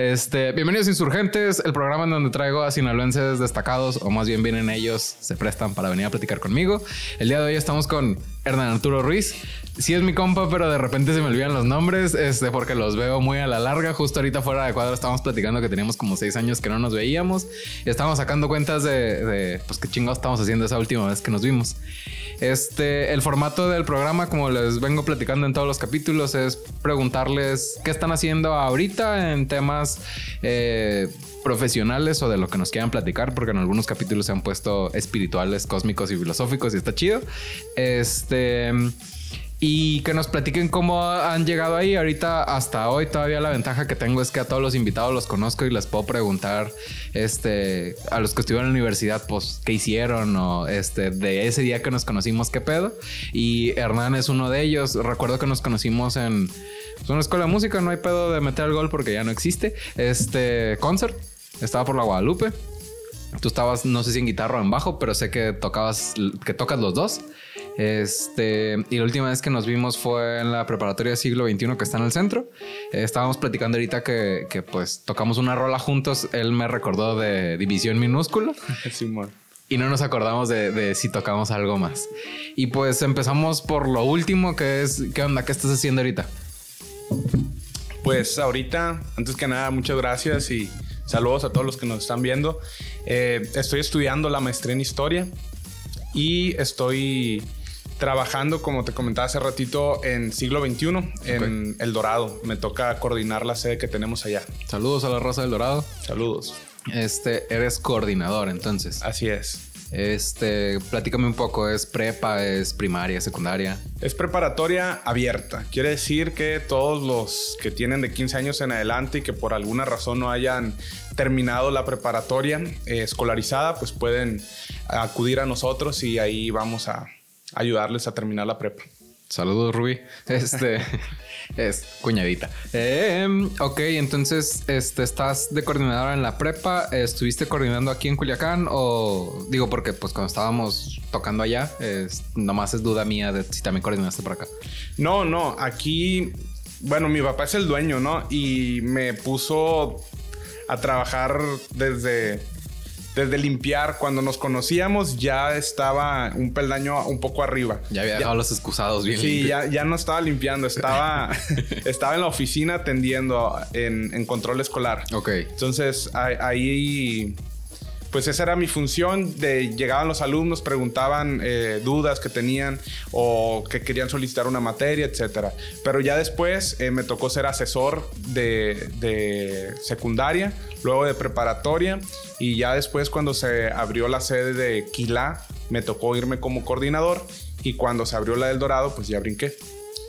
Este, bienvenidos Insurgentes, el programa en donde traigo a sinaloenses destacados, o más bien vienen ellos, se prestan para venir a platicar conmigo. El día de hoy estamos con Hernán Arturo Ruiz. Sí es mi compa, pero de repente se me olvidan los nombres, este, porque los veo muy a la larga. Justo ahorita fuera de cuadro estábamos platicando que teníamos como seis años que no nos veíamos y estábamos sacando cuentas de, pues qué chingados estamos haciendo esa última vez que nos vimos. Este, el formato del programa, como les vengo platicando en todos los capítulos, es preguntarles qué están haciendo ahorita en temas eh, profesionales o de lo que nos quieran platicar, porque en algunos capítulos se han puesto espirituales, cósmicos y filosóficos y está chido. Este y que nos platiquen cómo han llegado ahí. Ahorita hasta hoy todavía la ventaja que tengo es que a todos los invitados los conozco y les puedo preguntar este a los que estuvieron en la universidad pues qué hicieron o este de ese día que nos conocimos qué pedo y Hernán es uno de ellos. Recuerdo que nos conocimos en pues, una escuela de música, no hay pedo de meter el gol porque ya no existe. Este concert estaba por la Guadalupe. Tú estabas, no sé si en guitarra o en bajo, pero sé que tocabas, que tocas los dos. Este, y la última vez que nos vimos fue en la preparatoria siglo XXI que está en el centro. Eh, estábamos platicando ahorita que, que, pues tocamos una rola juntos. Él me recordó de División Minúscula. y no nos acordamos de, de, si tocamos algo más. Y pues empezamos por lo último, que es, ¿qué onda? ¿Qué estás haciendo ahorita? Pues ahorita, antes que nada, muchas gracias y saludos a todos los que nos están viendo. Eh, estoy estudiando la maestría en historia y estoy trabajando, como te comentaba hace ratito, en siglo XXI, en El Dorado. Me toca coordinar la sede que tenemos allá. Saludos a la raza del Dorado. Saludos. Este, eres coordinador entonces. Así es. Este, platícame un poco, ¿es prepa, es primaria, secundaria? Es preparatoria abierta. Quiere decir que todos los que tienen de 15 años en adelante y que por alguna razón no hayan terminado la preparatoria eh, escolarizada, pues pueden acudir a nosotros y ahí vamos a ayudarles a terminar la prepa. Saludos, Ruby. Este es cuñadita. Em, ok, entonces, este, estás de coordinadora en la prepa. ¿Estuviste coordinando aquí en Culiacán? O digo, porque pues cuando estábamos tocando allá, es, nomás es duda mía de si también coordinaste por acá. No, no, aquí, bueno, mi papá es el dueño, ¿no? Y me puso a trabajar desde desde limpiar, cuando nos conocíamos ya estaba un peldaño un poco arriba. Ya había dejado los excusados bien. Sí, ya, ya, no estaba limpiando, estaba, estaba en la oficina atendiendo en, en control escolar. Ok. Entonces ahí pues esa era mi función. De, llegaban los alumnos, preguntaban eh, dudas que tenían o que querían solicitar una materia, etcétera. Pero ya después eh, me tocó ser asesor de, de, secundaria, luego de preparatoria y ya después cuando se abrió la sede de Quilá, me tocó irme como coordinador y cuando se abrió la del Dorado, pues ya brinqué.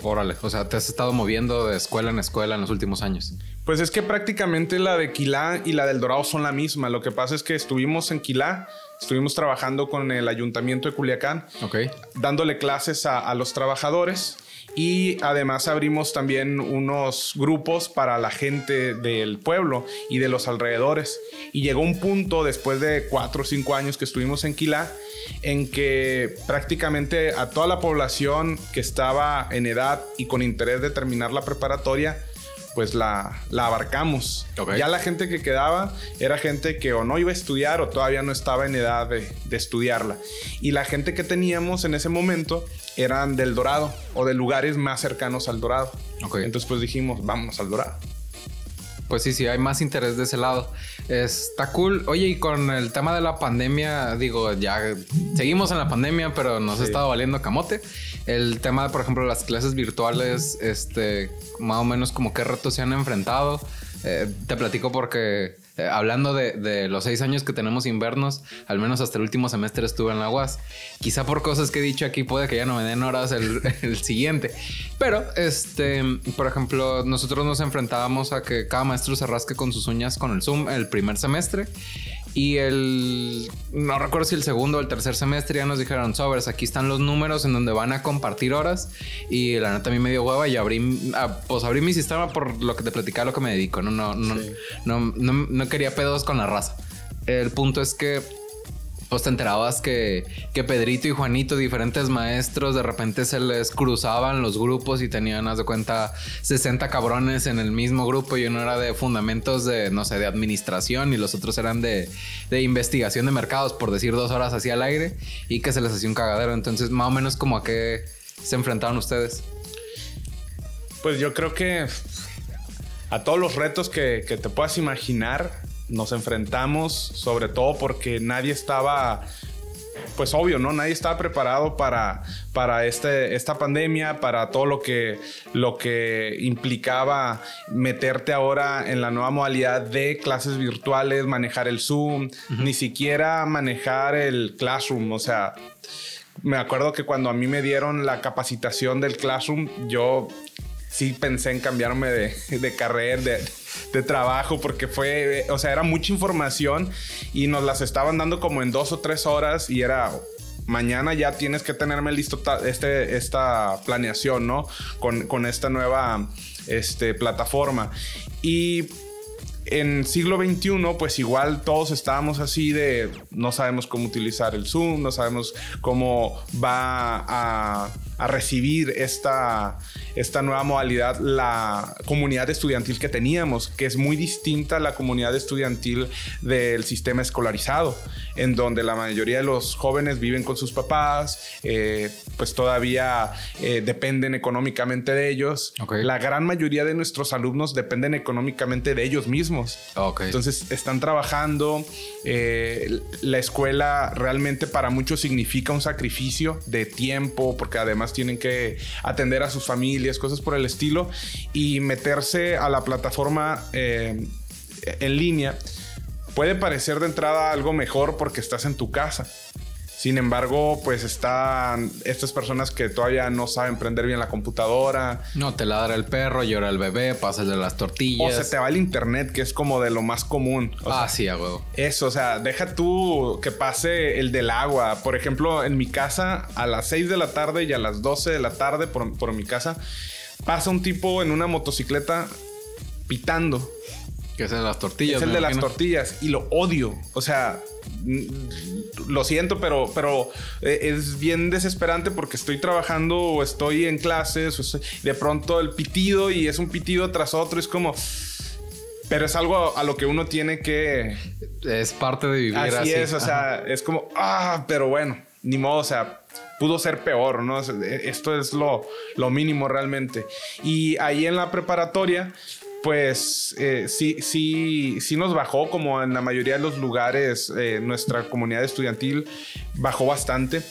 Órale, o sea, te has estado moviendo de escuela en escuela en los últimos años. Pues es que prácticamente la de Quilá y la del Dorado son la misma. Lo que pasa es que estuvimos en Quilá, estuvimos trabajando con el ayuntamiento de Culiacán, okay. dándole clases a, a los trabajadores y además abrimos también unos grupos para la gente del pueblo y de los alrededores. Y llegó un punto después de cuatro o cinco años que estuvimos en Quilá en que prácticamente a toda la población que estaba en edad y con interés de terminar la preparatoria pues la, la abarcamos. Ya la gente que quedaba era gente que o no iba a estudiar o todavía no estaba en edad de, de estudiarla. Y la gente que teníamos en ese momento eran del Dorado o de lugares más cercanos al Dorado. Entonces pues dijimos, vamos al Dorado. Pues sí, sí, hay más interés de ese lado. Está cool. Oye, y con el tema de la pandemia, digo, ya seguimos en la pandemia, pero nos ha estado valiendo camote. El tema, por ejemplo, las clases virtuales, este, más o menos como qué retos se han enfrentado. Eh, te platico porque eh, hablando de, los seis años que tenemos invernos, al menos hasta el último semestre estuve en la UAS. Quizá por cosas que he dicho aquí puede que ya no me den horas el, el siguiente. Pero, este, por ejemplo, nosotros nos enfrentábamos a que cada maestro se rasque con sus uñas con el Zoom el primer semestre. Y el, no recuerdo si el segundo o el tercer semestre ya nos dijeron, sobres, aquí están los números en donde van a compartir horas. Y la neta a mí me dio hueva y abrí, ah, pues abrí mi sistema por lo que te platicaba, lo que me dedico. No, no, no, no, no, no quería pedos con la raza. El punto es que pues te enterabas que, que Pedrito y Juanito, diferentes maestros, de repente se les cruzaban los grupos y tenían, haz de cuenta, 60 cabrones en el mismo grupo y uno era de fundamentos de, no sé, de administración y los otros eran de, de investigación de mercados, por decir dos horas hacia el aire y que se les hacía un cagadero. Entonces, más o menos como a qué se enfrentaban ustedes. Pues yo creo que a todos los retos que, que te puedas imaginar, nos enfrentamos, sobre todo porque nadie estaba pues obvio, ¿no? Nadie estaba preparado para, para este, esta pandemia, para todo lo que, lo que implicaba meterte ahora en la nueva modalidad de clases virtuales, manejar el Zoom, ni siquiera manejar el Classroom, o sea... Me acuerdo que cuando a mí me dieron la capacitación del Classroom, yo sí pensé en cambiarme de, de carrera, de, de trabajo porque fue, o sea, era mucha información y nos las estaban dando como en dos o tres horas y era mañana ya tienes que tenerme listo este, esta planeación, ¿no? Con, con esta nueva este, plataforma. Y en siglo XXI, pues igual todos estábamos así de no sabemos cómo utilizar el Zoom, no sabemos cómo va a a recibir esta, esta nueva modalidad la comunidad estudiantil que teníamos, que es muy distinta a la comunidad estudiantil del sistema escolarizado, en donde la mayoría de los jóvenes viven con sus papás, eh, pues todavía eh, dependen económicamente de ellos. La gran mayoría de nuestros alumnos dependen económicamente de ellos mismos. Entonces están trabajando. Eh, la escuela realmente para muchos significa un sacrificio de tiempo, porque además tienen que atender a sus familias, cosas por el estilo, y meterse a la plataforma eh, en línea puede parecer de entrada algo mejor porque estás en tu casa. Sin embargo, pues están estas personas que todavía no saben prender bien la computadora. No, te ladra el perro, llora el bebé, pasas de las tortillas. O se te va el internet, que es como de lo más común. ah, sí, a huevo. Eso, o sea, deja tú que pase el del agua. Por ejemplo, en mi casa, a las 6 de la tarde y a las 12 de la tarde, por, por mi casa, pasa un tipo en una motocicleta pitando. Que es el de las tortillas. Es el de las tortillas y lo odio. O sea, lo siento, pero, pero eh, es bien desesperante porque estoy trabajando o estoy en clases, o de pronto el pitido y es un pitido tras otro, es como... Pero es algo a, lo que uno tiene que... Es parte de vivir así. Así es, o sea, es como, ah, pero bueno, ni modo, o sea, pudo ser peor, ¿no? Esto es lo, lo mínimo realmente. Y ahí en la preparatoria pues eh, sí, sí, sí nos bajó, como en la mayoría de los lugares, eh, nuestra comunidad estudiantil bajó bastante.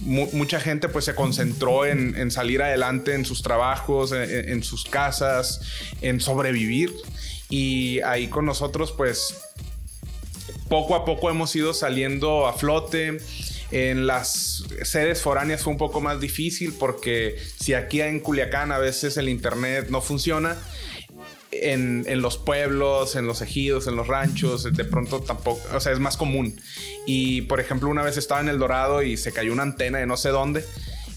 mucha gente pues se concentró en, salir adelante en sus trabajos, en, sus casas, en sobrevivir. Y ahí con nosotros pues poco a poco hemos ido saliendo a flote. En las sedes foráneas fue un poco más difícil porque si aquí en Culiacán a veces el internet no funciona, en, los pueblos, en los ejidos, en los ranchos, de pronto tampoco, o sea, es más común. Y por ejemplo, una vez estaba en El Dorado y se cayó una antena de no sé dónde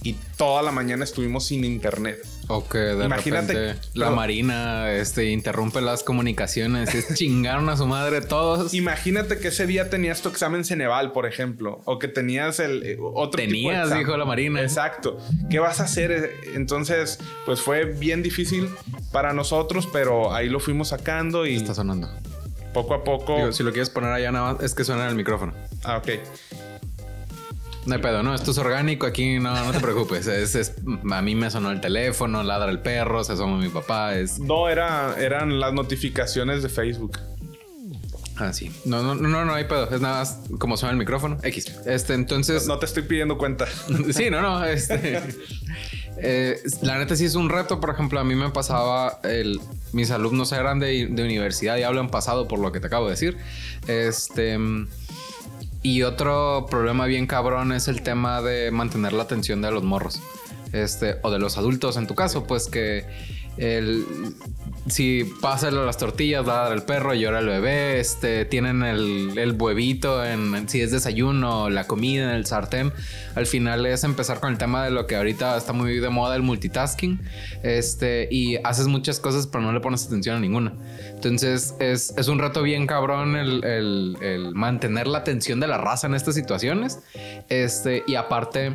y toda la mañana estuvimos sin internet. Ok, de Imagínate, repente la marina este, interrumpe las comunicaciones, es chingaron a su madre todos. Imagínate que ese día tenías tu examen Ceneval, por ejemplo, o que tenías el eh, otro tenías, tipo dijo la marina. Exacto. ¿Qué vas a hacer? Entonces, pues fue bien difícil para nosotros, pero ahí lo fuimos sacando y está sonando. Poco a poco. si lo quieres poner allá nada más, es que suena en el micrófono. Ah, ok. No hay pedo, no, esto es orgánico, aquí no, no te preocupes. Es, a mí me sonó el teléfono, ladra el perro, se asoma mi papá. Es... No, era, eran las notificaciones de Facebook. Ah, sí. No, no, no, no hay pedo. Es nada más como suena el micrófono. X. Este, entonces. No, te estoy pidiendo cuenta. sí, no, no. Este. Eh, la neta sí es un reto. Por ejemplo, a mí me pasaba el. Mis alumnos eran de, de universidad y hablan pasado por lo que te acabo de decir. Este. Y otro problema bien cabrón es el tema de mantener la atención de los morros. Este, o de los adultos en tu caso, pues que el, si pasa las tortillas, va a dar el perro, llora el bebé, este, tienen el, el huevito si es desayuno, la comida en el sartén. Al final es empezar con el tema de lo que ahorita está muy de moda, el multitasking. Este, y haces muchas cosas, pero no le pones atención a ninguna. Entonces es, es un reto bien cabrón el, el, el, mantener la atención de la raza en estas situaciones. Este, y aparte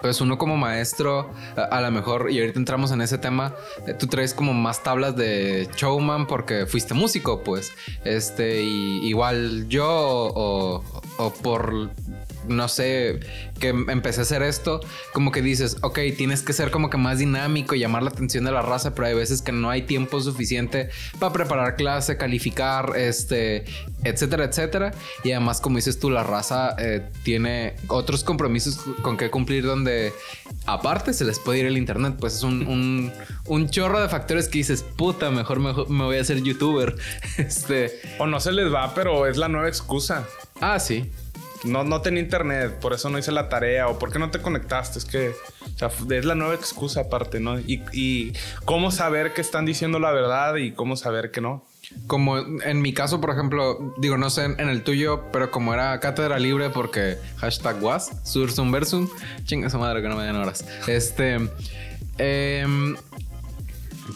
pues uno como maestro, a, lo mejor, y ahorita entramos en ese tema, eh, tú traes como más tablas de showman porque fuiste músico, pues, este, y igual yo o, o por no sé, que empecé a hacer esto, como que dices, ok, tienes que ser como que más dinámico y llamar la atención de la raza, pero hay veces que no hay tiempo suficiente para preparar clase, calificar, este, etcétera, etcétera. Y además, como dices tú, la raza eh, tiene otros compromisos con que cumplir donde aparte se les puede ir el internet, pues es un, un, chorro de factores que dices, puta, mejor, mejor me voy a hacer youtuber. este... O no se les va, pero es la nueva excusa. Ah, sí no, no tenía internet, por eso no hice la tarea, o por qué no te conectaste. Es que es la nueva excusa aparte, ¿no? Y, cómo saber que están diciendo la verdad y cómo saber que no. Como en mi caso, por ejemplo, digo, no sé en el tuyo, pero como era cátedra libre porque hashtag was, sursum versum, chinga esa madre que no me den horas. Este, eh,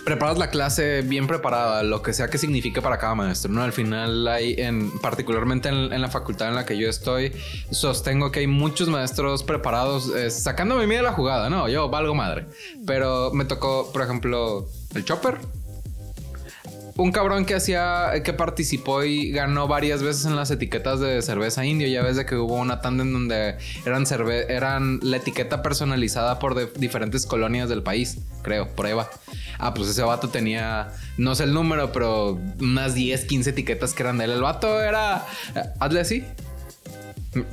preparas la clase bien preparada, lo que sea que signifique para cada maestro, ¿no? Al final hay, en, particularmente en, la facultad en la que yo estoy, sostengo que hay muchos maestros preparados, eh, sacándome miedo de la jugada, ¿no? Yo valgo madre. Pero me tocó, por ejemplo, el chopper. Un cabrón que hacía, que participó y ganó varias veces en las etiquetas de cerveza indio. Ya ves de que hubo una tanda en donde eran, eran la etiqueta personalizada por diferentes colonias del país, creo, prueba. Ah, pues ese vato tenía, no sé el número, pero unas 10, 15 etiquetas que eran de él. El vato era, hazle así,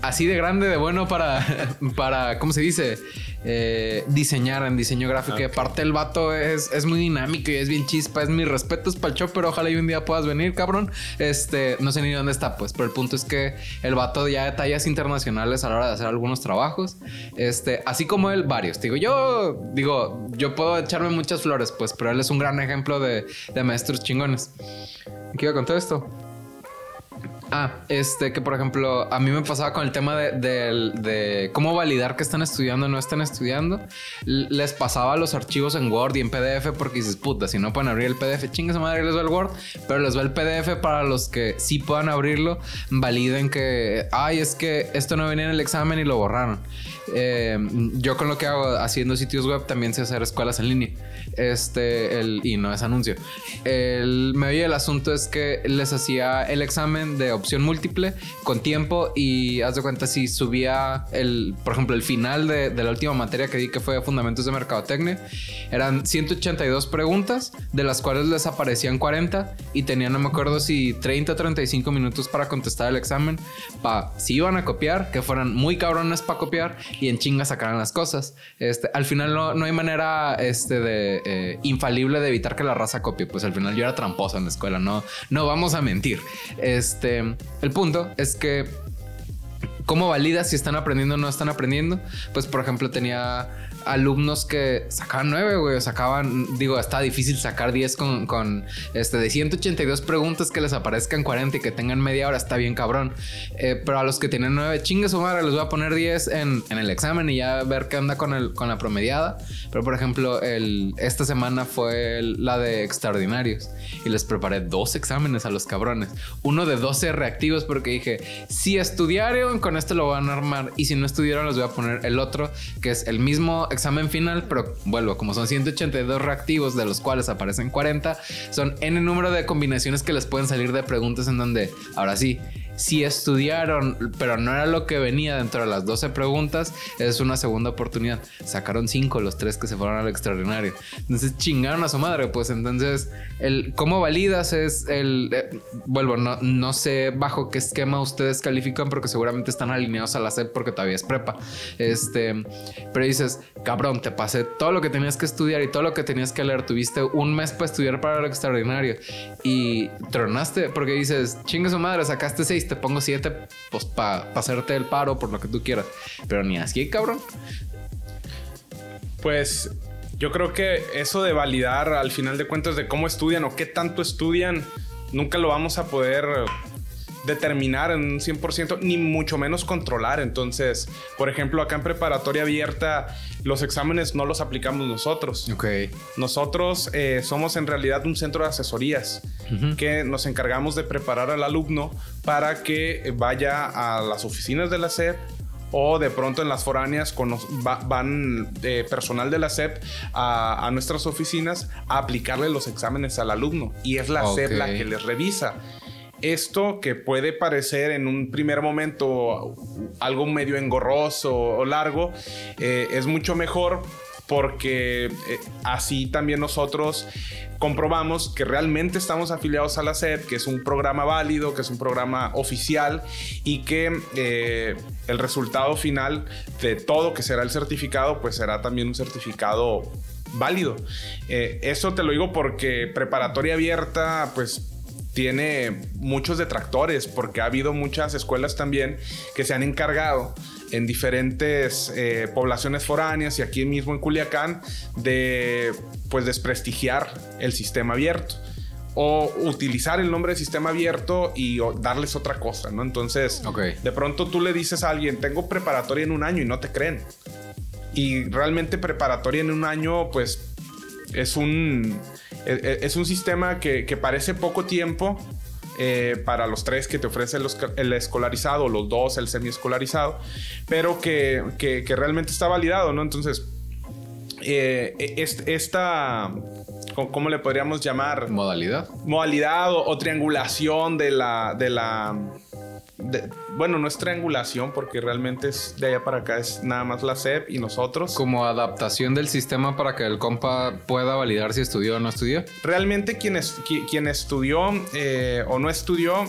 así de grande, de bueno para, para ¿cómo se dice? Eh, diseñar en diseño gráfico. Okay. Aparte, el vato es, es muy dinámico y es bien chispa. Es mi respeto, para el pero ojalá y un día puedas venir, cabrón. Este, no sé ni dónde está, pues, pero el punto es que el vato ya de tallas internacionales a la hora de hacer algunos trabajos. Este, así como él, varios. Digo, yo, digo, yo puedo echarme muchas flores, pues, pero él es un gran ejemplo de, de maestros chingones. ¿Qué iba a contar esto? Ah, este, que por ejemplo, a mí me pasaba con el tema de, cómo validar que están estudiando o no están estudiando. Les pasaba los archivos en Word y en PDF porque dices, puta, si no pueden abrir el PDF, chingue su madre, les va el Word, pero les va el PDF para los que sí puedan abrirlo, validen que, ay, es que esto no venía en el examen y lo borraron. Eh, yo con lo que hago haciendo sitios web también sé hacer escuelas en línea. Este, el, y no es anuncio. El medio del asunto es que les hacía el examen de opción múltiple con tiempo y haz de cuenta si subía el, por ejemplo, el final de, la última materia que di que fue Fundamentos de Mercadotecnia, eran 182 preguntas, de las cuales les aparecían 40 y tenían, no me acuerdo si 30 o 35 minutos para contestar el examen, para si iban a copiar, que fueran muy cabrones para copiar y en chinga sacaran las cosas. Este, al final no, no hay manera este, de, eh, infalible de evitar que la raza copie. Pues al final yo era tramposo en la escuela, no, no vamos a mentir. Este, el punto es que ¿Cómo validas si están aprendiendo o no están aprendiendo? Pues, por ejemplo, tenía alumnos que sacaban nueve, güey, sacaban, digo, está difícil sacar 10 con, con, este, de 182 preguntas que les aparezcan 40 y que tengan media hora, está bien cabrón. Eh, pero a los que tienen nueve, chingue su madre, les voy a poner 10 en, en, el examen y ya ver qué onda con, el, con la promediada. Pero, por ejemplo, el, esta semana fue la de extraordinarios y les preparé dos exámenes a los cabrones. Uno de 12 reactivos porque dije, si estudiaron, con esto lo van a armar y si no estudiaron, les voy a poner el otro, que es el mismo examen final, pero vuelvo, como son 182 reactivos, de los cuales aparecen 40, son n número de combinaciones que les pueden salir de preguntas en donde, ahora sí, si estudiaron, pero no era lo que venía dentro de las 12 preguntas, es una segunda oportunidad. Sacaron 5 los tres que se fueron al extraordinario. Entonces chingaron a su madre. Pues entonces, el cómo validas es el. Eh, vuelvo, no, no sé bajo qué esquema ustedes califican, porque seguramente están alineados a la SEP porque todavía es prepa. Este, pero dices, cabrón, te pasé todo lo que tenías que estudiar y todo lo que tenías que leer. Tuviste un mes para estudiar para el extraordinario y tronaste porque dices, chinga su madre, sacaste 6 te pongo siete, pues para hacerte el paro por lo que tú quieras. Pero ni así, cabrón. Pues Yo creo que eso de validar al final de cuentas de cómo estudian o qué tanto estudian, nunca lo vamos a poder determinar en un 100%, ni mucho menos controlar. Entonces, por ejemplo, acá en preparatoria abierta, los exámenes no los aplicamos nosotros. Ok. Nosotros eh, somos en realidad un centro de asesorías que nos encargamos de preparar al alumno para que vaya a las oficinas de la SEP o de pronto en las foráneas van eh, personal de la SEP a, nuestras oficinas a aplicarle los exámenes al alumno y es la SEP la que les revisa esto que puede parecer en un primer momento algo medio engorroso o largo, eh, es mucho mejor porque eh, así también nosotros comprobamos que realmente estamos afiliados a la SEP, que es un programa válido, que es un programa oficial y que eh, el resultado final de todo que será el certificado, pues será también un certificado válido. eso te lo digo porque preparatoria abierta, pues tiene muchos detractores porque ha habido muchas escuelas también que se han encargado en diferentes eh, poblaciones foráneas y aquí mismo en Culiacán de pues desprestigiar el sistema abierto o utilizar el nombre de sistema abierto y darles otra cosa, ¿no? Entonces, de pronto tú le dices a alguien, tengo preparatoria en un año y no te creen. Y realmente preparatoria en un año, pues es un es un sistema que, parece poco tiempo eh, para los tres que te ofrece el, escolarizado, los dos el semi-escolarizado, pero que, realmente está validado, ¿no? Entonces, e, esta, ¿cómo le podríamos llamar? Modalidad. Modalidad o, triangulación de la, de la bueno, no es triangulación porque realmente es de allá para acá, es nada más la SEP y nosotros. Como adaptación del sistema para que el compa pueda validar si estudió o no estudió. Realmente quien, quien estudió eh, o no estudió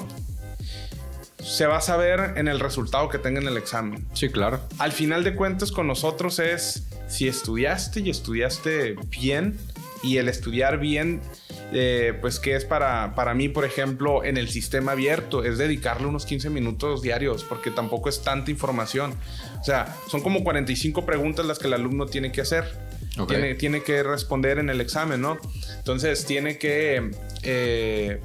se va a saber en el resultado que tenga en el examen. Sí, claro. Al final de cuentas con nosotros es si estudiaste y estudiaste bien y el estudiar bien eh, pues que es para, para mí, por ejemplo, en el sistema abierto, es dedicarle unos 15 minutos diarios, porque tampoco es tanta información. O sea, son como 45 preguntas las que el alumno tiene que hacer. Tiene, tiene, que responder en el examen, ¿no? Entonces tiene que eh,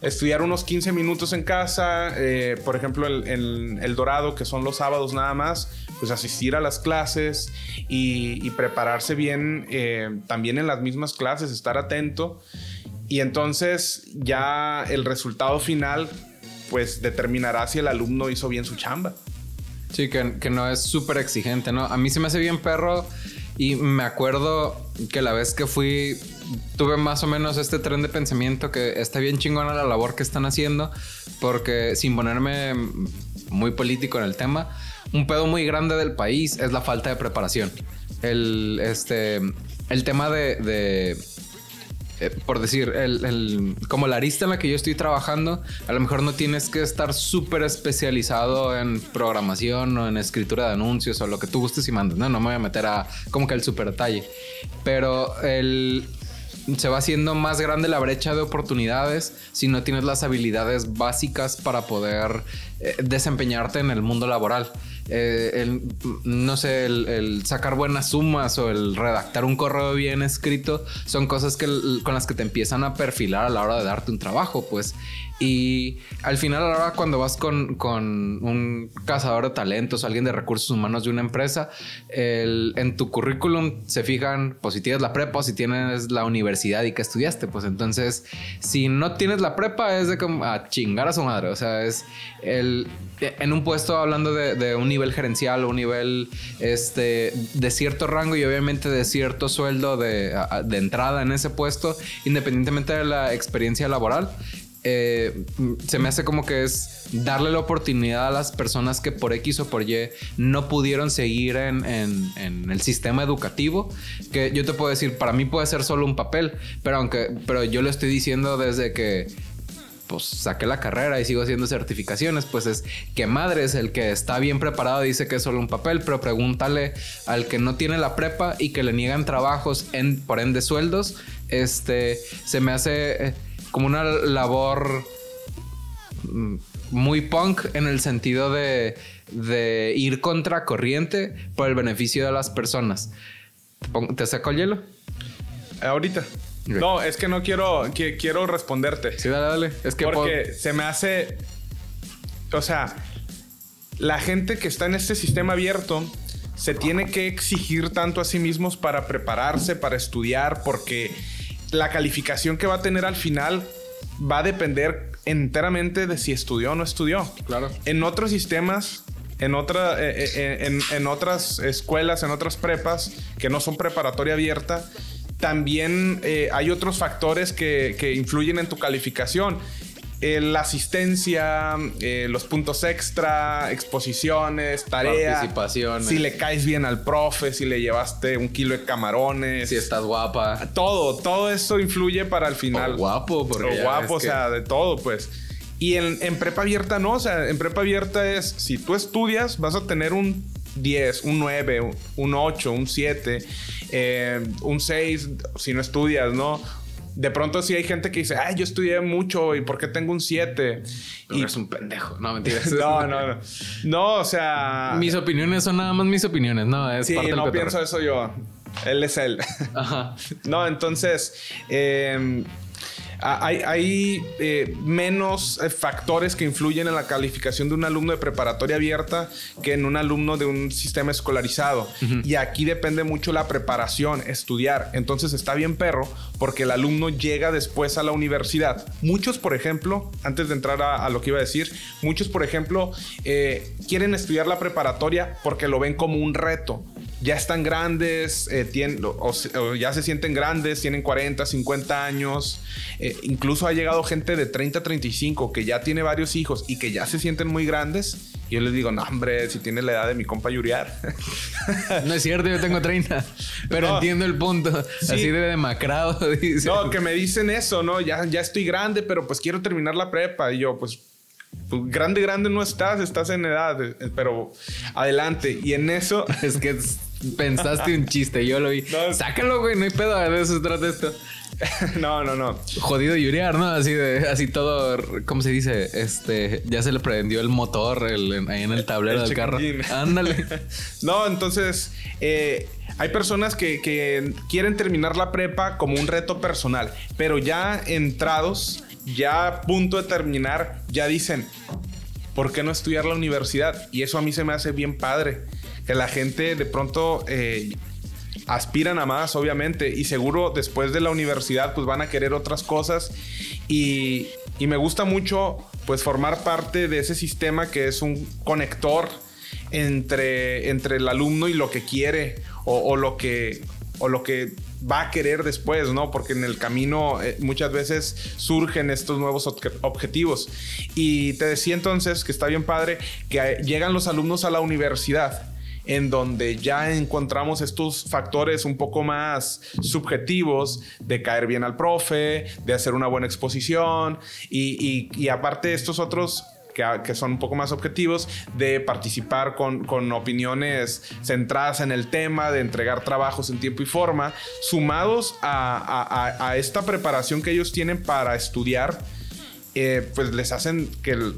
estudiar unos 15 minutos en casa, eh, por ejemplo, el, el, Dorado, que son los sábados nada más, pues asistir a las clases y, prepararse bien eh, también en las mismas clases, estar atento. Y entonces ya el resultado final, pues determinará si el alumno hizo bien su chamba. Sí, que, que no es súper exigente, ¿no? A mí se me hace bien perro y me acuerdo que la vez que fui, tuve más o menos este tren de pensamiento que está bien chingona la labor que están haciendo, porque sin ponerme muy político en el tema, un pedo muy grande del país es la falta de preparación. El, este, el tema de eh, por decir, el, como la arista en la que yo estoy trabajando, a lo mejor no tienes que estar súper especializado en programación o en escritura de anuncios o lo que tú gustes y mandes. No, no me voy a meter a como que el súper detalle. Pero el, se va haciendo más grande la brecha de oportunidades si no tienes las habilidades básicas para poder eh, desempeñarte en el mundo laboral. Eh, el, no sé, el, sacar buenas sumas o el redactar un correo bien escrito son cosas que, con las que te empiezan a perfilar a la hora de darte un trabajo, pues. Y al final, ahora cuando vas con, con un cazador de talentos, alguien de recursos humanos de una empresa, en tu currículum se fijan pues, si tienes la prepa o si tienes la universidad y que estudiaste. Pues entonces, si no tienes la prepa, es de como a chingar a su madre. O sea, es el, en un puesto hablando de, un nivel gerencial o un nivel este, de cierto rango y obviamente de cierto sueldo de, de entrada en ese puesto, independientemente de la experiencia laboral. Eh, se me hace como que es darle la oportunidad a las personas que por X o por Y no pudieron seguir en, el sistema educativo. Que yo te puedo decir, para mí puede ser solo un papel, pero aunque, pero yo lo estoy diciendo desde que pues saqué la carrera y sigo haciendo certificaciones, pues es que madre es el que está bien preparado dice que es solo un papel, pero pregúntale al que no tiene la prepa y que le niegan trabajos en, por ende sueldos, este, se me hace eh, como una labor mm, muy punk en el sentido de, de ir contracorriente por el beneficio de las personas. ¿Te saco el hielo? Ahorita. No, es que no quiero, que, quiero responderte. Sí, dale, dale. Es que porque se me hace, o sea, la gente que está en este sistema abierto se tiene que exigir tanto a sí mismos para prepararse, para estudiar, porque la calificación que va a tener al final va a depender enteramente de si estudió o no estudió. Claro. En otros sistemas, en, otra, eh, eh, en, otras escuelas, en otras prepas que no son preparatoria abierta, también eh, hay otros factores que, que, influyen en tu calificación. la asistencia, los puntos extra, exposiciones, tareas. Participaciones. Si le caes bien al profe, si le llevaste un kilo de camarones. Si estás guapa. Todo, todo eso influye para el final. O guapo, porque. O guapo, o sea, de todo, pues. Y en, en, prepa abierta no, o sea, en prepa abierta es, si tú estudias, vas a tener un 10, un 9, un 8, un 7, eh, un 6, si no estudias, ¿no? De pronto sí hay gente que dice, ay, yo estudié mucho y ¿por qué tengo un 7? Y es un pendejo. No, mentiras. no, no, no. No, o sea... Mis opiniones son nada más mis opiniones, ¿no? Es sí, no pienso eso yo. Él es él. Ajá. no, entonces... Eh, Ah, hay, eh, menos eh, factores que influyen en la calificación de un alumno de preparatoria abierta que en un alumno de un sistema escolarizado. Y aquí depende mucho la preparación, estudiar. Entonces está bien perro porque el alumno llega después a la universidad. Muchos, por ejemplo, antes de entrar a, lo que iba a decir, muchos, por ejemplo, eh, quieren estudiar la preparatoria porque lo ven como un reto ya están grandes, eh, tienen, o, ya se sienten grandes, tienen 40, 50 años. Eh, incluso ha llegado gente de 30, 35 que ya tiene varios hijos y que ya se sienten muy grandes. Y yo les digo, no, hombre, si tienes la edad de mi compa Yuriar. no es cierto, yo tengo 30, pero entiendo el punto. Así de demacrado. No, que me dicen eso, ¿no? Ya, ya estoy grande, pero pues quiero terminar la prepa. Y yo, pues, pues grande, grande no estás, estás en edad, eh, pero adelante. Y en eso... es que pensaste un chiste, yo lo vi. Sácalo, güey, no hay pedo, de eso se trata esto. no, no, no. Jodido Yuriar, ¿no? Así de, así todo, ¿cómo se dice? Este, ya se le prendió el motor ahí en el tablero del carro. Ándale. no, entonces, eh, hay personas que, que quieren terminar la prepa como un reto personal, pero ya entrados, ya a punto de terminar, ya dicen, ¿por qué no estudiar la universidad? Y eso a mí se me hace bien padre que la gente de pronto eh, aspiran a más, obviamente, y seguro después de la universidad pues van a querer otras cosas y, me gusta mucho pues formar parte de ese sistema que es un conector entre, entre el alumno y lo que quiere o, lo que o lo que va a querer después, ¿no? Porque en el camino eh, muchas veces surgen estos nuevos objetivos. Y te decía entonces que está bien padre que llegan los alumnos a la universidad en donde ya encontramos estos factores un poco más subjetivos de caer bien al profe, de hacer una buena exposición y, aparte estos otros que, son un poco más objetivos, de participar con, opiniones centradas en el tema, de entregar trabajos en tiempo y forma, sumados a, esta preparación que ellos tienen para estudiar, eh, pues les hacen que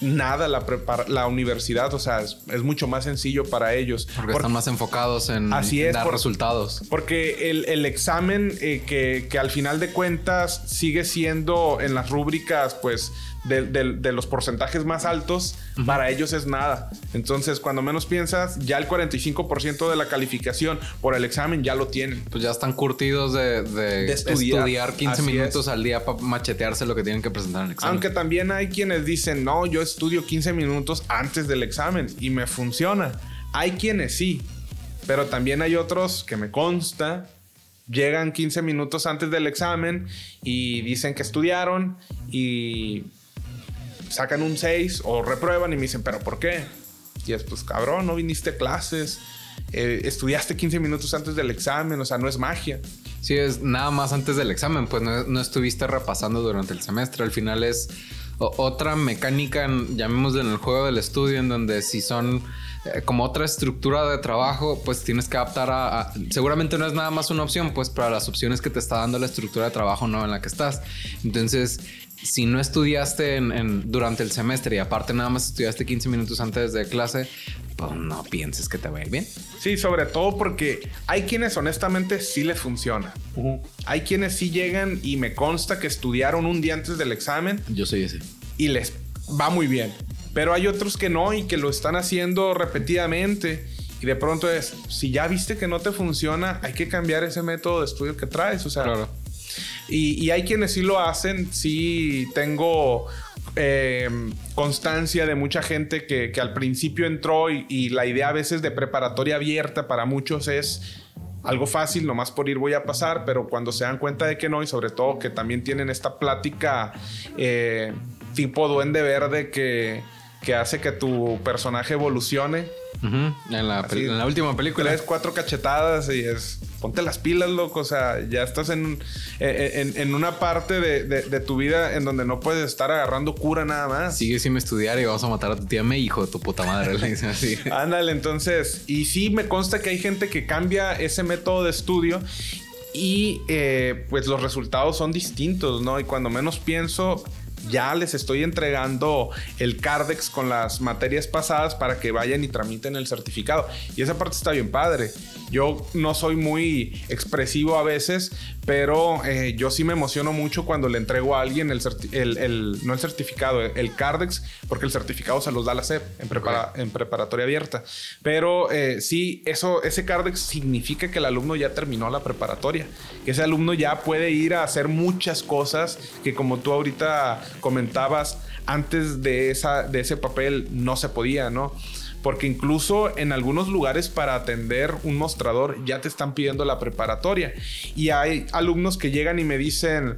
nada la, la universidad, o sea, es, mucho más sencillo para ellos. Porque, están más enfocados en, dar resultados. Porque el, examen eh, que, que, al final de cuentas sigue siendo en las rúbricas, pues de, los porcentajes más altos, para ellos es nada. Entonces, cuando menos piensas, ya el 45% de la calificación por el examen ya lo tienen. Pues ya están curtidos de, estudiar. 15 minutos al día para machetearse lo que tienen que presentar en el examen. Aunque también hay quienes dicen, no, yo estudio 15 minutos antes del examen y me funciona. Hay quienes sí, pero también hay otros que me consta llegan 15 minutos antes del examen y dicen que estudiaron y sacan un 6 o reprueban y me dicen, ¿pero por qué? Y es, pues cabrón, no viniste a clases, eh, estudiaste 15 minutos antes del examen, o sea, no es magia. Sí, es nada más antes del examen, pues no, estuviste repasando durante el semestre. Al final es otra mecánica, llamémosle en el juego del estudio, en donde si son eh, como otra estructura de trabajo, pues tienes que adaptar a, Seguramente no es nada más una opción, pues para las opciones que te está dando la estructura de trabajo no en la que estás. Entonces, si no estudiaste en, durante el semestre y aparte nada más estudiaste 15 minutos antes de clase, pues no pienses que te va a ir bien. Sí, sobre todo porque hay quienes honestamente sí les funciona. Hay quienes sí llegan y me consta que estudiaron un día antes del examen. Yo soy ese. Y les va muy bien. Pero hay otros que no y que lo están haciendo repetidamente. Y de pronto es, si ya viste que no te funciona, hay que cambiar ese método de estudio que traes. O sea, claro. Y, hay quienes sí lo hacen, sí tengo eh, constancia de mucha gente que, al principio entró y, la idea a veces de preparatoria abierta para muchos es algo fácil, nomás por ir voy a pasar, pero cuando se dan cuenta de que no y sobre todo que también tienen esta plática eh, tipo duende verde que, que hace que tu personaje evolucione en, la última película. es cuatro cachetadas y es. Ponte las pilas, loco. O sea, ya estás en, en, una parte de, tu vida en donde no puedes estar agarrando cura nada más. Sigue sin estudiar y vamos a matar a tu tía me hijo de tu puta madre. le dicen así. Ándale, entonces. Y sí me consta que hay gente que cambia ese método de estudio y eh, pues los resultados son distintos, ¿no? Y cuando menos pienso, ya les estoy entregando el Cardex con las materias pasadas para que vayan y tramiten el certificado. Y esa parte está bien padre. Yo no soy muy expresivo a veces, pero eh, yo sí me emociono mucho cuando le entrego a alguien el, el, no el certificado, el Cardex, porque el certificado se los da la SEP en, en preparatoria abierta. Pero eh, sí, eso, ese Cardex significa que el alumno ya terminó la preparatoria, que ese alumno ya puede ir a hacer muchas cosas que como tú ahorita comentabas, antes de, esa, de ese papel no se podía, ¿no? Porque incluso en algunos lugares para atender un mostrador ya te están pidiendo la preparatoria. Y hay alumnos que llegan y me dicen,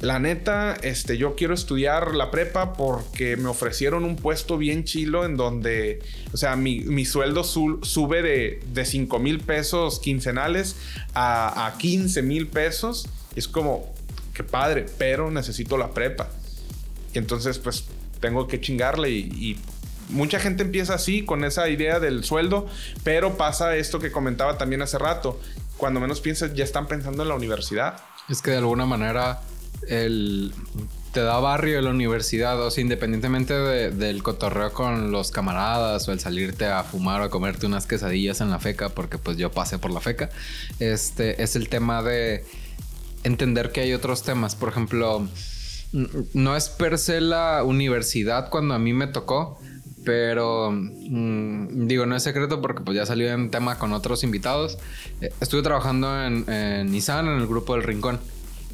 la neta, este, yo quiero estudiar la prepa porque me ofrecieron un puesto bien chilo en donde, o sea, mi, sueldo sube de, de 5 mil pesos quincenales a, a 15 mil pesos. Es como, qué padre, pero necesito la prepa. Y entonces, pues, tengo que chingarle y mucha gente empieza así, con esa idea del sueldo, pero pasa esto que comentaba también hace rato. Cuando menos piensas, ya están pensando en la universidad. Es que de alguna manera el, te da barrio la universidad, o sea, independientemente del cotorreo con los camaradas o el salirte a fumar o a comerte unas quesadillas en la feca, porque pues yo pasé por la feca, este es el tema de entender que hay otros temas. Por ejemplo, no es per se la universidad cuando a mí me tocó, pero mm, digo, no es secreto porque pues ya salió en tema con otros invitados. Eh, estuve trabajando en, Nissan, en el grupo del Rincón.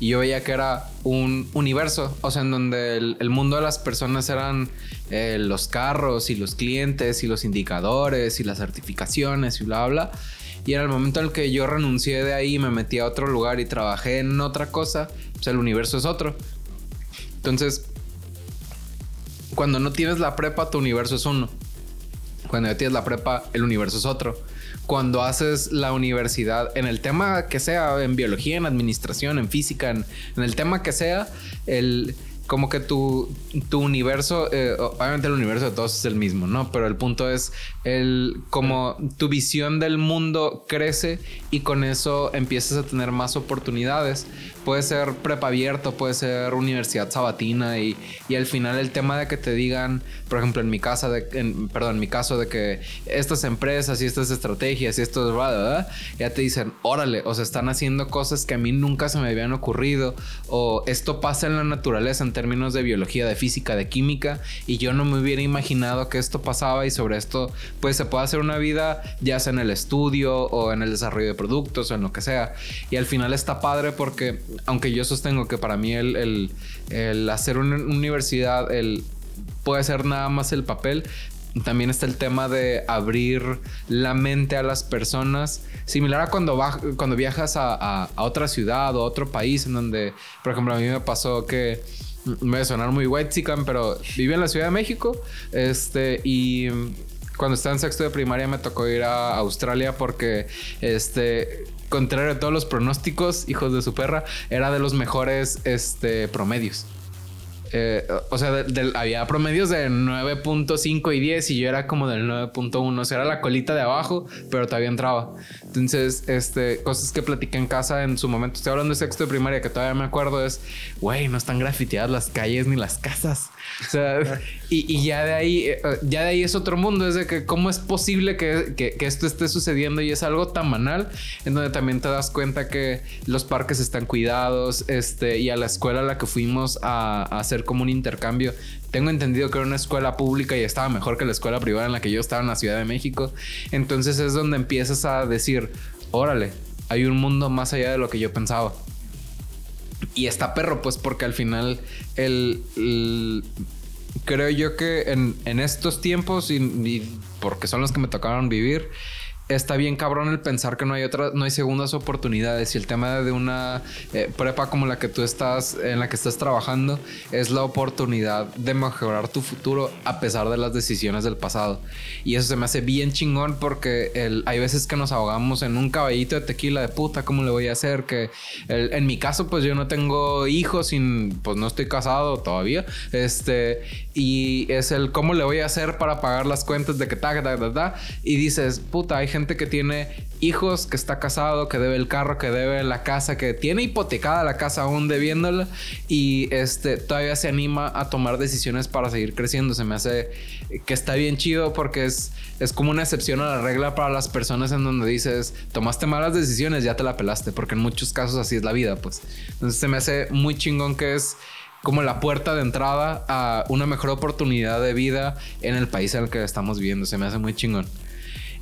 Y yo veía que era un universo, o sea, en donde el, mundo de las personas eran eh, los carros y los clientes y los indicadores y las certificaciones y bla, bla. Y en el momento en el que yo renuncié de ahí me metí a otro lugar y trabajé en otra cosa, pues el universo es otro. Entonces, cuando no tienes la prepa, tu universo es uno. Cuando ya tienes la prepa, el universo es otro. Cuando haces la universidad, en el tema que sea, en biología, en administración, en física, en, en el tema que sea, el, como que tu, tu universo, eh, obviamente el universo de todos es el mismo, ¿no? Pero el punto es el como tu visión del mundo crece y con eso empiezas a tener más oportunidades. Puede ser prepa abierto, puede ser universidad sabatina y, y al final el tema de que te digan, por ejemplo, en mi casa, de, perdón, en mi caso de que estas empresas y estas estrategias y esto es ya te dicen, órale, o sea, están haciendo cosas que a mí nunca se me habían ocurrido o esto pasa en la naturaleza términos de biología, de física, de química, y yo no me hubiera imaginado que esto pasaba y sobre esto pues se puede hacer una vida ya sea en el estudio o en el desarrollo de productos o en lo que sea. Y al final está padre porque aunque yo sostengo que para mí el, el, hacer una universidad el, puede ser nada más el papel, también está el tema de abrir la mente a las personas, similar a cuando, cuando viajas a, a, a, otra ciudad o otro país, en donde, por ejemplo, a mí me pasó que me va a sonar muy white chican, pero viví en la Ciudad de México. Este, y cuando estaba en sexto de primaria me tocó ir a Australia porque, este, contrario a todos los pronósticos, hijos de su perra, era de los mejores este, promedios. Eh, o sea, había promedios de 9.5 y 10 y yo era como del 9.1. O sea, era la colita de abajo, pero todavía entraba. Entonces, este, cosas que platiqué en casa en su momento. Estoy hablando de sexto de primaria, que todavía me acuerdo, es, güey, no están grafiteadas las calles ni las casas. O sea, y, ya de ahí, eh, ya de ahí es otro mundo. Es de que cómo es posible que, que, esto esté sucediendo y es algo tan banal en donde también te das cuenta que los parques están cuidados, este, y a la escuela a la que fuimos a, a hacer como un intercambio. Tengo entendido que era una escuela pública y estaba mejor que la escuela privada en la que yo estaba en la Ciudad de México. Entonces es donde empiezas a decir, órale, hay un mundo más allá de lo que yo pensaba. Y está perro, pues porque al final el, creo yo que en, en estos tiempos y, porque son los que me tocaron vivir, está bien cabrón el pensar que no hay otras, no hay segundas oportunidades y el tema de una eh, prepa como la que tú estás, en la que estás trabajando, es la oportunidad de mejorar tu futuro a pesar de las decisiones del pasado. Y eso se me hace bien chingón porque el, hay veces que nos ahogamos en un caballito de tequila de puta, ¿cómo le voy a hacer? Que en mi caso, pues yo no tengo hijos y pues no estoy casado todavía. Este, y es el cómo le voy a hacer para pagar las cuentas de que ta, ta, ta, ta. Y dices, puta, hay gente que tiene hijos, que está casado, que debe el carro, que debe la casa, que tiene hipotecada la casa aún debiéndola y este todavía se anima a tomar decisiones para seguir creciendo. Se me hace que está bien chido porque es, es como una excepción a la regla para las personas en donde dices, tomaste malas decisiones, ya te la pelaste, porque en muchos casos así es la vida, pues. Entonces se me hace muy chingón que es como la puerta de entrada a una mejor oportunidad de vida en el país en el que estamos viviendo. Se me hace muy chingón.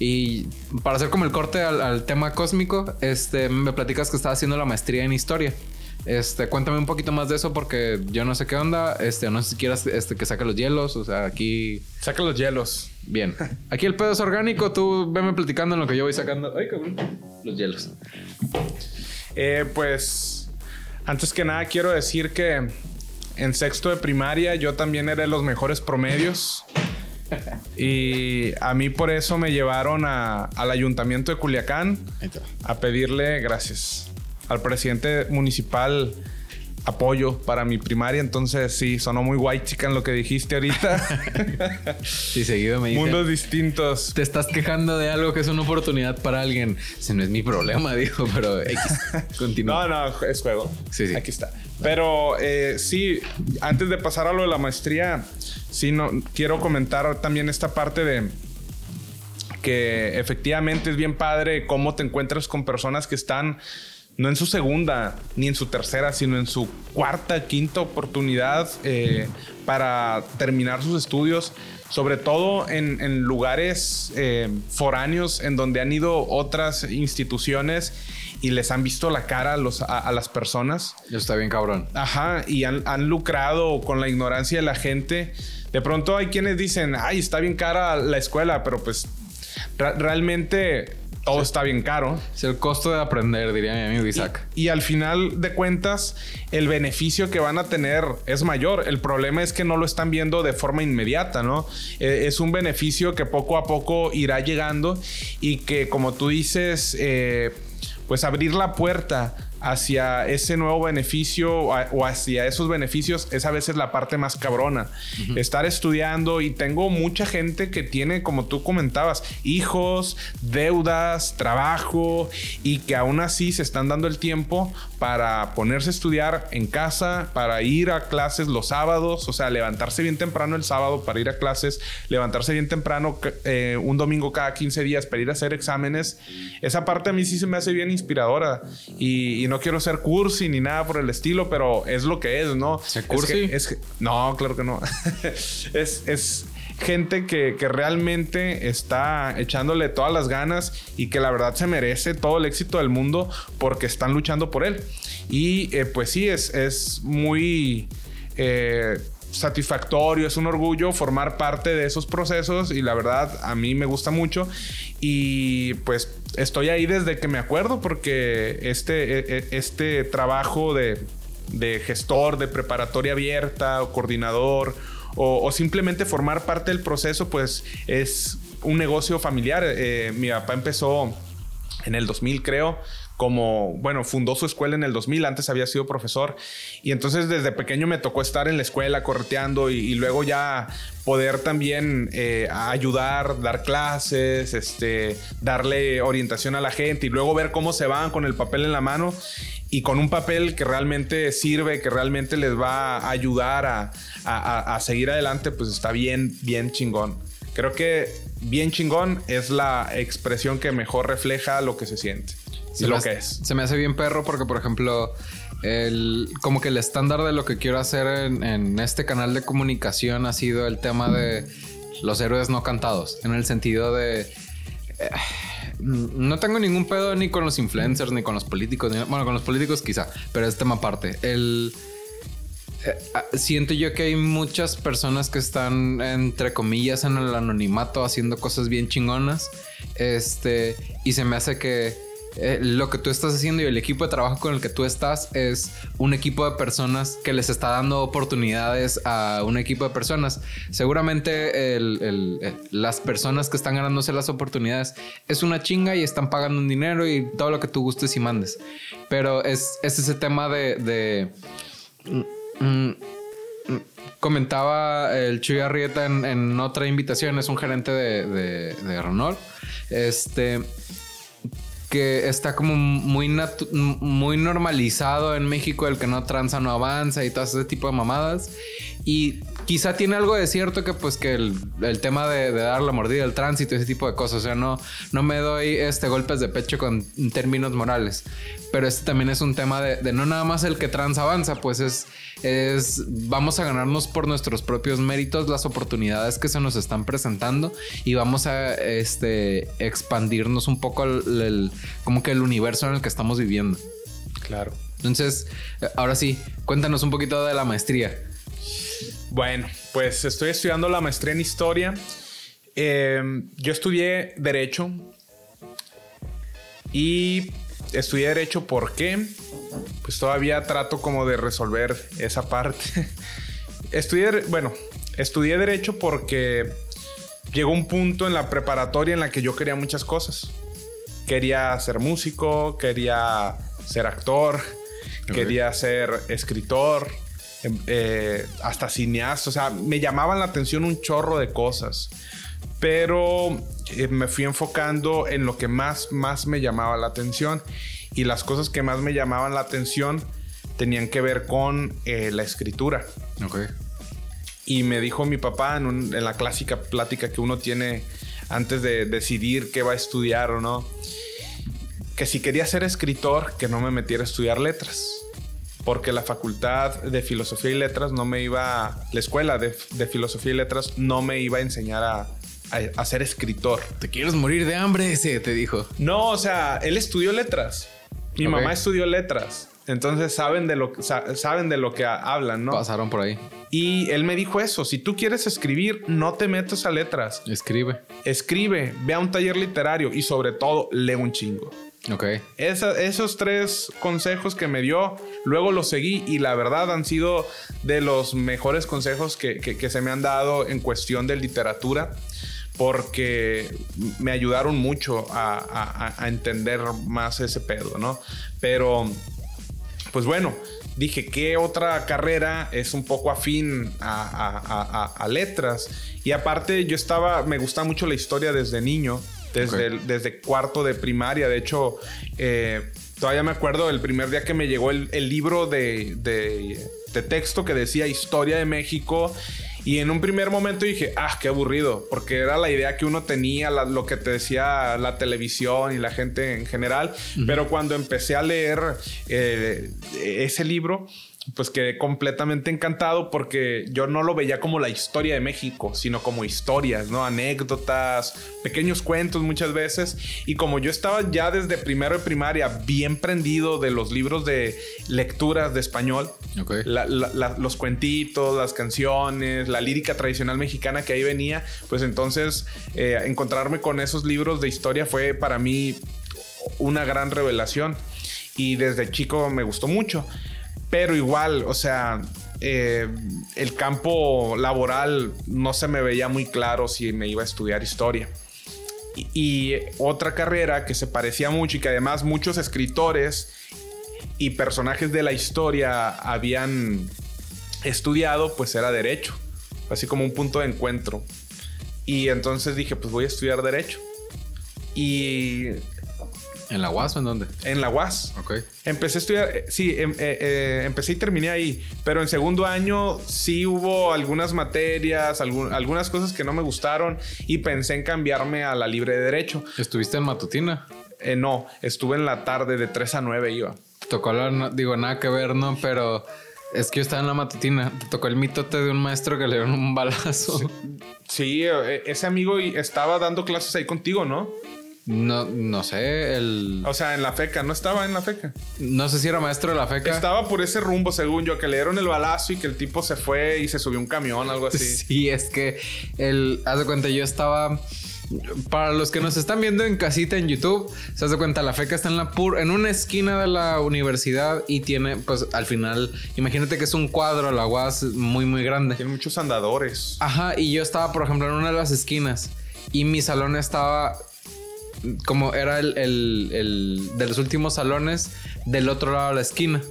Y para hacer como el corte al, tema cósmico, este, me platicas que estás haciendo la maestría en historia. Este, cuéntame un poquito más de eso porque yo no sé qué onda. Este, no sé si quieras este, que saque los hielos. O sea, aquí. Saca los hielos. Bien. Aquí el pedo es orgánico. Tú veme platicando en lo que yo voy sacando. Ay, cabrón. Los hielos. Eh, pues, antes que nada, quiero decir que en sexto de primaria yo también era de los mejores promedios. Y a mí por eso me llevaron al ayuntamiento de Culiacán a pedirle gracias al presidente municipal apoyo para mi primaria. Entonces, sí, sonó muy guay, chica, en lo que dijiste ahorita. sí, seguido me dicen. Mundos distintos. Te estás quejando de algo que es una oportunidad para alguien. Ese no es mi problema, dijo, pero continúa. No, no, es juego. Sí, sí. Aquí está. Pero eh, sí, antes de pasar a lo de la maestría, sí, no, quiero comentar también esta parte de que efectivamente es bien padre cómo te encuentras con personas que están no en su segunda ni en su tercera, sino en su cuarta, quinta oportunidad eh, para terminar sus estudios, sobre todo en, lugares eh, foráneos en donde han ido otras instituciones y les han visto la cara a, los, a, las personas. Está bien cabrón. Ajá, y han, lucrado con la ignorancia de la gente. De pronto hay quienes dicen, ay, está bien cara la escuela, pero pues realmente todo está bien caro. Es el costo de aprender, diría mi amigo Isaac. Y, al final de cuentas, el beneficio que van a tener es mayor. El problema es que no lo están viendo de forma inmediata, ¿no? E, es un beneficio que poco a poco irá llegando y que, como tú dices, eh, pues abrir la puerta hacia ese nuevo beneficio o hacia esos beneficios es a veces la parte más cabrona. Estar estudiando y tengo mucha gente que tiene, como tú comentabas, hijos, deudas, trabajo y que aún así se están dando el tiempo para ponerse a estudiar en casa, para ir a clases los sábados, o sea, levantarse bien temprano el sábado para ir a clases, levantarse bien temprano eh, un domingo cada 15 días para ir a hacer exámenes. Esa parte a mí sí se me hace bien inspiradora y, no quiero ser cursi ni nada por el estilo, pero es lo que es, ¿no? ¿Se cursi? Es no, claro que no. es, es gente que, que, realmente está echándole todas las ganas y que la verdad se merece todo el éxito del mundo porque están luchando por él. Y eh, pues sí, es, es muy... Eh, satisfactorio, es un orgullo formar parte de esos procesos y la verdad a mí me gusta mucho y pues estoy ahí desde que me acuerdo porque este, e, e, este trabajo de, gestor, de preparatoria abierta o coordinador o, simplemente formar parte del proceso pues es un negocio familiar. Eh, mi papá empezó en el 2000 creo, como, bueno, fundó su escuela en el 2000, antes había sido profesor, y entonces desde pequeño me tocó estar en la escuela correteando y, luego ya poder también eh, ayudar, dar clases, este, darle orientación a la gente y luego ver cómo se van con el papel en la mano y con un papel que realmente sirve, que realmente les va a ayudar a, a seguir adelante, pues está bien, bien chingón. Creo que bien chingón es la expresión que mejor refleja lo que se siente y lo que es. Se me hace bien perro porque, por ejemplo, el, como que el estándar de lo que quiero hacer en, este canal de comunicación ha sido el tema de los héroes no cantados, en el sentido de... Eh, no tengo ningún pedo ni con los influencers, ni con los políticos, bueno, con los políticos quizá, pero es tema aparte. El eh, ah, siento yo que hay muchas personas que están, entre comillas, en el anonimato haciendo cosas bien chingonas. Este, y se me hace que eh, lo que tú estás haciendo y el equipo de trabajo con el que tú estás es un equipo de personas que les está dando oportunidades a un equipo de personas. Seguramente las personas que están ganándose las oportunidades es una chinga y están pagando un dinero y todo lo que tú gustes y mandes. Pero es, ese tema de Mm, mm, comentaba el Chuy Arrieta en, otra invitación, es un gerente de, de, Renault, este, que está como muy, muy normalizado en México el que no tranza no avanza y todo ese tipo de mamadas. Y quizá tiene algo de cierto que pues que el, tema de, dar la mordida, el tránsito, ese tipo de cosas. O sea, no, no me doy este golpes de pecho con términos morales. Pero este también es un tema de, no nada más el que trans avanza, pues es, es vamos a ganarnos por nuestros propios méritos las oportunidades que se nos están presentando y vamos a este, expandirnos un poco el, como que el universo en el que estamos viviendo. Claro. Entonces, ahora sí, cuéntanos un poquito de la maestría. Bueno, pues estoy estudiando la maestría en historia. Em, yo estudié derecho y estudié derecho porque pues todavía trato como de resolver esa parte. estudié, bueno, estudié derecho porque llegó un punto en la preparatoria en la que yo quería muchas cosas. Quería ser músico, quería ser actor, quería ser escritor, eh, hasta cineasta, o sea, me llamaban la atención un chorro de cosas, pero eh, me fui enfocando en lo que más, más me llamaba la atención y las cosas que más me llamaban la atención tenían que ver con eh, la escritura. Ok. Y me dijo mi papá en, en la clásica plática que uno tiene antes de decidir qué va a estudiar o no, que si quería ser escritor, que no me metiera a estudiar letras porque la facultad de filosofía y letras no me iba, la escuela de, filosofía y letras no me iba a enseñar a, ser escritor. ¿Te quieres morir de hambre? Ese te dijo. No, o sea, él estudió letras. Mi mamá estudió letras. Entonces saben de lo, saben de lo que hablan, ¿no? Pasaron por ahí. Y él me dijo eso, si tú quieres escribir, no te metas a letras. Escribe. Escribe, ve a un taller literario y sobre todo, lee un chingo. Ok. esos tres consejos que me dio, luego los seguí y la verdad han sido de los mejores consejos que, se me han dado en cuestión de literatura porque me ayudaron mucho a, entender más ese pedo, ¿no? Pero, pues bueno, dije, ¿qué otra carrera es un poco afín a, letras? Y aparte yo estaba, me gusta mucho la historia desde niño desde, desde cuarto de primaria. De hecho, eh, todavía me acuerdo el primer día que me llegó el, libro de, de, texto que decía Historia de México. Y en un primer momento dije, ah, qué aburrido, porque era la idea que uno tenía, lo que te decía la televisión y la gente en general. Pero cuando empecé a leer eh, ese libro, pues quedé completamente encantado porque yo no lo veía como la historia de México, sino como historias, ¿no? Anécdotas, pequeños cuentos muchas veces. Y como yo estaba ya desde primero de primaria bien prendido de los libros de lecturas de español, los cuentitos, las canciones, la lírica tradicional mexicana que ahí venía, pues entonces eh, encontrarme con esos libros de historia fue para mí una gran revelación. Y desde chico me gustó mucho. Pero igual, o sea, eh, el campo laboral no se me veía muy claro si me iba a estudiar historia. Y, y otra carrera que se parecía mucho y que además muchos escritores y personajes de la historia habían estudiado, pues era derecho. Así como un punto de encuentro. Y entonces dije, pues voy a estudiar derecho. Y ¿En la UAS o en dónde? en la UAS. Ok. Empecé a estudiar, eh, sí, em- eh, eh, empecé y terminé ahí, pero en segundo año sí hubo algunas materias, algún- algunas cosas que no me gustaron y pensé en cambiarme a la libre de derecho. ¿Estuviste en Matutina? Eh, no, estuve en la tarde de 3 a 9 iba. Tocó la, no- digo, nada que ver, ¿no? Pero es que yo estaba en la matutina. Te tocó el mitote de un maestro que le dieron un balazo. Sí, eh, ese amigo estaba dando clases ahí contigo, ¿no? No, no sé, el... O sea, en la feca, no estaba en la feca. No sé si era maestro de la feca. Estaba por ese rumbo, según yo, que le dieron el balazo y que el tipo se fue y se subió un camión, algo así. Sí, es que el... Haz de cuenta, yo estaba... Para los que nos están viendo en casita en YouTube, se hace cuenta, la feca está en la pur en una esquina de la universidad y tiene, pues al final, imagínate que es un cuadro, la UAS muy, muy grande. Tiene muchos andadores. Ajá, y yo estaba, por ejemplo, en una de las esquinas y mi salón estaba como era el, el- el de los últimos salones del otro lado de la esquina.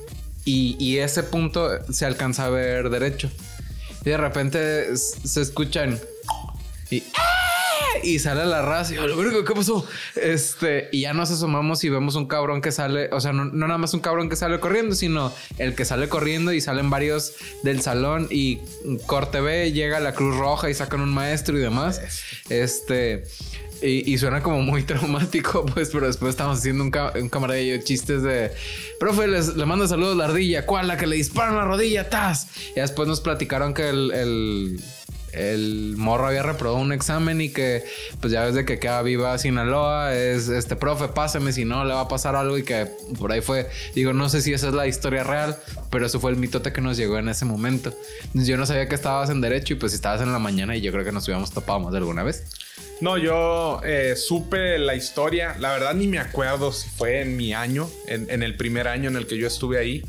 Y, y ese punto se alcanza a ver derecho. Y de repente se escuchan y, ¡ah! y sale la raza y yo, "Verga, ¿qué pasó? Este, y ya nos asomamos y vemos un cabrón que sale, o sea, no, no nada más un cabrón que sale corriendo, sino el que sale corriendo y salen varios del salón y corte B, llega la Cruz Roja y sacan un maestro y demás. Este, y, suena como muy traumático, pues, pero después estamos haciendo un, ca- un yo chistes de, profe, les, le manda saludos a la ardilla, ¿cuál? La que le disparan la rodilla, tas. Y después nos platicaron que el, el morro había reprobado un examen y que, pues ya ves de que queda viva Sinaloa, es este profe, pásame, si no le va a pasar algo y que por ahí fue. Digo, no sé si esa es la historia real, pero eso fue el mitote que nos llegó en ese momento. Yo no sabía que estabas en derecho y pues estabas en la mañana y yo creo que nos hubiéramos topado más de alguna vez. No, yo eh, supe la historia. La verdad ni me acuerdo si fue en mi año, en, en el primer año en el que yo estuve ahí.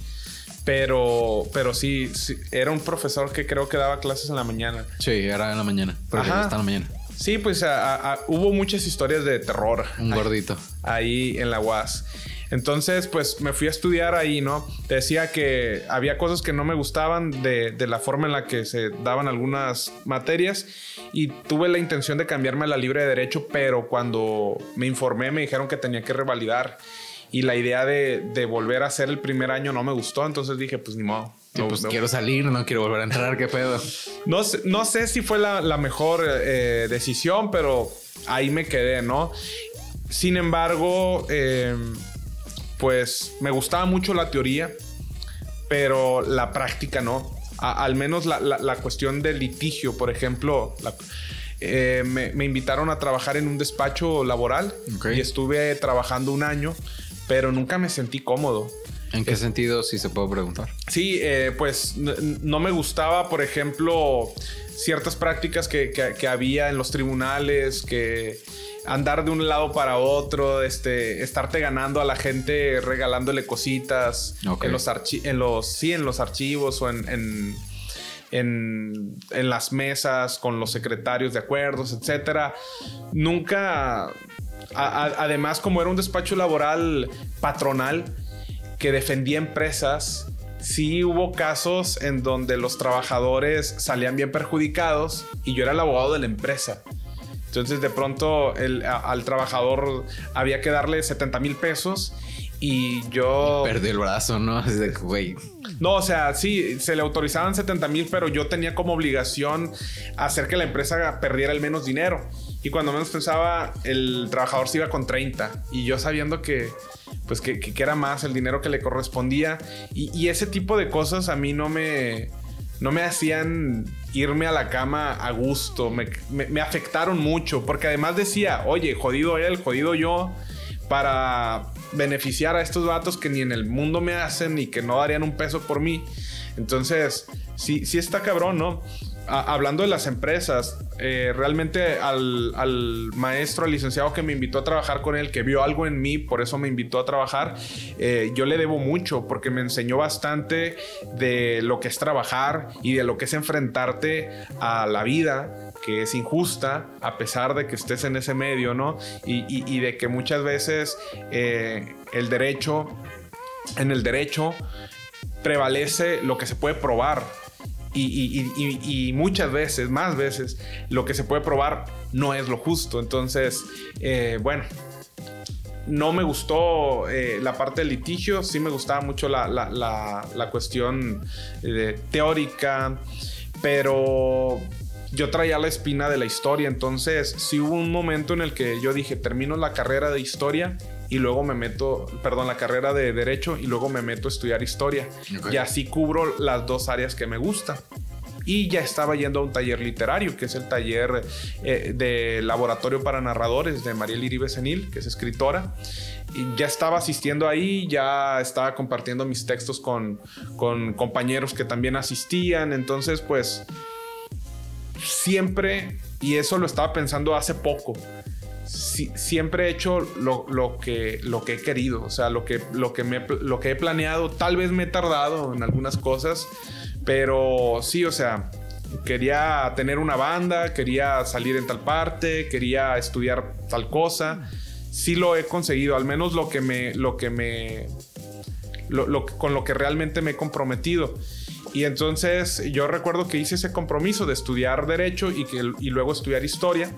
Pero, pero sí, sí, era un profesor que creo que daba clases en la mañana. Sí, era en la mañana, porque Ajá. la mañana. Sí, pues a- a- a- hubo muchas historias de terror Un gordito. ahí en la UAS. Entonces, pues me fui a estudiar ahí, ¿no? Te decía que había cosas que no me gustaban de, de la forma en la que se daban algunas materias y tuve la intención de cambiarme a la libre de derecho, pero cuando me informé me dijeron que tenía que revalidar y la idea de, de volver a hacer el primer año no me gustó, entonces dije, pues ni modo. Sí, No- pues no- quiero salir, no quiero volver a entrar, qué pedo. no sé, no sé si fue la, la mejor eh, decisión, pero ahí me quedé, ¿no? Sin embargo, eh, pues me gustaba mucho la teoría, pero la práctica no. A- al menos la, la- la cuestión del litigio, por ejemplo, la- eh, me, me invitaron a trabajar en un despacho laboral y estuve trabajando un año, pero nunca me sentí cómodo. ¿En qué sentido, si se puede preguntar? Sí, eh, pues no me gustaba, por ejemplo, ciertas prácticas que, que- que había en los tribunales, que andar de un lado para otro, este, estarte ganando a la gente regalándole cositas en los en los, sí, en los archivos o en, en, en- en las mesas con los secretarios de acuerdos, etcétera. Nunca, a- a- además, como era un despacho laboral patronal, que defendía empresas, sí hubo casos en donde los trabajadores salían bien perjudicados y yo era el abogado de la empresa. Entonces de pronto el- a- al trabajador había que darle 70 mil pesos y yo... Perdí el brazo, ¿no? Así de güey. No, o sea, sí, se le autorizaban 70 mil, pero yo tenía como obligación hacer que la empresa perdiera el menos dinero. Y cuando menos pensaba, el trabajador se iba con 30. Y yo sabiendo que, pues, que, que- era más el dinero que le correspondía. Y, ese tipo de cosas a mí no me, no me hacían irme a la cama a gusto. Me afectaron mucho. Porque además decía, oye, jodido él, jodido yo para beneficiar a estos vatos que ni en el mundo me hacen y que no darían un peso por mí. Entonces, sí, sí está cabrón, ¿no? Hablando de las empresas, eh, realmente al, al maestro, al licenciado que me invitó a trabajar con él, que vio algo en mí, por eso me invitó a trabajar, eh, yo le debo mucho porque me enseñó bastante de lo que es trabajar y de lo que es enfrentarte a la vida que es injusta, a pesar de que estés en ese medio, ¿no? Y, de que muchas veces eh, el derecho, en el derecho prevalece lo que se puede probar. Y, muchas veces, más veces, lo que se puede probar no es lo justo. Entonces, eh, bueno, no me gustó eh, la parte del litigio, sí me gustaba mucho la, la cuestión teórica, pero yo traía la espina de la historia, entonces sí hubo un momento en el que yo dije, termino la carrera de historia y luego me meto, perdón, la carrera de derecho y luego me meto a estudiar historia. Y así cubro las dos áreas que me gustan. Y ya estaba yendo a un taller literario, que es el taller eh, de laboratorio para narradores de María Iribe Senil, que es escritora. Y ya estaba asistiendo ahí, ya estaba compartiendo mis textos con, con compañeros que también asistían. Entonces, pues siempre, y eso lo estaba pensando hace poco, siempre he hecho lo, que, lo que he querido, o sea, lo que, lo, que me, lo que he planeado, tal vez me he tardado en algunas cosas, pero sí, o sea, quería tener una banda, quería salir en tal parte, quería estudiar tal cosa, sí lo he conseguido, al menos lo que me, lo que me, con lo que realmente me he comprometido. Y entonces yo recuerdo que hice ese compromiso de estudiar derecho y, que, y luego estudiar historia.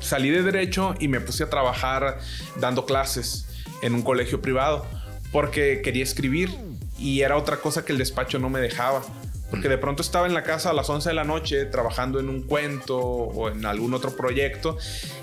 Salí de derecho y me puse a trabajar dando clases en un colegio privado porque quería escribir y era otra cosa que el despacho no me dejaba. Porque de pronto estaba en la casa a las 11 de la noche trabajando en un cuento o en algún otro proyecto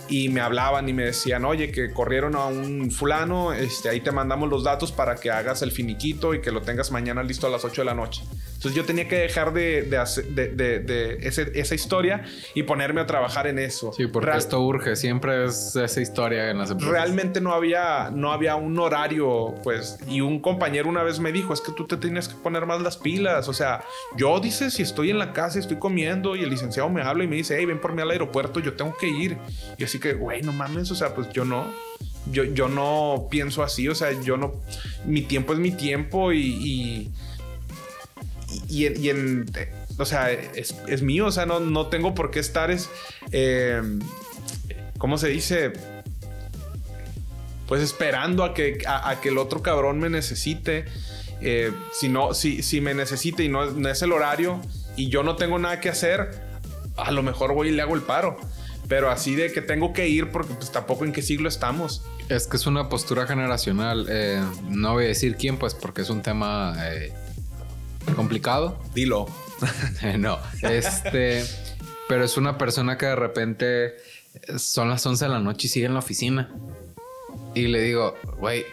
y me hablaban y me decían, oye, que corrieron a un fulano, este, ahí te mandamos los datos para que hagas el finiquito y que lo tengas mañana listo a las 8 de la noche. Entonces yo tenía que dejar de, de, de, esa historia y ponerme a trabajar en eso. Sí, porque esto urge, siempre es esa historia en las empresas. Realmente no había, no había un horario, pues, y un compañero una vez me dijo, es que tú te tienes que poner más las pilas, o sea, yo dice, si estoy en la casa, estoy comiendo y el licenciado me habla y me dice, hey, ven por mí al aeropuerto, yo tengo que ir. Y así que, güey, no mames, o sea, pues yo no. Yo, yo no pienso así, o sea, yo no. Mi tiempo es mi tiempo y y, en, o sea, es, mío, o sea, no, no tengo por qué estar, es, eh, ¿cómo se dice? Pues esperando a que, a, que el otro cabrón me necesite. Eh, si, no, si, me necesite y no, es el horario y yo no tengo nada que hacer, a lo mejor voy y le hago el paro. Pero así de que tengo que ir porque pues tampoco en qué siglo estamos. Es que es una postura generacional. Eh, no voy a decir quién, pues porque es un tema complicado. Dilo. no, este, pero es una persona que de repente son las 11 de la noche y sigue en la oficina. Y le digo, güey,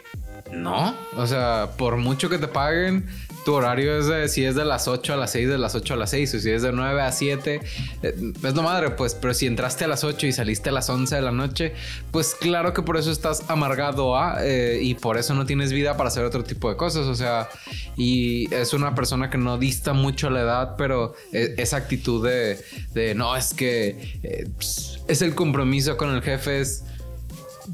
no. O sea, por mucho que te paguen, tu horario es de si es de las 8 a las 6, de las 8 a las 6, o si es de 9 a 7, eh, es lo madre, pues, pero si entraste a las 8 y saliste a las 11 de la noche, pues claro que por eso estás amargado a eh, y por eso no tienes vida para hacer otro tipo de cosas, o sea, y es una persona que no dista mucho la edad, pero e, esa actitud de, de no, es que eh, es el compromiso con el jefe, es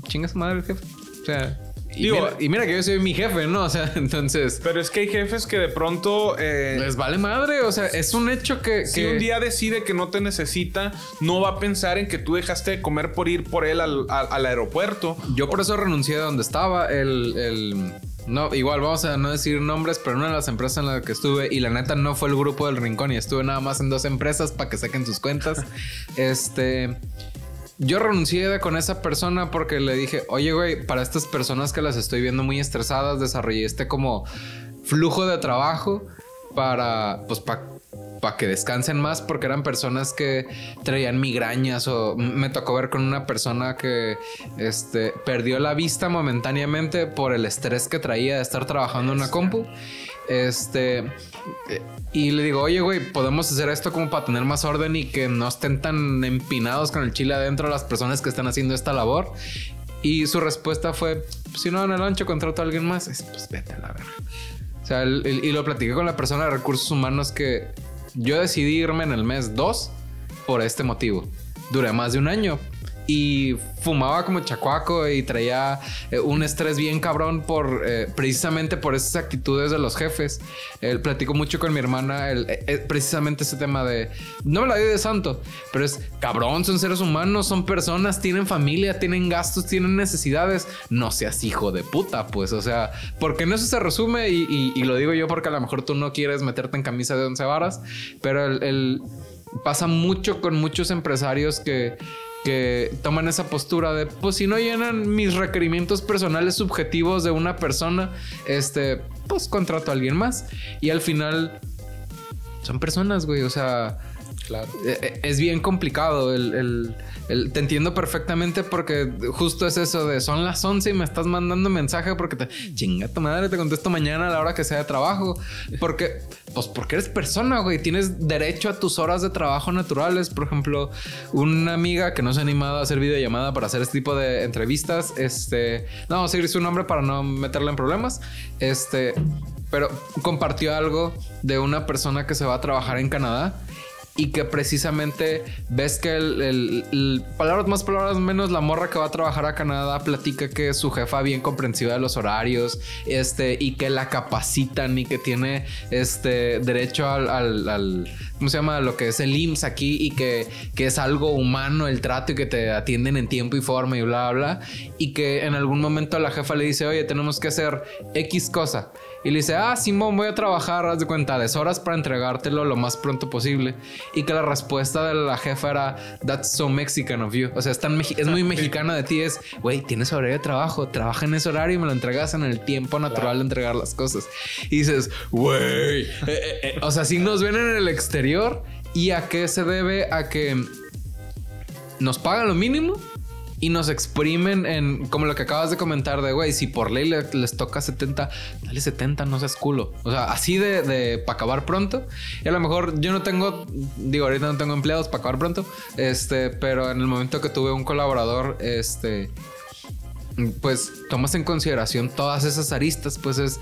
chingas madre el jefe, o sea. Y, mira, que yo soy mi jefe, ¿no? O sea, entonces. Pero es que hay jefes que de pronto. Eh, les vale madre. O sea, es un hecho que. Si un día decide que no te necesita, no va a pensar en que tú dejaste de comer por ir por él al, aeropuerto. Yo por eso renuncié de donde estaba. El, No, igual vamos a no decir nombres, pero una de las empresas en las que estuve, y la neta no fue el grupo del Rincón, y estuve nada más en dos empresas para que saquen sus cuentas. este yo renuncié con esa persona porque le dije, oye, güey, para estas personas que las estoy viendo muy estresadas, desarrollé este como flujo de trabajo para, pues, para que descansen más porque eran personas que traían migrañas o me tocó ver con una persona que este, perdió la vista momentáneamente por el estrés que traía de estar trabajando en una compu. Este, y le digo, oye, güey, podemos hacer esto como para tener más orden y que no estén tan empinados con el chile adentro las personas que están haciendo esta labor. Y su respuesta fue, pues, si no en el ancho contrato a alguien más, pues vete a la verga. O sea, y lo platiqué con la persona de recursos humanos que yo decidí irme en el mes 2 por este motivo. Duré más de un año y fumaba como chacuaco y traía eh, un estrés bien cabrón por eh, precisamente por esas actitudes de los jefes. Él platicó mucho con mi hermana el, eh, precisamente ese tema de no me la di de santo, pero es cabrón, son seres humanos, son personas, tienen familia, tienen gastos, tienen necesidades. No seas hijo de puta, pues, o sea, porque en eso se resume y, lo digo yo porque a lo mejor tú no quieres meterte en camisa de once varas, pero el pasa mucho con muchos empresarios que que toman esa postura de, pues si no llenan mis requerimientos personales subjetivos de una persona, este, pues contrato a alguien más. Y al final son personas, güey, o sea, claro. E, e, es bien complicado el te entiendo perfectamente porque justo es eso de son las 11 y me estás mandando mensaje porque te chinga tu madre, te contesto mañana a la hora que sea de trabajo. Porque, pues porque eres persona, güey. Tienes derecho a tus horas de trabajo naturales. Por ejemplo, una amiga que no se ha animado a hacer videollamada para hacer este tipo de entrevistas, este, no vamos a seguir su nombre para no meterla en problemas. Este, pero compartió algo de una persona que se va a trabajar en Canadá y que precisamente ves que el, palabras más, palabras menos, la morra que va a trabajar a Canadá platica que su jefa bien comprensiva de los horarios, este, y que la capacitan y que tiene este derecho al, al, ¿cómo se llama? Lo que es el IMSS aquí y que, que es algo humano el trato y que te atienden en tiempo y forma y bla, bla, y que en algún momento la jefa le dice, oye, tenemos que hacer X cosa. Y le dice, ah, Simón, voy a trabajar, haz de cuenta, horas para entregártelo lo más pronto posible. Y que la respuesta de la jefa era, that's so Mexican of you. O sea, es, es muy mexicana de ti. Es, güey, tienes horario de trabajo, trabaja en ese horario y me lo entregas en el tiempo natural de entregar las cosas. Y dices, güey. Eh, eh, eh, o sea, si nos ven en el exterior. ¿Y a qué se debe? A que nos pagan lo mínimo y nos exprimen en, como lo que acabas de comentar, de güey, si por ley les, toca 70, dale 70, no seas culo. O sea, así de, para acabar pronto. Y a lo mejor yo no tengo, digo, ahorita no tengo empleados para acabar pronto, este, pero en el momento que tuve un colaborador, este, pues tomas en consideración todas esas aristas, pues es,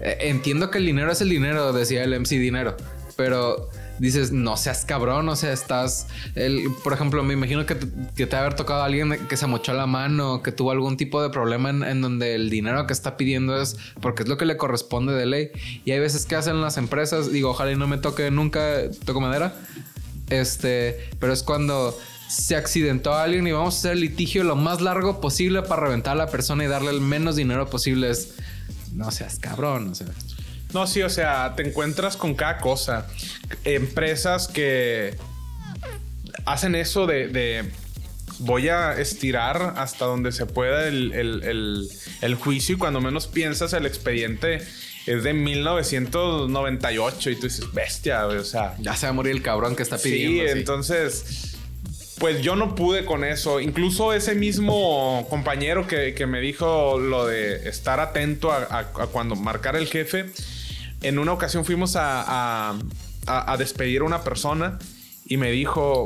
eh, entiendo que el dinero es el dinero, decía el MC Dinero, pero dices, no seas cabrón, o sea, estás, el, por ejemplo, me imagino que que te haber tocado a alguien que se mochó la mano, que tuvo algún tipo de problema en, donde el dinero que está pidiendo es porque es lo que le corresponde de ley. Y hay veces que hacen las empresas, digo, ojalá y no me toque nunca, toco madera, este, pero es cuando se accidentó a alguien y vamos a hacer el litigio lo más largo posible para reventar a la persona y darle el menos dinero posible. Es, no seas cabrón, o sea. No, sí, o sea, te encuentras con cada cosa. Empresas que hacen eso de, voy a estirar hasta donde se pueda el, juicio y cuando menos piensas el expediente es de 1998 y tú dices, bestia, o sea. Ya se va a morir el cabrón que está pidiendo. Sí, entonces, pues yo no pude con eso. Incluso ese mismo compañero que, me dijo lo de estar atento a cuando marcar el jefe en una ocasión fuimos a, despedir a una persona y me dijo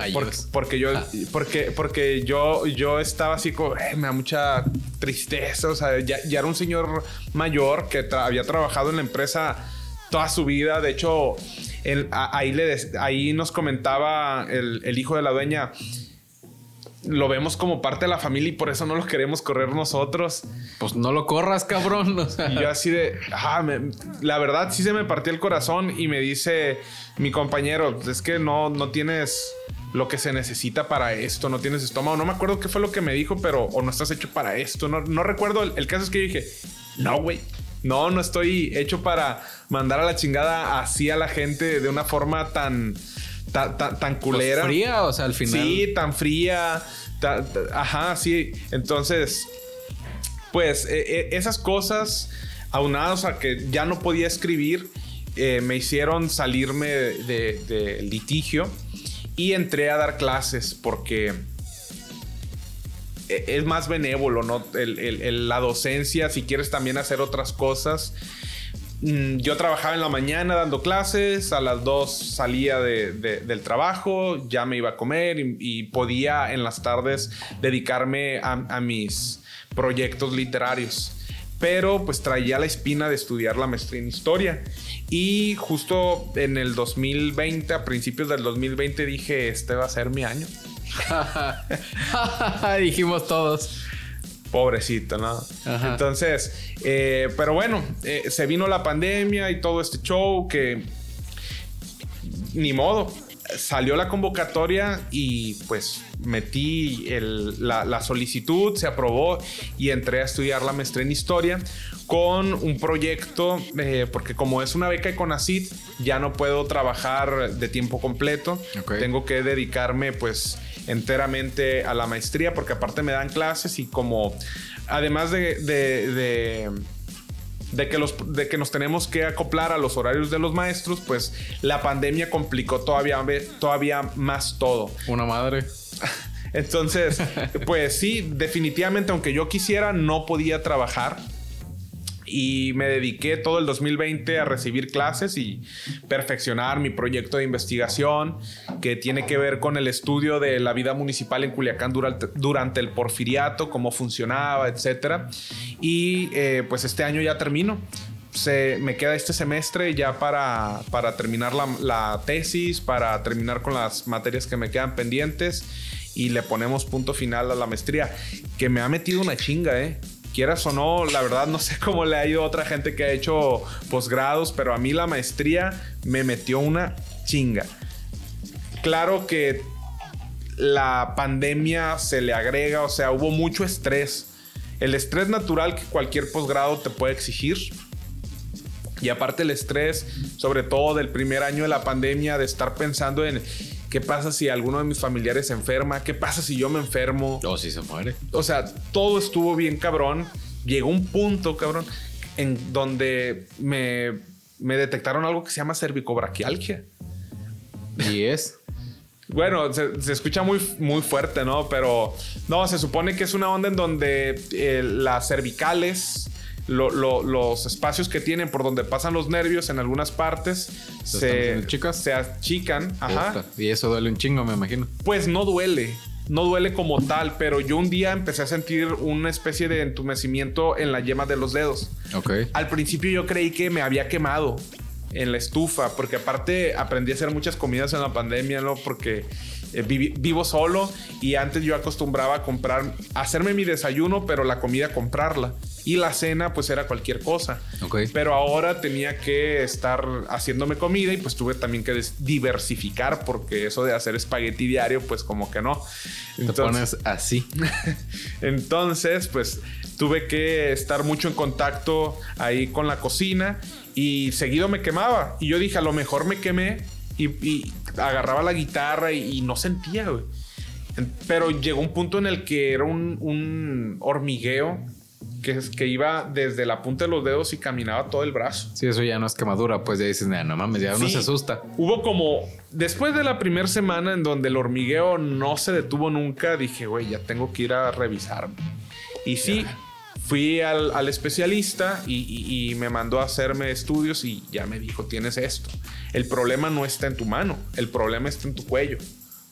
porque yo ah. porque porque yo yo estaba así como eh, me da mucha tristeza o sea ya, era un señor mayor que había trabajado en la empresa toda su vida de hecho ahí le ahí nos comentaba el, el hijo de la dueña lo vemos como parte de la familia y por eso no lo queremos correr nosotros. Pues no lo corras, cabrón. Y yo así de, ah, la verdad sí se me partió el corazón y me dice mi compañero, es que no, no tienes lo que se necesita para esto, no tienes estómago. No me acuerdo qué fue lo que me dijo, pero o no estás hecho para esto. No, no recuerdo. El, caso es que yo dije, no, güey. No, no estoy hecho para mandar a la chingada así a la gente de una forma tan tan, culera. Pues fría, o sea, al final. Sí, tan fría. ajá, sí. Entonces, pues e, e, esas cosas, aunadas a que ya no podía escribir, eh, me hicieron salirme de, litigio y entré a dar clases porque e, es más benévolo, ¿no? la docencia, si quieres también hacer otras cosas, yo trabajaba en la mañana dando clases, a las 2 salía del trabajo, ya me iba a comer y, podía en las tardes dedicarme a, mis proyectos literarios. Pero pues traía la espina de estudiar la maestría en historia. Y justo en el 2020, a principios del 2020, dije, este va a ser mi año. Dijimos todos. Pobrecito, ¿no? Entonces, eh, pero bueno, eh, se vino la pandemia y todo este show que ni modo. Salió la convocatoria y pues metí la, solicitud, se aprobó y entré a estudiar la maestría en historia con un proyecto, eh, porque como es una beca Econacid, ya no puedo trabajar de tiempo completo. Tengo que dedicarme pues enteramente a la maestría porque aparte me dan clases y como además de, de, de que, los, de que nos tenemos que acoplar a los horarios de los maestros, pues la pandemia complicó todavía, todavía más todo. Una madre. Entonces, pues sí, definitivamente, aunque yo quisiera, no podía trabajar y me dediqué todo el 2020 a recibir clases y perfeccionar mi proyecto de investigación que tiene que ver con el estudio de la vida municipal en Culiacán durante, el porfiriato, cómo funcionaba, etc. Y eh, pues este año ya termino. Se, me queda este semestre ya para, para terminar la, la tesis, para terminar con las materias que me quedan pendientes y le ponemos punto final a la maestría, que me ha metido una chinga, ¿eh? Quieras o no, la verdad no sé cómo le ha ido a otra gente que ha hecho posgrados, pero a mí la maestría me metió una chinga. Claro que la pandemia se le agrega, o sea, hubo mucho estrés. El estrés natural que cualquier posgrado te puede exigir. Y aparte el estrés, sobre todo del primer año de la pandemia, de estar pensando en qué pasa si alguno de mis familiares se enferma, qué pasa si yo me enfermo. O si se muere. O sea, todo estuvo bien cabrón. Llegó un punto, cabrón, en donde me, me detectaron algo que se llama cervicobraquialgia. ¿Y es? Bueno, se, escucha muy, muy fuerte, ¿no? Pero no, se supone que es una onda en donde eh, las cervicales los espacios que tienen por donde pasan los nervios en algunas partes se, se achican. Ajá. Y eso duele un chingo, me imagino. Pues no duele. No duele como tal, pero yo un día empecé a sentir una especie de entumecimiento en la yema de los dedos. Ok. Al principio yo creí que me había quemado en la estufa, porque aparte aprendí a hacer muchas comidas en la pandemia, ¿no? Porque eh, vivo solo y antes yo acostumbraba a comprar, hacerme mi desayuno, pero la comida comprarla. Y la cena pues era cualquier cosa. Pero ahora tenía que estar haciéndome comida y pues tuve también que diversificar porque eso de hacer espagueti diario pues como que no. Entonces, Te pones así. entonces pues tuve que estar mucho en contacto ahí con la cocina y seguido me quemaba. Y yo dije, a lo mejor me quemé y, agarraba la guitarra y, no sentía, güey. Pero llegó un punto en el que era un, hormigueo que, que iba desde la punta de los dedos y caminaba todo el brazo. Sí, eso ya no es quemadura, pues ya dices, no mames, ya uno se asusta. Hubo como, después de la primera semana en donde el hormigueo no se detuvo nunca, dije, güey, ya tengo que ir a revisarme. Y sí, fui al, especialista y, me mandó a hacerme estudios y ya me dijo, tienes esto. El problema no está en tu mano, el problema está en tu cuello,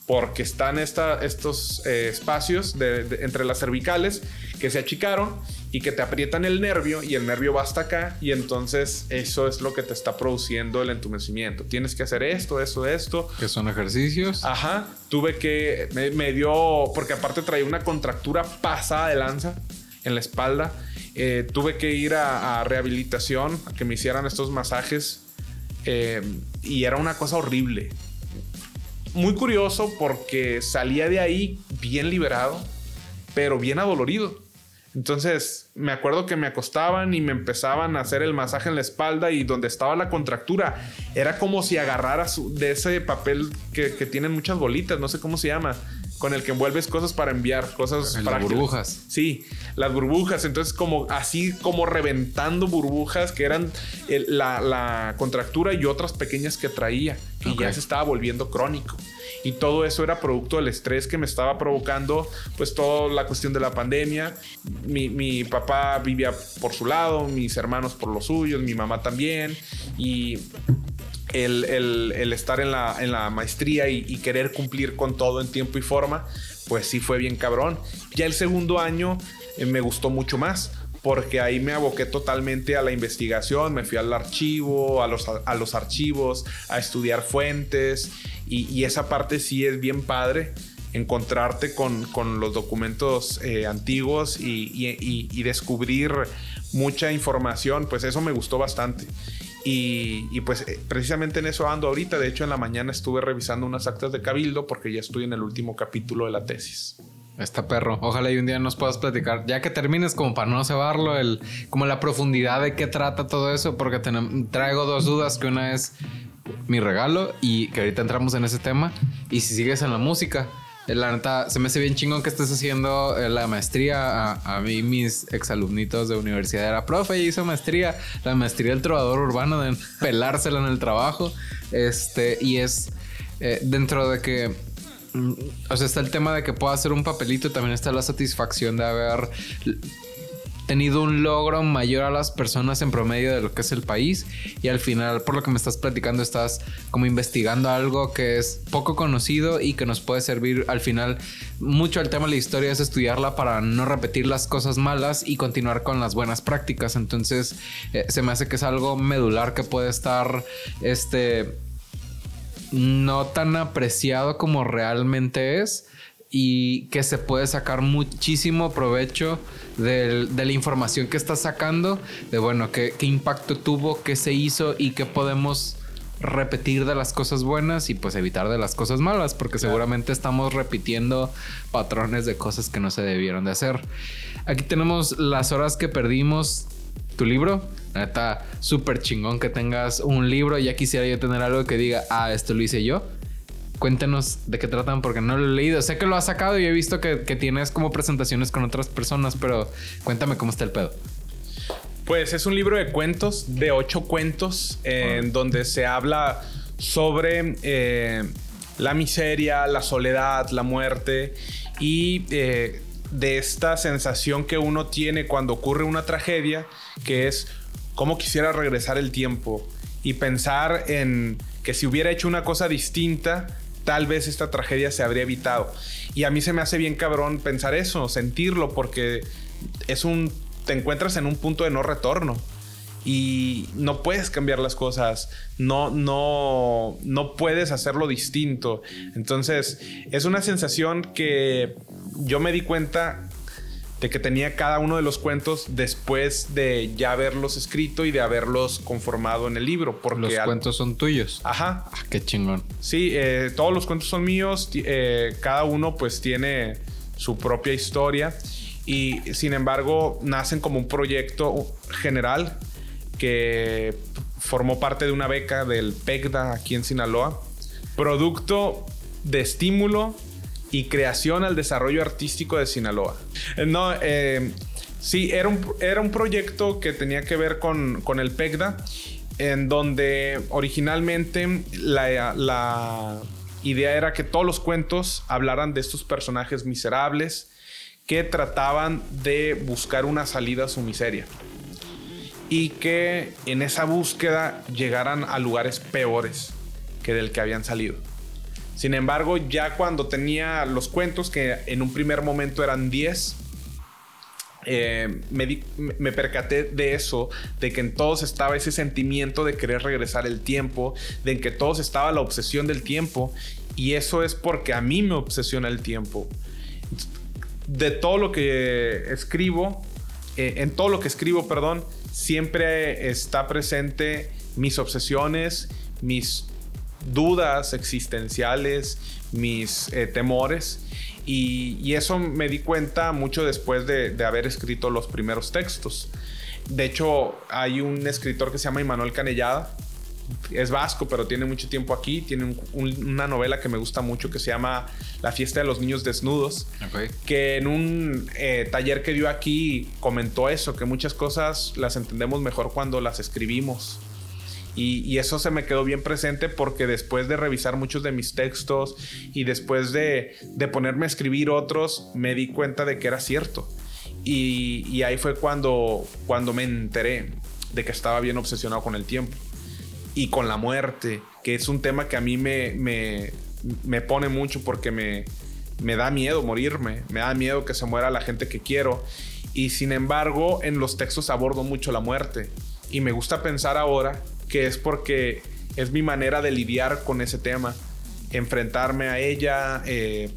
porque están estos eh, espacios entre las cervicales que se achicaron y que te aprietan el nervio y el nervio va hasta acá y entonces eso es lo que te está produciendo el entumecimiento. Tienes que hacer esto, esto, esto. Que son ejercicios. Ajá. Tuve que, me, me dio, porque aparte traía una contractura pasada de lanza en la espalda. Eh, tuve que ir a, rehabilitación, a que me hicieran estos masajes. Eh, y era una cosa horrible. Muy curioso porque salía de ahí bien liberado, pero bien adolorido. Entonces me acuerdo que me acostaban y me empezaban a hacer el masaje en la espalda y donde estaba la contractura era como si agarrara de ese papel que, que tienen muchas bolitas, no sé cómo se llama con el que envuelves cosas para enviar, cosas para burbujas. Sí, las burbujas. Entonces, como así como reventando burbujas que eran la, contractura y otras pequeñas que traía, que ya se estaba volviendo crónico. Y todo eso era producto del estrés que me estaba provocando, pues toda la cuestión de la pandemia. Mi, mi papá vivía por su lado, mis hermanos por los suyos, mi mamá también. Y el, estar en la, en la maestría y, querer cumplir con todo en tiempo y forma, pues sí fue bien cabrón. Ya el segundo año eh, me gustó mucho más porque ahí me aboqué totalmente a la investigación, me fui al archivo, a los, a los archivos, a estudiar fuentes y, esa parte sí es bien padre encontrarte con, los documentos eh, antiguos y, descubrir mucha información, pues eso me gustó bastante. Y, pues eh, precisamente en eso ando ahorita. De hecho, en la mañana estuve revisando unas actas de cabildo porque ya estoy en el último capítulo de la tesis. Está perro. Ojalá y un día nos puedas platicar, ya que termines, como para no cebarlo, el, como la profundidad de qué trata todo eso, porque traigo dos dudas, que una es mi regalo y que ahorita entramos en ese tema. Y si sigues en la música, la neta, se me hace bien chingón que estés haciendo eh, la maestría. A, mí, mis exalumnitos de universidad era profe y hizo maestría, la maestría del trovador urbano, de pelársela en el trabajo. Este, y es eh, dentro de que Mm, o sea, está el tema de que pueda hacer un papelito, también está la satisfacción de haber tenido un logro mayor a las personas en promedio de lo que es el país. Y al final por lo que me estás platicando estás como investigando algo que es poco conocido y que nos puede servir al final mucho el tema de la historia es estudiarla para no repetir las cosas malas y continuar con las buenas prácticas. Entonces eh, se me hace que es algo medular que puede estar este no tan apreciado como realmente es y que se puede sacar muchísimo provecho de la información que está sacando, de bueno, qué, impacto tuvo, qué se hizo y qué podemos repetir de las cosas buenas y pues evitar de las cosas malas, porque seguramente estamos repitiendo patrones de cosas que no se debieron de hacer. Aquí tenemos las horas que perdimos tu libro. Está súper chingón que tengas un libro. Ya quisiera yo tener algo que diga, ah, esto lo hice yo. Cuéntenos de qué tratan porque no lo he leído. Sé que lo has sacado y he visto que, tienes como presentaciones con otras personas, pero cuéntame cómo está el pedo. Pues es un libro de cuentos, de ocho cuentos, en donde se habla sobre eh, la miseria, la soledad, la muerte y eh, de esta sensación que uno tiene cuando ocurre una tragedia, que es cómo quisiera regresar el tiempo y pensar en que si hubiera hecho una cosa distinta, tal vez esta tragedia se habría evitado. Y a mí se me hace bien cabrón pensar eso, sentirlo, porque es un, te encuentras en un punto de no retorno y no puedes cambiar las cosas, no, no, no puedes hacerlo distinto. Entonces, es una sensación que yo me di cuenta de que tenía cada uno de los cuentos después de ya haberlos escrito y de haberlos conformado en el libro. Porque los cuentos son tuyos. Ajá. Ah, qué chingón. Sí, eh, todos los cuentos son míos. Eh, cada uno pues tiene su propia historia. Y sin embargo, nacen como un proyecto general que formó parte de una beca del PECDA aquí en Sinaloa. Producto de estímulo y creación al desarrollo artístico de Sinaloa. Eh, no, eh, sí, era un, era un proyecto que tenía que ver con, con el PECDA, en donde originalmente la, la idea era que todos los cuentos hablaran de estos personajes miserables que trataban de buscar una salida a su miseria y que en esa búsqueda llegaran a lugares peores que del que habían salido. Sin embargo, ya cuando tenía los cuentos, que en un primer momento eran 10, eh, me, percaté de eso, de que en todos estaba ese sentimiento de querer regresar el tiempo, de que en todos estaba la obsesión del tiempo, y eso es porque a mí me obsesiona el tiempo. De todo lo que escribo, eh, en todo lo que escribo, perdón, siempre está presente mis obsesiones, mis dudas existenciales, mis eh, temores. Y, eso me di cuenta mucho después de, haber escrito los primeros textos. De hecho, hay un escritor que se llama Immanuel Canellada, es vasco, pero tiene mucho tiempo aquí. Tiene una novela que me gusta mucho que se llama La fiesta de los niños desnudos. Que en un eh, taller que dio aquí comentó eso, que muchas cosas las entendemos mejor cuando las escribimos. Y, eso se me quedó bien presente porque después de revisar muchos de mis textos y después de, ponerme a escribir otros, me di cuenta de que era cierto. Y, ahí fue cuando, cuando me enteré de que estaba bien obsesionado con el tiempo y con la muerte, que es un tema que a mí me, me, pone mucho porque me, me da miedo morirme, me da miedo que se muera la gente que quiero. Y sin embargo, en los textos abordo mucho la muerte. Y me gusta pensar ahora que es porque es mi manera de lidiar con ese tema. enfrentarme a ella, eh,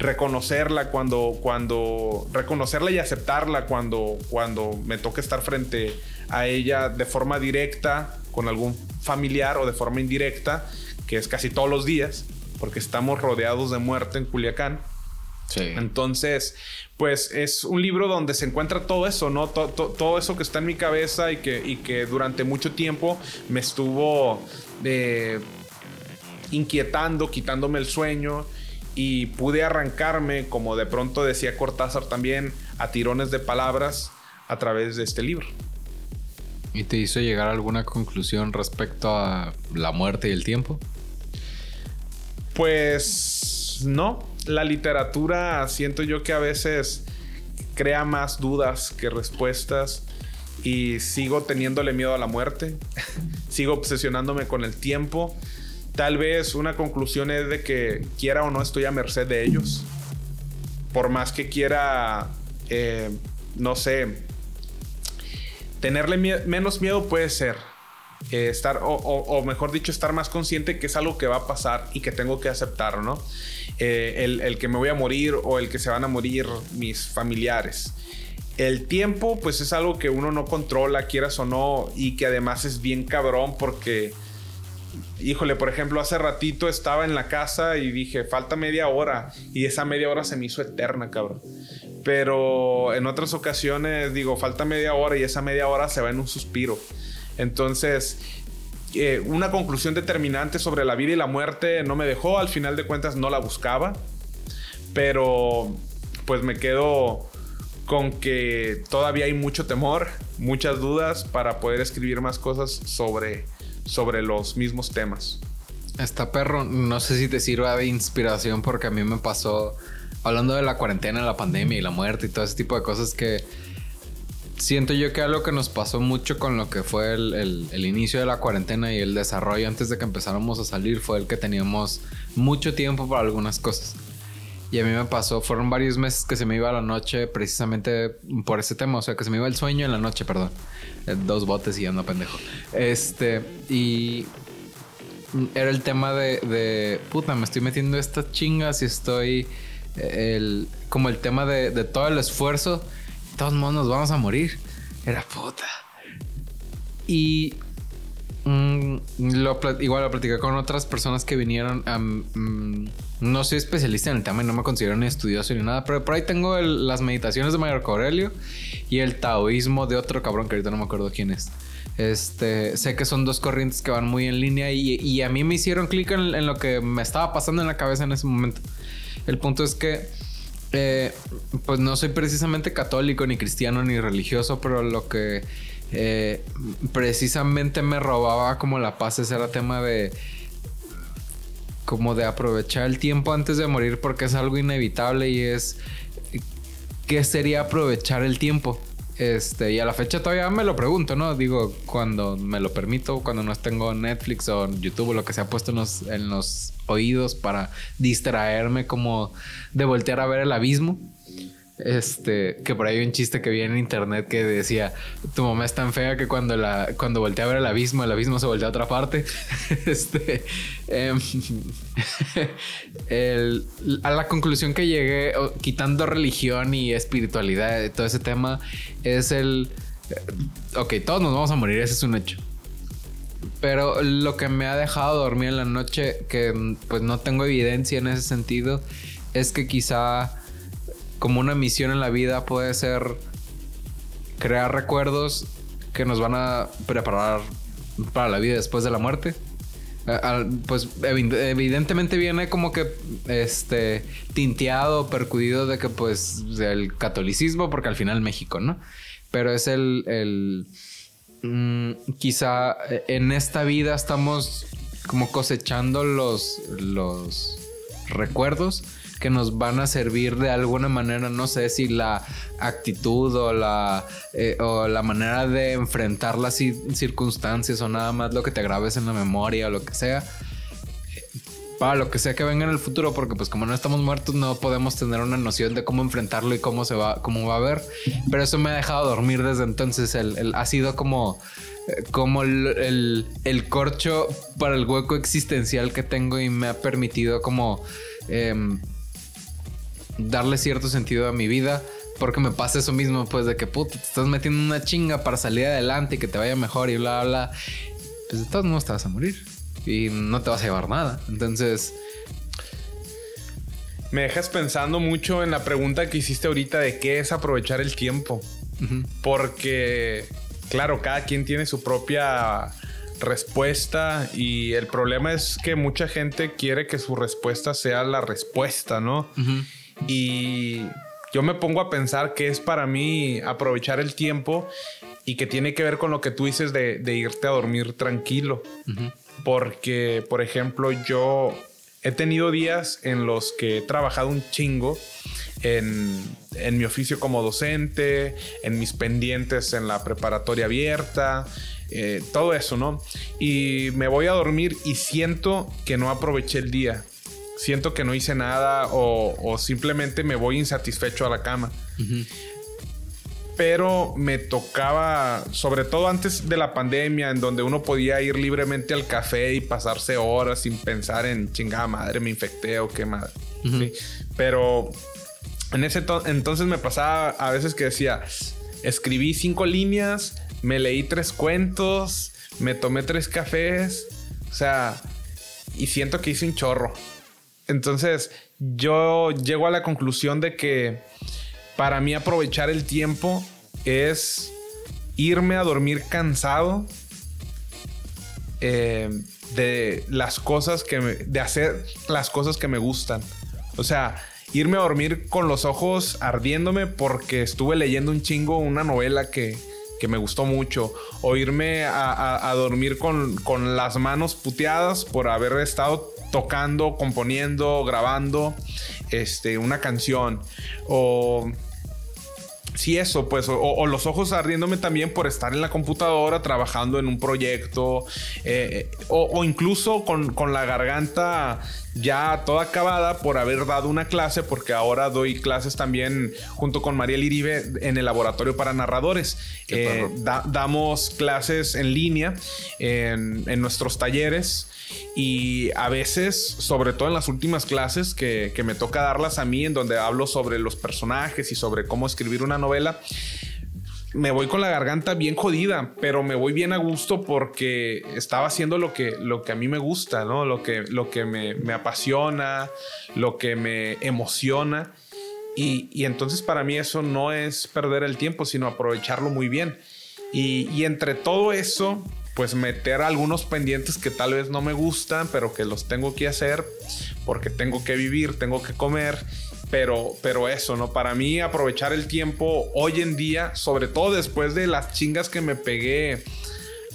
reconocerla cuando, cuando, reconocerla y aceptarla cuando, cuando me toque estar frente a ella de forma directa con algún familiar o de forma indirecta, que es casi todos los días, porque estamos rodeados de muerte en Culiacán. Sí. Entonces, pues es un libro donde se encuentra todo eso, ¿no? todo eso que está en mi cabeza y que, y que durante mucho tiempo me estuvo eh, inquietando, quitándome el sueño y pude arrancarme, como de pronto decía Cortázar también, a tirones de palabras a través de este libro. ¿Y te hizo llegar a alguna conclusión respecto a la muerte y el tiempo? Pues no, la literatura siento yo que a veces crea más dudas que respuestas y sigo teniéndole miedo a la muerte, sigo obsesionándome con el tiempo. Tal vez una conclusión es de que quiera o no estoy a merced de ellos. Por más que quiera, eh, no sé, tenerle menos miedo puede ser. Eh, estar, o, mejor dicho, estar más consciente que es algo que va a pasar y que tengo que aceptar, ¿no? Eh, el, que me voy a morir o el que se van a morir mis familiares. El tiempo, pues es algo que uno no controla, quieras o no, y que además es bien cabrón porque, híjole, por ejemplo, hace ratito estaba en la casa y dije, falta media hora, y esa media hora se me hizo eterna, cabrón. Pero en otras ocasiones digo, falta media hora y esa media hora se va en un suspiro. Entonces, eh, una conclusión determinante sobre la vida y la muerte no me dejó, al final de cuentas no la buscaba, pero pues me quedo con que todavía hay mucho temor, muchas dudas para poder escribir más cosas sobre, sobre los mismos temas. Esta perro, no sé si te sirva de inspiración porque a mí me pasó hablando de la cuarentena, la pandemia y la muerte y todo ese tipo de cosas que siento yo que algo que nos pasó mucho con lo que fue el, inicio de la cuarentena y el desarrollo antes de que empezáramos a salir fue el que teníamos mucho tiempo para algunas cosas. Y a mí me pasó, fueron varios meses que se me iba la noche precisamente por ese tema, o sea, que se me iba el sueño en la noche, perdón. Eh, dos botes y ando pendejo. Este, y era el tema de, de puta, me estoy metiendo estas chingas y estoy el, como el tema de, de todo el esfuerzo. Todos modos nos vamos a morir. Era puta. Y mm, lo, igual lo platicé con otras personas que vinieron. Mm, no soy especialista en el tema y no me considero ni estudioso ni nada, pero por ahí tengo las meditaciones de Marco Aurelio y el taoísmo de otro cabrón que ahorita no me acuerdo quién es. Este, sé que son dos corrientes que van muy en línea y, a mí me hicieron clic en, lo que me estaba pasando en la cabeza en ese momento. El punto es que, eh, pues no soy precisamente católico, ni cristiano, ni religioso, pero lo que eh, precisamente me robaba como la paz ese era tema de como de aprovechar el tiempo antes de morir porque es algo inevitable y es qué sería aprovechar el tiempo este, y a la fecha todavía me lo pregunto, ¿no? Digo, cuando me lo permito, cuando no tengo Netflix o YouTube o lo que se ha puesto en los, oídos para distraerme como de voltear a ver el abismo. Este, que por ahí hay un chiste que vi en internet que decía, tu mamá es tan fea que cuando la, cuando voltea a ver el abismo, el abismo se voltea a otra parte. este, em, a la conclusión que llegué, quitando religión y espiritualidad, todo ese tema, es el, ok, todos nos vamos a morir, ese es un hecho. Pero lo que me ha dejado dormir en la noche, que pues no tengo evidencia en ese sentido, es que quizá como una misión en la vida puede ser crear recuerdos que nos van a preparar para la vida después de la muerte. Pues evidentemente viene como que este tinteado, percudido de que pues el catolicismo, porque al final México, ¿no? Pero es el, el mm, quizá en esta vida estamos como cosechando los, los recuerdos que nos van a servir de alguna manera, no sé si la actitud o la, eh, o la manera de enfrentar las circunstancias o nada más lo que te grabes en la memoria o lo que sea. para lo que sea que venga en el futuro, porque pues como no estamos muertos no podemos tener una noción de cómo enfrentarlo y cómo se va, cómo va a ver. Pero eso me ha dejado dormir desde entonces. El, ha sido como, eh, como el, corcho para el hueco existencial que tengo y me ha permitido como em, darle cierto sentido a mi vida. Porque me pasa eso mismo, pues de que puta, te estás metiendo una chinga para salir adelante y que te vaya mejor y bla, bla. Pues de todos modos te vas a morir y no te vas a llevar nada. Entonces... Me dejas pensando mucho en la pregunta que hiciste ahorita de qué es aprovechar el tiempo. Porque, claro, cada quien tiene su propia respuesta y el problema es que mucha gente quiere que su respuesta sea la respuesta, ¿no? Y yo me pongo a pensar que es para mí aprovechar el tiempo y que tiene que ver con lo que tú dices de, irte a dormir tranquilo. Porque, por ejemplo, yo he tenido días en los que he trabajado un chingo en, mi oficio como docente, en mis pendientes en la preparatoria abierta, eh, todo eso, ¿no? Y me voy a dormir y siento que no aproveché el día. Siento que no hice nada o, simplemente me voy insatisfecho a la cama pero me tocaba, sobre todo antes de la pandemia, en donde uno podía ir libremente al café y pasarse horas sin pensar en chingada madre, me infecté o qué madre. Pero en ese entonces me pasaba a veces que decía, escribí cinco líneas, me leí tres cuentos, me tomé tres cafés, o sea, y siento que hice un chorro. Entonces yo llego a la conclusión de que para mí aprovechar el tiempo es irme a dormir cansado eh, de las cosas que me, de hacer las cosas que me gustan. O sea, irme a dormir con los ojos ardiéndome porque estuve leyendo un chingo una novela que, me gustó mucho. O irme a, dormir con, con, las manos puteadas por haber estado tocando, componiendo, grabando este, una canción. O sí, eso, pues, o, los ojos ardiéndome también por estar en la computadora trabajando en un proyecto, eh, eh, o, incluso con, con, la garganta ya toda acabada por haber dado una clase, porque ahora doy clases también junto con María Liribe en el laboratorio para narradores. Eh, damos clases en línea en, en nuestros talleres. Y a veces, sobre todo en las últimas clases que, me toca darlas a mí, en donde hablo sobre los personajes y sobre cómo escribir una novela, me voy con la garganta bien jodida, pero me voy bien a gusto porque estaba haciendo lo que, lo que a mí me gusta, ¿no? Lo que, lo que me, apasiona, lo que me emociona. Y, y, entonces para mí eso no es perder el tiempo, sino aprovecharlo muy bien. Y, y entre todo eso, pues meter algunos pendientes que tal vez no me gustan, pero que los tengo que hacer porque tengo que vivir, tengo que comer. Pero, pero eso, ¿no? Para mí aprovechar el tiempo hoy en día, sobre todo después de las chingas que me pegué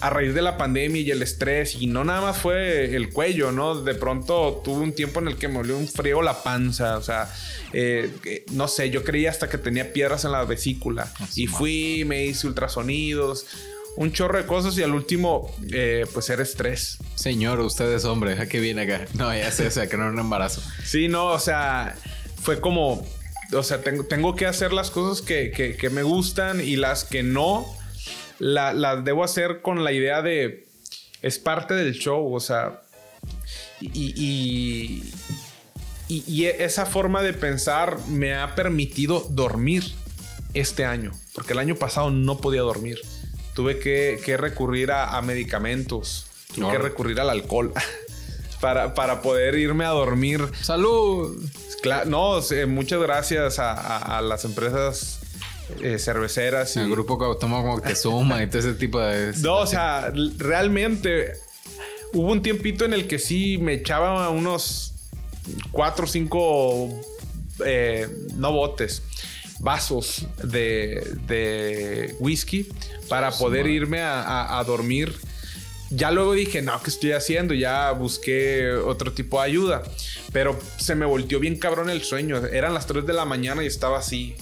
a raíz de la pandemia y el estrés, y no nada más fue el cuello, ¿no? De pronto tuve un tiempo en el que me olió un frío la panza, o sea, eh, no sé, yo creía hasta que tenía piedras en la vesícula, y fui, me hice ultrasonidos, un chorro de cosas y al último, eh, pues era estrés. Señor, usted es hombre, ¿a qué viene acá? No, ya sé, o sea, que no era un embarazo. Sí, no, o sea, fue como, o sea, tengo, tengo que hacer las cosas que, me gustan y las que no, las debo hacer con la idea de, es parte del show, o sea, y, y, y esa forma de pensar me ha permitido dormir este año, porque el año pasado no podía dormir. Tuve que, recurrir a, medicamentos, tuve que recurrir al alcohol para, para poder irme a dormir. ¡Salud! no, muchas gracias a, las empresas eh, cerveceras. Y... El grupo que toma como que suma y todo ese tipo de... No, o sea, realmente hubo un tiempito en el que sí me echaba unos cuatro o cinco, eh, no botes, vasos de, whisky para poder irme a, dormir. Ya luego dije, no, ¿qué estoy haciendo? Ya busqué otro tipo de ayuda. Pero se me volteó bien cabrón el sueño. Eran las 3 de la mañana y estaba así.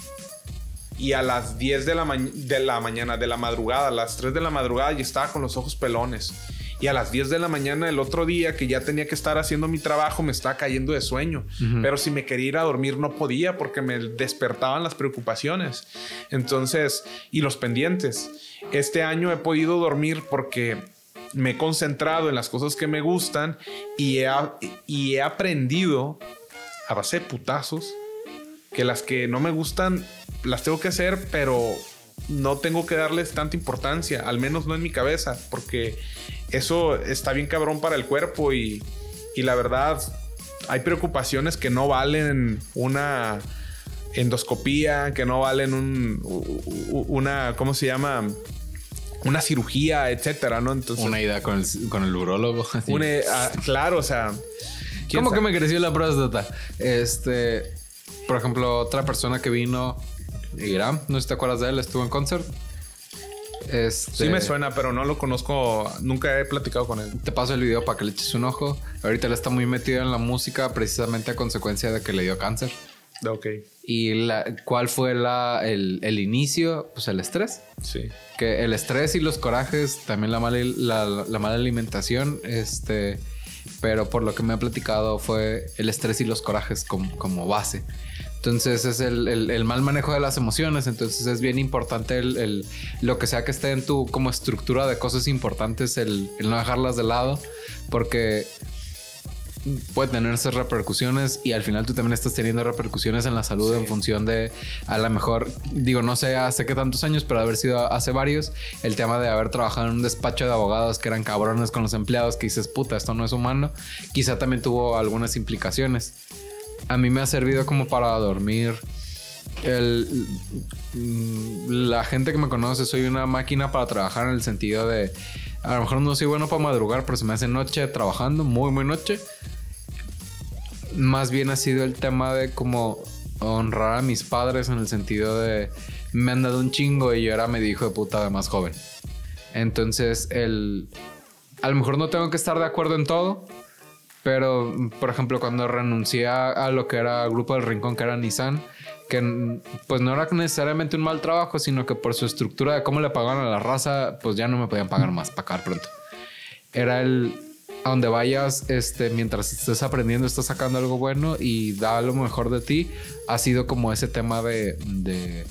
Y a las 10 de la, de la mañana, de la madrugada, a las 3 de la madrugada, y estaba con los ojos pelones. Y a las 10 de la mañana el otro día que ya tenía que estar haciendo mi trabajo me estaba cayendo de sueño. Pero si me quería ir a dormir no podía porque me despertaban las preocupaciones. Entonces, y los pendientes. Este año he podido dormir porque me he concentrado en las cosas que me gustan y he, aprendido a base de putazos que las que no me gustan las tengo que hacer, pero no tengo que darles tanta importancia, al menos no en mi cabeza, porque eso está bien cabrón para el cuerpo y, y la verdad hay preocupaciones que no valen una endoscopía, que no valen un, una, ¿cómo se llama? Una cirugía, etcétera, ¿no? Entonces, una idea con el, con el urólogo. Ah, claro, o sea. ¿Cómo que me creció la próstata? Este, por ejemplo, otra persona que vino, Irán, no sé si te acuerdas de él, estuvo en concert. Este, sí me suena, pero no lo conozco, nunca he platicado con él. Te paso el video para que le eches un ojo. Ahorita él está muy metido en la música precisamente a consecuencia de que le dio cáncer. Ok. ¿Y la, cuál fue la, el, el, inicio? Pues el estrés. Sí. Que el estrés y los corajes, también la mala, la, la mala alimentación, este, pero por lo que me ha platicado fue el estrés y los corajes como, como base. Entonces es el, el, mal manejo de las emociones. Entonces es bien importante el, lo que sea que esté en tu como estructura de cosas importantes, el, no dejarlas de lado, porque puede tener esas repercusiones y al final tú también estás teniendo repercusiones en la salud en función de a lo mejor, digo, no sé hace qué tantos años, pero haber sido hace varios, el tema de haber trabajado en un despacho de abogados que eran cabrones con los empleados, que dices, puta, esto no es humano, quizá también tuvo algunas implicaciones a mí me ha servido como para dormir. El, mm, la gente que me conoce, soy una máquina para trabajar en el sentido de, a lo mejor no soy bueno para madrugar, pero se me hace noche trabajando, muy, muy noche. Más bien ha sido el tema de como honrar a mis padres en el sentido de, me han dado un chingo y yo era me dijo de puta de más joven. Entonces, el, a lo mejor no tengo que estar de acuerdo en todo, pero, por ejemplo, cuando renuncié a, lo que era Grupo del Rincón, que era Nissan, que pues no era necesariamente un mal trabajo, sino que por su estructura de cómo le pagaban a la raza, pues ya no me podían pagar más para acabar pronto. Era el a donde vayas, este, mientras estés aprendiendo, estás sacando algo bueno y da lo mejor de ti. Ha sido como ese tema de, de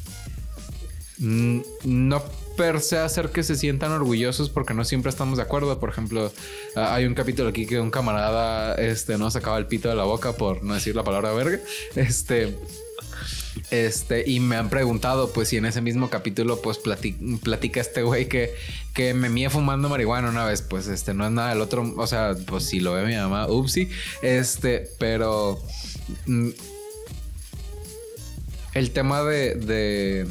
no per se hacer que se sientan orgullosos porque no siempre estamos de acuerdo. Por ejemplo, ah, hay un capítulo aquí que un camarada este, no sacaba el pito de la boca por no decir la palabra verga. Este. Este, y me han preguntado, pues, si en ese mismo capítulo, pues, platica, este güey que, que me mía fumando marihuana una vez. Pues, este, no es nada del otro. O sea, pues, si lo ve mi mamá, upsi. Este, pero. Mm, el tema de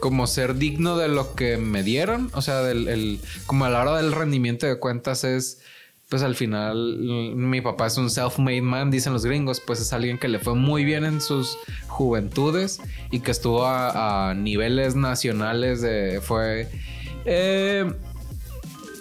como ser digno de lo que me dieron. O sea, del, como a la hora del rendimiento de cuentas es, pues al final, mi papá es un self-made man, dicen los gringos, pues es alguien que le fue muy bien en sus juventudes y que estuvo a, niveles nacionales de, fue... Eh,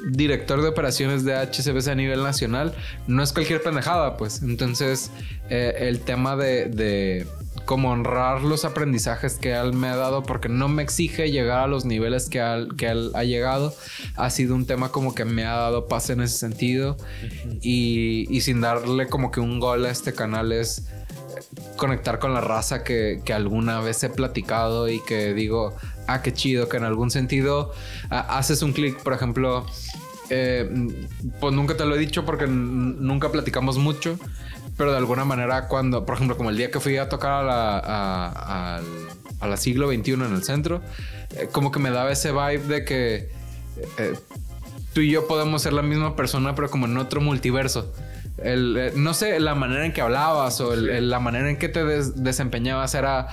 director de operaciones de HCBC a nivel nacional, no es cualquier pendejada, pues. Entonces, eh, el tema de como honrar los aprendizajes que él me ha dado porque no me exige llegar a los niveles que él, que él ha llegado. Ha sido un tema como que me ha dado paz en ese sentido y, y, sin darle como que un gol a este canal es conectar con la raza que, que alguna vez he platicado y que digo, ah, qué chido, que en algún sentido ah, haces un clic, por ejemplo, eh, pues nunca te lo he dicho porque nunca platicamos mucho, pero de alguna manera cuando, por ejemplo, como el día que fui a tocar a la, a, la siglo XXI en el centro, eh, como que me daba ese vibe de que eh, tú y yo podemos ser la misma persona, pero como en otro multiverso. El, eh, no sé, la manera en que hablabas o la manera en que te desempeñabas era,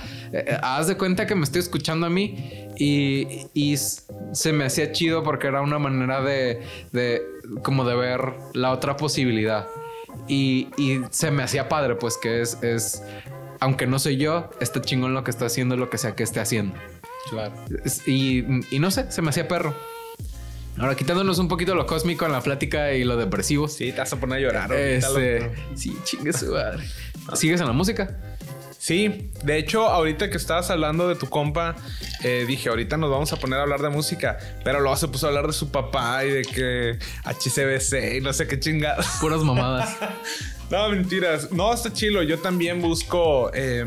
haz de cuenta que me estoy escuchando a mí y, y, se me hacía chido porque era una manera de, de, como de ver la otra posibilidad. Y, se me hacía padre, pues que es, es, aunque no soy yo, está chingón lo que está haciendo, lo que sea que esté haciendo. Claro. Y, y no sé, se me hacía perro. Ahora, quitándonos un poquito lo cósmico en la plática y lo depresivo. Sí, te vas a poner a llorar. Este, sí, chingue su madre. ¿Sigues en la música? Sí, de hecho, ahorita que estabas hablando de tu compa, eh, dije, ahorita nos vamos a poner a hablar de música, pero luego se puso a hablar de su papá y de que HCBC y no sé qué chingadas. Puras mamadas. no, mentiras. No, está chilo. Yo también busco eh,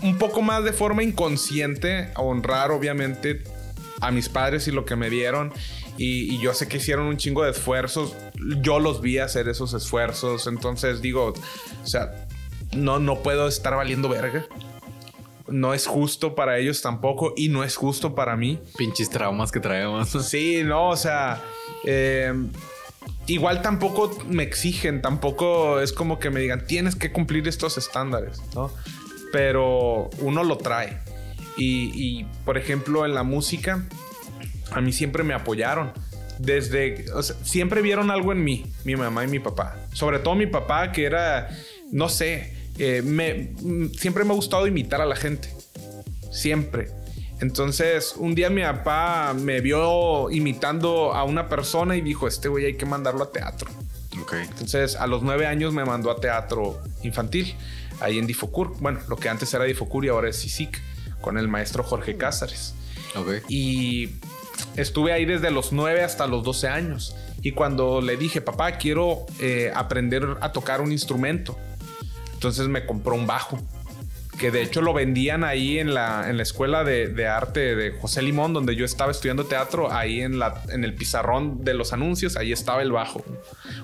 un poco más de forma inconsciente, honrar obviamente a mis padres y lo que me dieron. Y, yo sé que hicieron un chingo de esfuerzos. Yo los vi hacer esos esfuerzos. Entonces digo, o sea, no, no puedo estar valiendo verga. No es justo para ellos tampoco y no es justo para mí. Pinches traumas que traemos. Sí, no, o sea, eh, igual tampoco me exigen, tampoco es como que me digan, tienes que cumplir estos estándares, ¿no? Pero uno lo trae. Y, por ejemplo, en la música, a mí siempre me apoyaron. Desde, siempre vieron algo en mí, mi mamá y mi papá. Sobre todo mi papá, que era, no sé, eh, me, siempre me ha gustado imitar a la gente. Siempre. Entonces, un día mi papá me vio imitando a una persona y dijo, este güey hay que mandarlo a teatro. Okay. Entonces, a los nueve años me mandó a teatro infantil, ahí en Difocur. Bueno, lo que antes era Difocur y ahora es CICIC, con el maestro Jorge Cázares. Okay. Y estuve ahí desde los nueve hasta los 12 años. Y cuando le dije, papá, quiero eh, aprender a tocar un instrumento, entonces me compró un bajo que de hecho lo vendían ahí en la, en la escuela de, arte de José Limón, donde yo estaba estudiando teatro, ahí en, la, en el pizarrón de los anuncios, ahí estaba el bajo,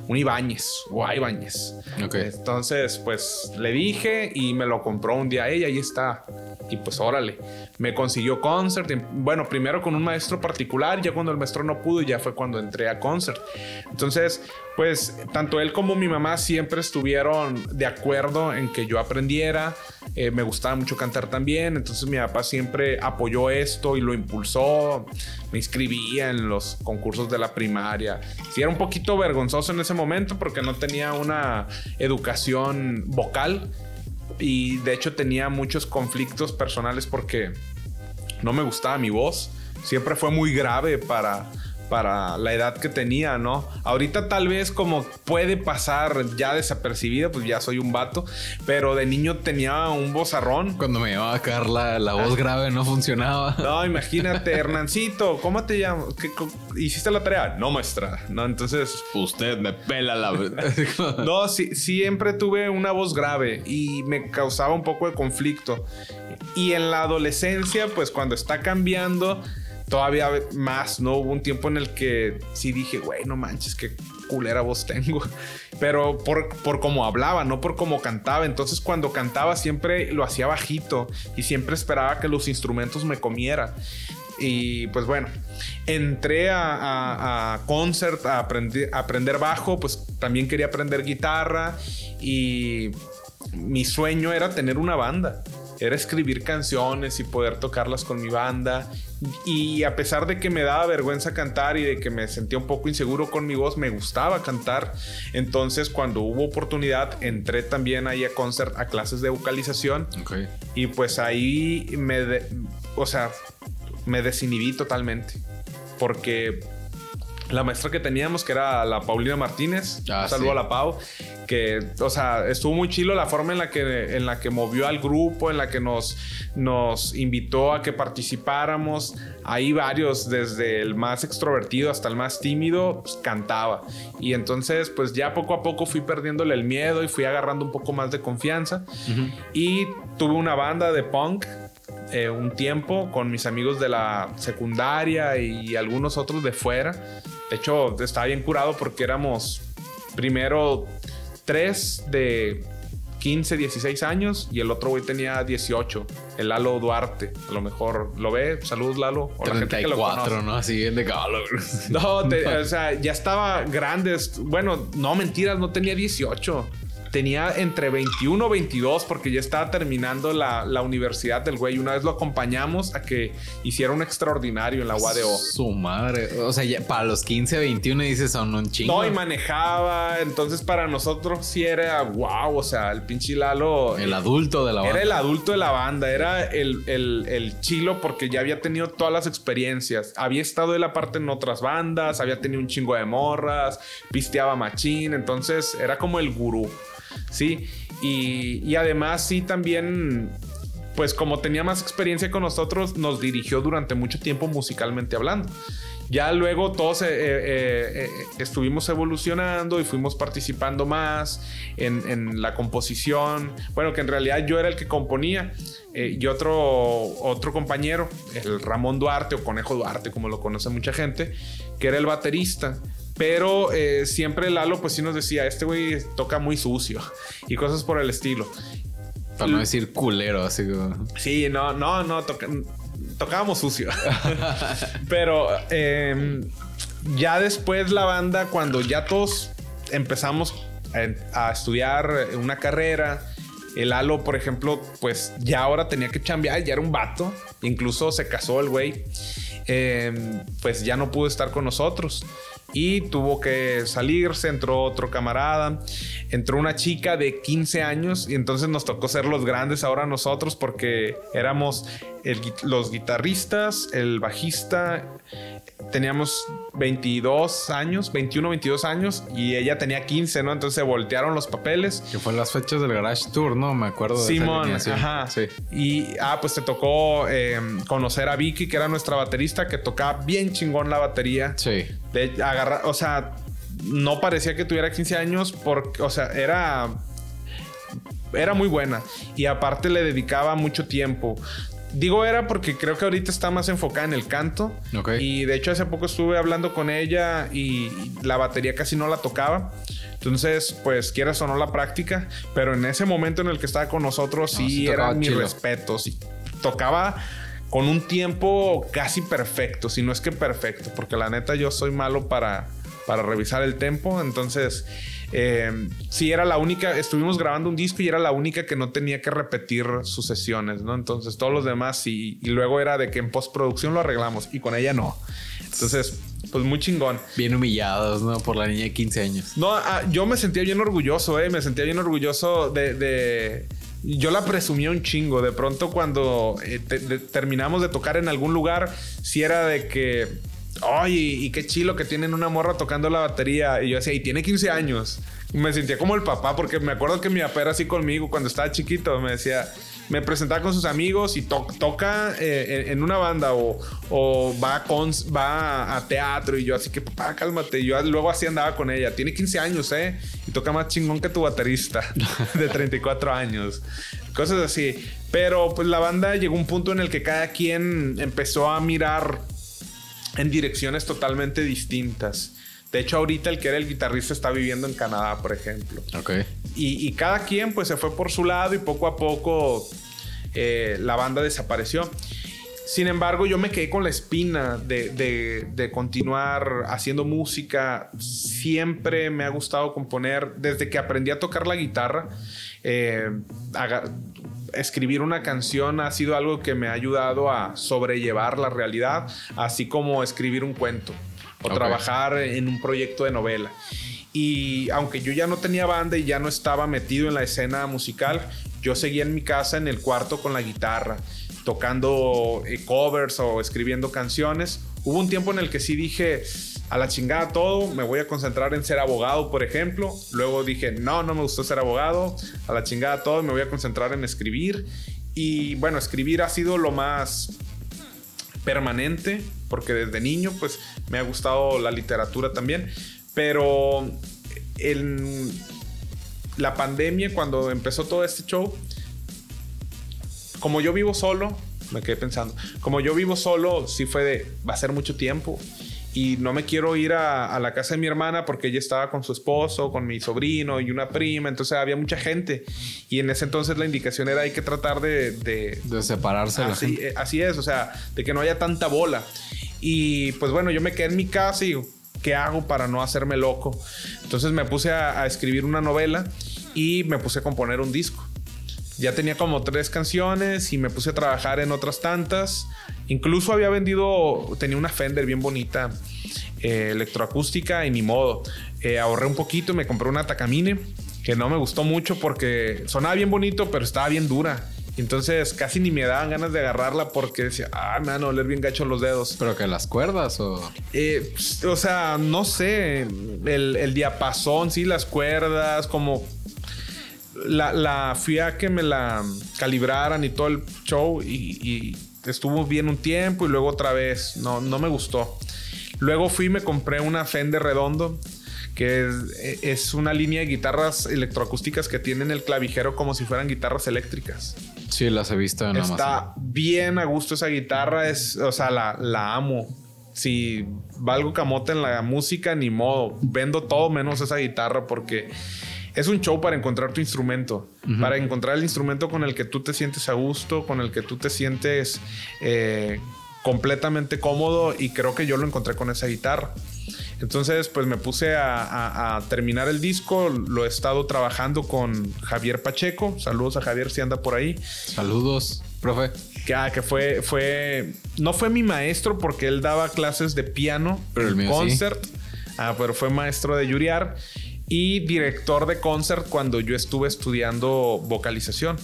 un Ibáñez o Ibáñez. Entonces, pues le dije y me lo compró un día ella, ahí está. Y pues órale, me consiguió concert. Bueno, primero con un maestro particular, ya cuando el maestro no pudo, ya fue cuando entré a concert. Entonces, pues tanto él como mi mamá siempre estuvieron de acuerdo en que yo aprendiera. Eh, me gustaba mucho cantar también, entonces mi papá siempre apoyó esto y lo impulsó. Me inscribía en los concursos de la primaria. Sí, era un poquito vergonzoso en ese momento porque no tenía una educación vocal y de hecho tenía muchos conflictos personales porque no me gustaba mi voz. Siempre fue muy grave para para la edad que tenía, ¿no? Ahorita tal vez como puede pasar ya desapercibida, pues ya soy un vato, pero de niño tenía un vozarrón. Cuando me llamaba Carla, la voz grave no funcionaba. No, imagínate, Hernancito, ¿cómo te llamas? ¿Hiciste la tarea? No, maestra. No, entonces... Usted me pela la... no, sí, siempre tuve una voz grave y me causaba un poco de conflicto. Y en la adolescencia, pues cuando está cambiando todavía más, ¿no? Hubo un tiempo en el que sí dije, güey, no manches, qué culera voz tengo. Pero por, por cómo hablaba, no por cómo cantaba. Entonces cuando cantaba siempre lo hacía bajito y siempre esperaba que los instrumentos me comieran. Y pues bueno, entré a, concert, a aprender, a aprender bajo, pues también quería aprender guitarra y mi sueño era tener una banda era escribir canciones y poder tocarlas con mi banda. Y a pesar de que me daba vergüenza cantar y de que me sentía un poco inseguro con mi voz, me gustaba cantar. Entonces, cuando hubo oportunidad, entré también ahí a concert, a clases de vocalización. Y pues ahí me, o sea, me desinhibí totalmente. Porque la maestra que teníamos, que era la Paulina Martínez, ah, saludo a la Pau, que, o sea, estuvo muy chilo la forma en la que, en la que movió al grupo, en la que nos, nos invitó a que participáramos. Ahí varios, desde el más extrovertido hasta el más tímido, pues, cantaba. Y entonces, pues ya poco a poco fui perdiéndole el miedo y fui agarrando un poco más de confianza. Y tuve una banda de punk eh, un tiempo con mis amigos de la secundaria y algunos otros de fuera. De hecho, estaba bien curado porque éramos primero tres de 15, 16 años y el otro güey tenía 18, el Lalo Duarte. A lo mejor lo ve. Saludos, Lalo. O 34, ¿no? Así bien de cabrón. No, o sea, ya estaba grande. Bueno, no, mentiras, no tenía 18 tenía entre 21 o 22 porque ya estaba terminando la, universidad del güey. Una vez lo acompañamos a que hiciera un extraordinario en la UADO. Su madre. O sea, para los 15 21 dices son un chingo. No, y manejaba. Entonces, para nosotros sí era wow. O sea, el pinche Lalo. El adulto de la banda. Era el adulto de la banda. Era el, el, chilo porque ya había tenido todas las experiencias. Había estado de la parte en otras bandas. Había tenido un chingo de morras. Pisteaba machín. Entonces, era como el gurú. ¿Sí? Y, y además sí también pues como tenía más experiencia con nosotros, nos dirigió durante mucho tiempo musicalmente hablando. Ya luego todos eh, eh, eh, estuvimos evolucionando y fuimos participando más en, la composición. Bueno, que en realidad yo era el que componía y otro, otro compañero, el Ramón Duarte o Conejo Duarte, como lo conoce mucha gente, que era el baterista. Pero siempre Lalo pues sí nos decía, este güey toca muy sucio y cosas por el estilo. Para no decir culero, así como... Sí, no, no, no, toca tocábamos sucio. Pero em, ya después la banda, cuando ya todos empezamos a, estudiar una carrera, el Halo, por ejemplo, pues ya ahora tenía que chambear, ya era un vato, incluso se casó el güey, em, pues ya no pudo estar con nosotros y tuvo que salirse, entró otro camarada, entró una chica de 15 años y entonces nos tocó ser los grandes ahora nosotros porque éramos los guitarristas, el bajista, teníamos 22 años, 21, 22 años y ella tenía 15, ¿no? Entonces se voltearon los papeles. Que fue las fechas del Garage Tour, ¿no? Me acuerdo de Simón, ajá. Sí. Y, ah, pues te tocó eh, conocer a Vicky, que era nuestra baterista, que tocaba bien chingón la batería. Sí. De agarrar, o sea, no parecía que tuviera 15 años porque, o sea, era era muy buena y aparte le dedicaba mucho tiempo. Digo era porque creo que ahorita está más enfocada en el canto. Y de hecho hace poco estuve hablando con ella y la batería casi no la tocaba. Entonces, pues quieras o no la práctica, pero en ese momento en el que estaba con nosotros sí, era mi respeto. Sí, tocaba con un tiempo casi perfecto, si no es que perfecto, porque la neta yo soy malo para, para revisar el tempo. Entonces, eh, sí, era la única, estuvimos grabando un disco y era la única que no tenía que repetir sus sesiones, ¿no? Entonces todos los demás sí, y luego era de que en postproducción lo arreglamos y con ella no. Entonces, pues muy chingón. Bien humillados, ¿no? Por la niña de 15 años. No, ah, yo me sentía bien orgulloso, ¿eh? Me sentía bien orgulloso de... Yo la presumía un chingo. De pronto cuando eh, terminamos de tocar en algún lugar, si era de que ay, y qué chilo que tienen una morra tocando la batería. Y yo decía, y tiene 15 años. me sentía como el papá, porque me acuerdo que mi papá era así conmigo cuando estaba chiquito. Me decía, me presentaba con sus amigos y toca eh, en, una banda o, va, a va a teatro. Y yo, así que papá, cálmate. Y yo luego así andaba con ella. Tiene 15 años, ¿eh? Y toca más chingón que tu baterista de 34 años. Cosas así. Pero pues la banda llegó a un punto en el que cada quien empezó a mirar en direcciones totalmente distintas. De hecho, ahorita el que era el guitarrista está viviendo en Canadá, por ejemplo. Ok. Y, cada quien pues se fue por su lado y poco a poco eh, la banda desapareció. Sin embargo, yo me quedé con la espina de, continuar haciendo música. Siempre me ha gustado componer. Desde que aprendí a tocar la guitarra, eh, escribir una canción ha sido algo que me ha ayudado a sobrellevar la realidad, así como escribir un cuento o trabajar en un proyecto de novela. Y aunque yo ya no tenía banda y ya no estaba metido en la escena musical, yo seguía en mi casa en el cuarto con la guitarra, tocando eh, covers o escribiendo canciones. Hubo un tiempo en el que sí dije, a la chingada todo, me voy a concentrar en ser abogado, por ejemplo. Luego dije, no, no me gustó ser abogado, a la chingada todo, me voy a concentrar en escribir. Y bueno, escribir ha sido lo más permanente, porque desde niño pues me ha gustado la literatura también, pero en la pandemia, cuando empezó todo este show, como yo vivo solo, me quedé pensando, como yo vivo solo, sí fue de, va a ser mucho tiempo y no me quiero ir a, la casa de mi hermana porque ella estaba con su esposo, con mi sobrino y una prima, entonces había mucha gente y en ese entonces la indicación era hay que tratar de... De, separarse. Así, eh, así es, o sea, de que no haya tanta bola. Y pues bueno, yo me quedé en mi casa y ¿qué hago para no hacerme loco? Entonces me puse a escribir una novela y me puse a componer un disco. Ya tenía como tres canciones y me puse a trabajar en otras tantas. Incluso había vendido, tenía una Fender bien bonita, eh, electroacústica y ni modo. Eh, ahorré un poquito y me compré una Takamine que no me gustó mucho porque sonaba bien bonito, pero estaba bien dura. Entonces casi ni me daban ganas de agarrarla porque decía, ah, me van a oler bien gacho los dedos. ¿Pero que las cuerdas o...? Eh, o sea, no sé, el, el diapasón, sí, las cuerdas, como la, la fui a que me la calibraran y todo el show y, y estuvo bien un tiempo y luego otra vez no, no me gustó. Luego fui y me compré una Fender Redondo que es, es, una línea de guitarras electroacústicas que tienen el clavijero como si fueran guitarras eléctricas. Sí, las he visto en Está bien a gusto esa guitarra, es, o sea, la, la amo. Si valgo camote en la música, ni modo. Vendo todo menos esa guitarra porque es un show para encontrar tu instrumento, para encontrar el instrumento con el que tú te sientes a gusto, con el que tú te sientes eh, completamente cómodo y creo que yo lo encontré con esa guitarra. Entonces, pues me puse a, terminar el disco. Lo he estado trabajando con Javier Pacheco. Saludos a Javier si anda por ahí. Saludos, profe. Que, ah, que fue, fue, no fue mi maestro porque él daba clases de piano, pero el concert. Ah, pero fue maestro de Yuriar y director de concert cuando yo estuve estudiando vocalización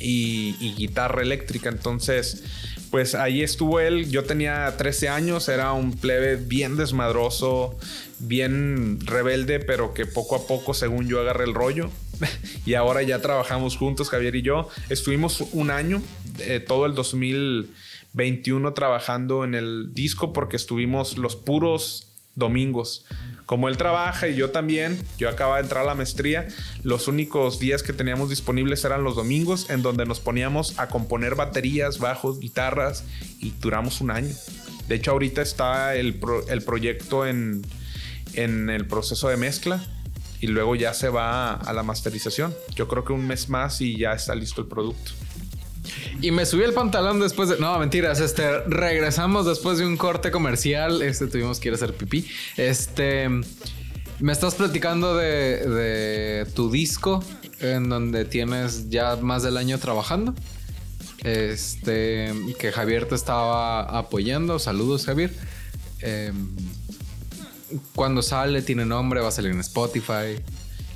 y, guitarra eléctrica. Entonces, pues ahí estuvo él. Yo tenía 13 años, era un plebe bien desmadroso, bien rebelde, pero que poco a poco, según yo, agarré el rollo. y ahora ya trabajamos juntos, Javier y yo. Estuvimos un año, eh, todo el 2021, trabajando en el disco porque estuvimos los puros domingos. Como él trabaja y yo también, yo acababa de entrar a la maestría, los únicos días que teníamos disponibles eran los domingos en donde nos poníamos a componer baterías, bajos, guitarras y duramos un año. De hecho, ahorita está el, el proyecto en, en el proceso de mezcla y luego ya se va a la masterización. Yo creo que un mes más y ya está listo el producto. Y me subí el pantalón después de. No, mentiras. Este, regresamos después de un corte comercial. Este, tuvimos que ir a hacer pipí. Este. Me estás platicando de, tu disco en donde tienes ya más del año trabajando. Este. Que Javier te estaba apoyando. Saludos, Javier. Em, cuando sale, tiene nombre, va a salir en Spotify.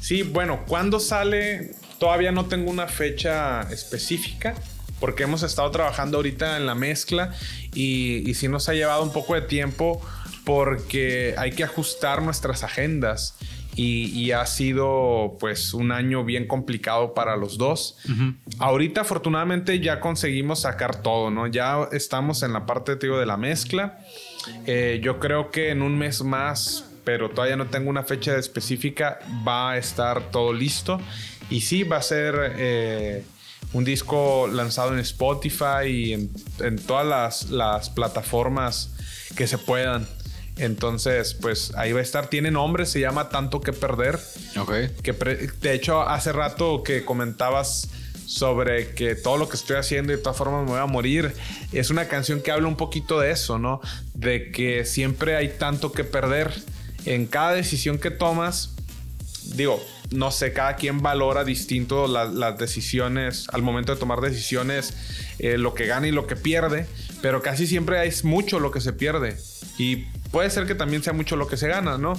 Sí, bueno, cuando sale, todavía no tengo una fecha específica porque hemos estado trabajando ahorita en la mezcla y, y sí nos ha llevado un poco de tiempo porque hay que ajustar nuestras agendas. Y, ha sido pues un año bien complicado para los dos. Ahorita afortunadamente ya conseguimos sacar todo, ¿no? Ya estamos en la parte digo, de la mezcla. Eh, yo creo que en un mes más, pero todavía no tengo una fecha específica, va a estar todo listo. Y sí, va a ser... Eh, un disco lanzado en Spotify y en, todas las, plataformas que se puedan. Entonces, pues ahí va a estar. Tiene nombre, se llama Tanto que Perder. Ok. Que de hecho, hace rato que comentabas sobre que todo lo que estoy haciendo y de todas formas me voy a morir. Es una canción que habla un poquito de eso, ¿no? De que siempre hay tanto que perder. En cada decisión que tomas, digo, no sé, cada quien valora distinto las decisiones, al momento de tomar decisiones, eh, lo que gana y lo que pierde, pero casi siempre es mucho lo que se pierde. Y puede ser que también sea mucho lo que se gana, ¿no?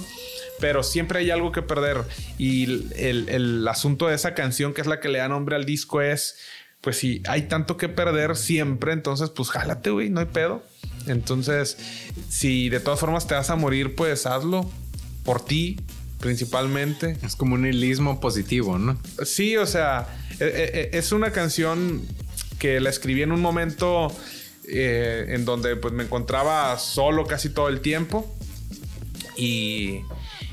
Pero siempre hay algo que perder. Y el, asunto de esa canción, que es la que le da nombre al disco, es, pues si hay tanto que perder siempre, entonces pues jálate, güey, no hay pedo. Entonces, si de todas formas te vas a morir, pues hazlo por ti, principalmente. Es como un hilismo positivo, ¿no? Sí, o sea, e, e, e, es una canción que la escribí en un momento eh, en donde pues me encontraba solo casi todo el tiempo y,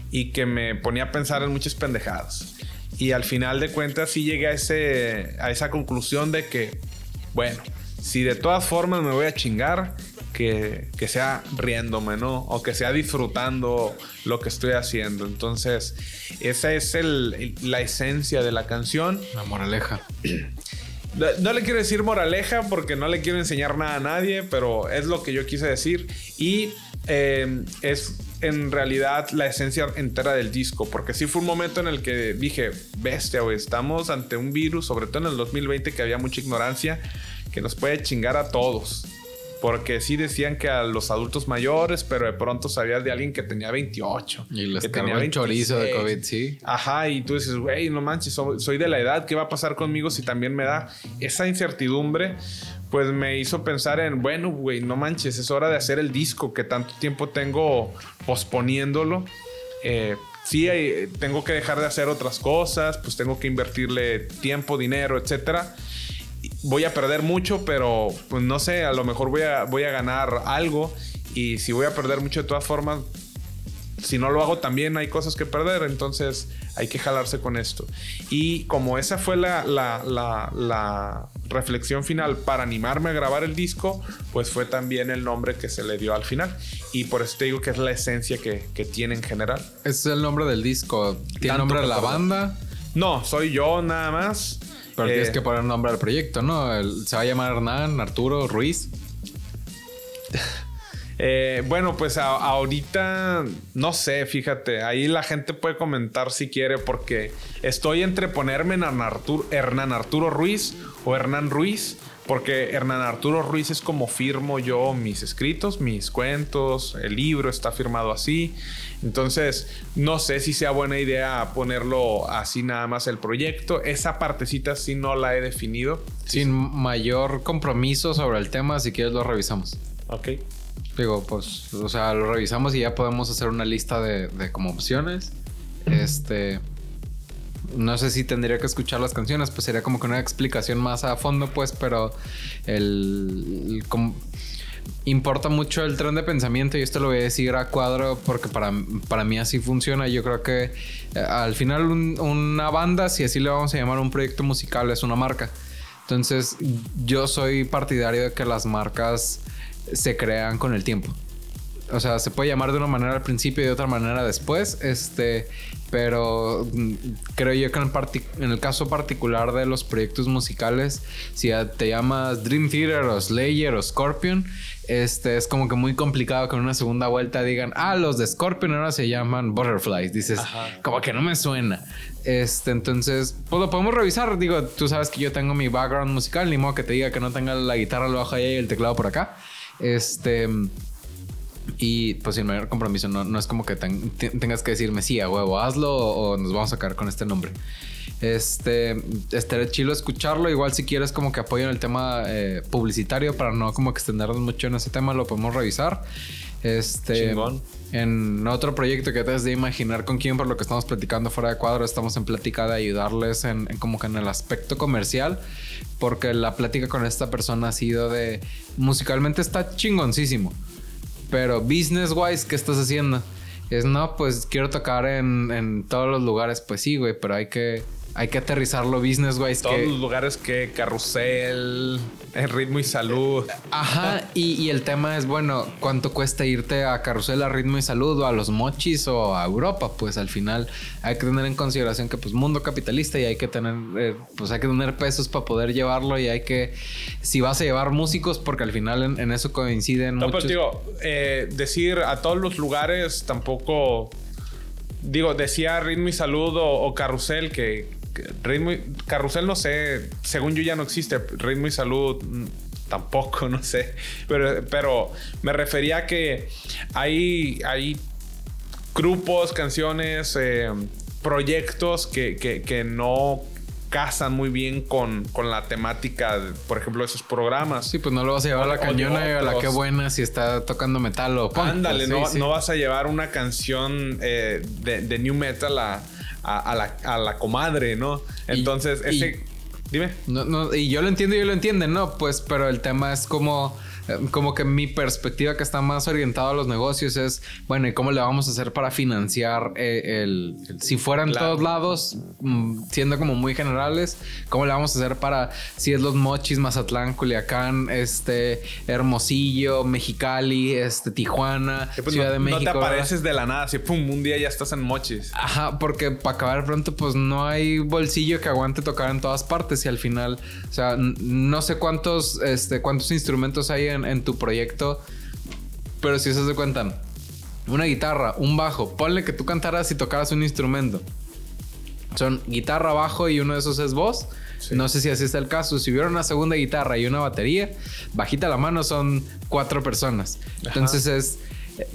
y que me ponía a pensar en muchas pendejadas. Y al final de cuentas sí llegué a, ese, a esa conclusión de que, bueno, si de todas formas me voy a chingar, que, sea riéndome, ¿no? O que sea disfrutando lo que estoy haciendo. Entonces, esa es la esencia de la canción. La moraleja. No le quiero decir moraleja porque no le quiero enseñar nada a nadie, pero es lo que yo quise decir. Y em, es en realidad la esencia entera del disco, porque sí fue un momento en el que dije, bestia, güey, estamos ante un virus, sobre todo en el 2020 que había mucha ignorancia, que nos puede chingar a todos. Porque sí decían que a los adultos mayores, pero de pronto sabías de alguien que tenía 28. Y les que tenía un chorizo de COVID, sí. Ajá, y tú dices, güey, no manches, soy, de la edad, ¿qué va a pasar conmigo si también me da esa incertidumbre? Pues me hizo pensar en, bueno, güey, no manches, es hora de hacer el disco que tanto tiempo tengo posponiéndolo. Eh, sí, tengo que dejar de hacer otras cosas, pues tengo que invertirle tiempo, dinero, etcétera. Voy a perder mucho, pero pues no sé, a lo mejor voy a, voy a ganar algo. Y si voy a perder mucho de todas formas, si no lo hago también hay cosas que perder, entonces hay que jalarse con esto. Y como esa fue la, la, reflexión final para animarme a grabar el disco, pues fue también el nombre que se le dio al final. Y por eso te digo que es la esencia que, tiene en general. Es el nombre del disco. ¿Tiene nombre de la banda? No, soy yo nada más. Pero tienes eh, que poner nombre al proyecto, ¿no? se va a llamar Hernán, Arturo, Ruiz. Eh, bueno, pues ahorita no sé, fíjate, ahí la gente puede comentar si quiere porque estoy entre ponerme en Hernán Arturo, Ruiz o Hernán Ruiz. Porque Hernán Arturo Ruiz es como firmo yo mis escritos, mis cuentos, el libro está firmado así. Entonces, no sé si sea buena idea ponerlo así nada más el proyecto. Esa partecita sí no la he definido. Sin mayor compromiso sobre el tema, si quieres lo revisamos. Ok. Digo, pues, o sea, lo revisamos y ya podemos hacer una lista de, como opciones. Este. No sé si tendría que escuchar las canciones, pues sería como que una explicación más a fondo, pues, pero el. Importa mucho el tren de pensamiento y esto lo voy a decir a cuadro porque para, para mí así funciona. Yo creo que eh, al final una banda, si así le vamos a llamar un proyecto musical, es una marca. Entonces yo soy partidario de que las marcas se crean con el tiempo. O sea, se puede llamar de una manera al principio y de otra manera después. Este, pero mm, creo yo que en, el caso particular de los proyectos musicales, si te llamas Dream Theater o Slayer o Scorpion, este es como que muy complicado que en una segunda vuelta digan, ah, los de Scorpion ahora se llaman Butterflies. Dices, como que no me suena. Este, entonces, pues lo podemos revisar. Digo, tú sabes que yo tengo mi background musical, ni modo que te diga que no tenga la guitarra, el bajo allá y el teclado por acá. Este. Y pues sin mayor compromiso, no, no es como que tengas que decirme sí, a huevo, hazlo o, nos vamos a sacar con este nombre. Este, estaría chilo escucharlo. Igual si quieres como que apoyo en el tema eh, publicitario para no como que extendernos mucho en ese tema, lo podemos revisar. Este, en otro proyecto que te has de imaginar con quién, por lo que estamos platicando fuera de cuadro, estamos en plática de ayudarles en, como que en el aspecto comercial, porque la plática con esta persona ha sido de musicalmente está chingoncísimo, pero business wise, ¿qué estás haciendo? Es no, pues quiero tocar en, en todos los lugares, pues sí, güey, pero hay que hay que aterrizarlo business wise. Todos los lugares que carrusel, el ritmo y salud. Ajá, y, el tema es, bueno, ¿cuánto cuesta irte a carrusel, a ritmo y salud o a los mochis o a Europa? Pues al final hay que tener en consideración que pues mundo capitalista y hay que tener, eh, pues hay que tener pesos para poder llevarlo y hay que, si vas a llevar músicos, porque al final en, eso coinciden no, pues, muchos... digo, eh, decir a todos los lugares tampoco... Digo, decía Ritmo y Salud o Carrusel que, carrusel no sé, según yo ya no existe, ritmo y salud mm, tampoco, no sé, pero, pero me refería a que hay, hay grupos, canciones, eh, proyectos que, que, no casan muy bien con, con, la temática, por ejemplo, de esos programas. Sí, pues no lo vas a llevar a la cañona y a la que buena si está tocando metal o punk. Ándale, pues, no, no, vas a llevar una canción eh, de, de, new metal a, a, la, a la, comadre, ¿no? Entonces, ese... dime. No, no, y yo lo entiendo y yo lo entienden, ¿no? Pues, pero el tema es como como que mi perspectiva que está más orientada a los negocios es, bueno, ¿y cómo le vamos a hacer para financiar eh, el, si fueran todos lados, mm, siendo como muy generales, cómo le vamos a hacer para, si es los Mochis, Mazatlán, Culiacán, este, Hermosillo, Mexicali, este, Tijuana, pues Ciudad de México. No te apareces de la nada, así, pum, un día ya estás en Mochis. Ajá, porque para acabar pronto, pues no hay bolsillo que aguante tocar en todas partes y al final, o sea, no sé cuántos, este, cuántos instrumentos hay en en, tu proyecto. Pero si se de cuenta, una guitarra, un bajo, ponle que tú cantaras y tocaras un instrumento. Son guitarra, bajo y uno de esos es voz. No sé si así está el caso. Si hubiera una segunda guitarra y una batería, bajita la mano son cuatro personas. Entonces es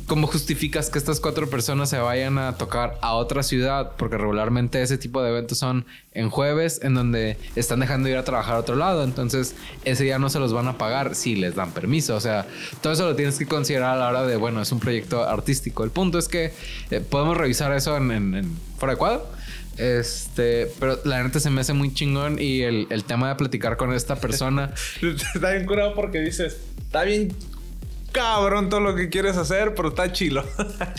¿cómo justificas que estas cuatro personas se vayan a tocar a otra ciudad? Porque regularmente ese tipo de eventos son en jueves, en donde están dejando de ir a trabajar a otro lado. Entonces, ese día no se los van a pagar si les dan permiso. O sea, todo eso lo tienes que considerar a la hora de, bueno, es un proyecto artístico. El punto es que eh, podemos revisar eso en, en, fuera de. Este, pero la neta se me hace muy chingón y el, el tema de platicar con esta persona. está bien curado porque dices, está bien cabrón todo lo que quieres hacer, pero está chilo.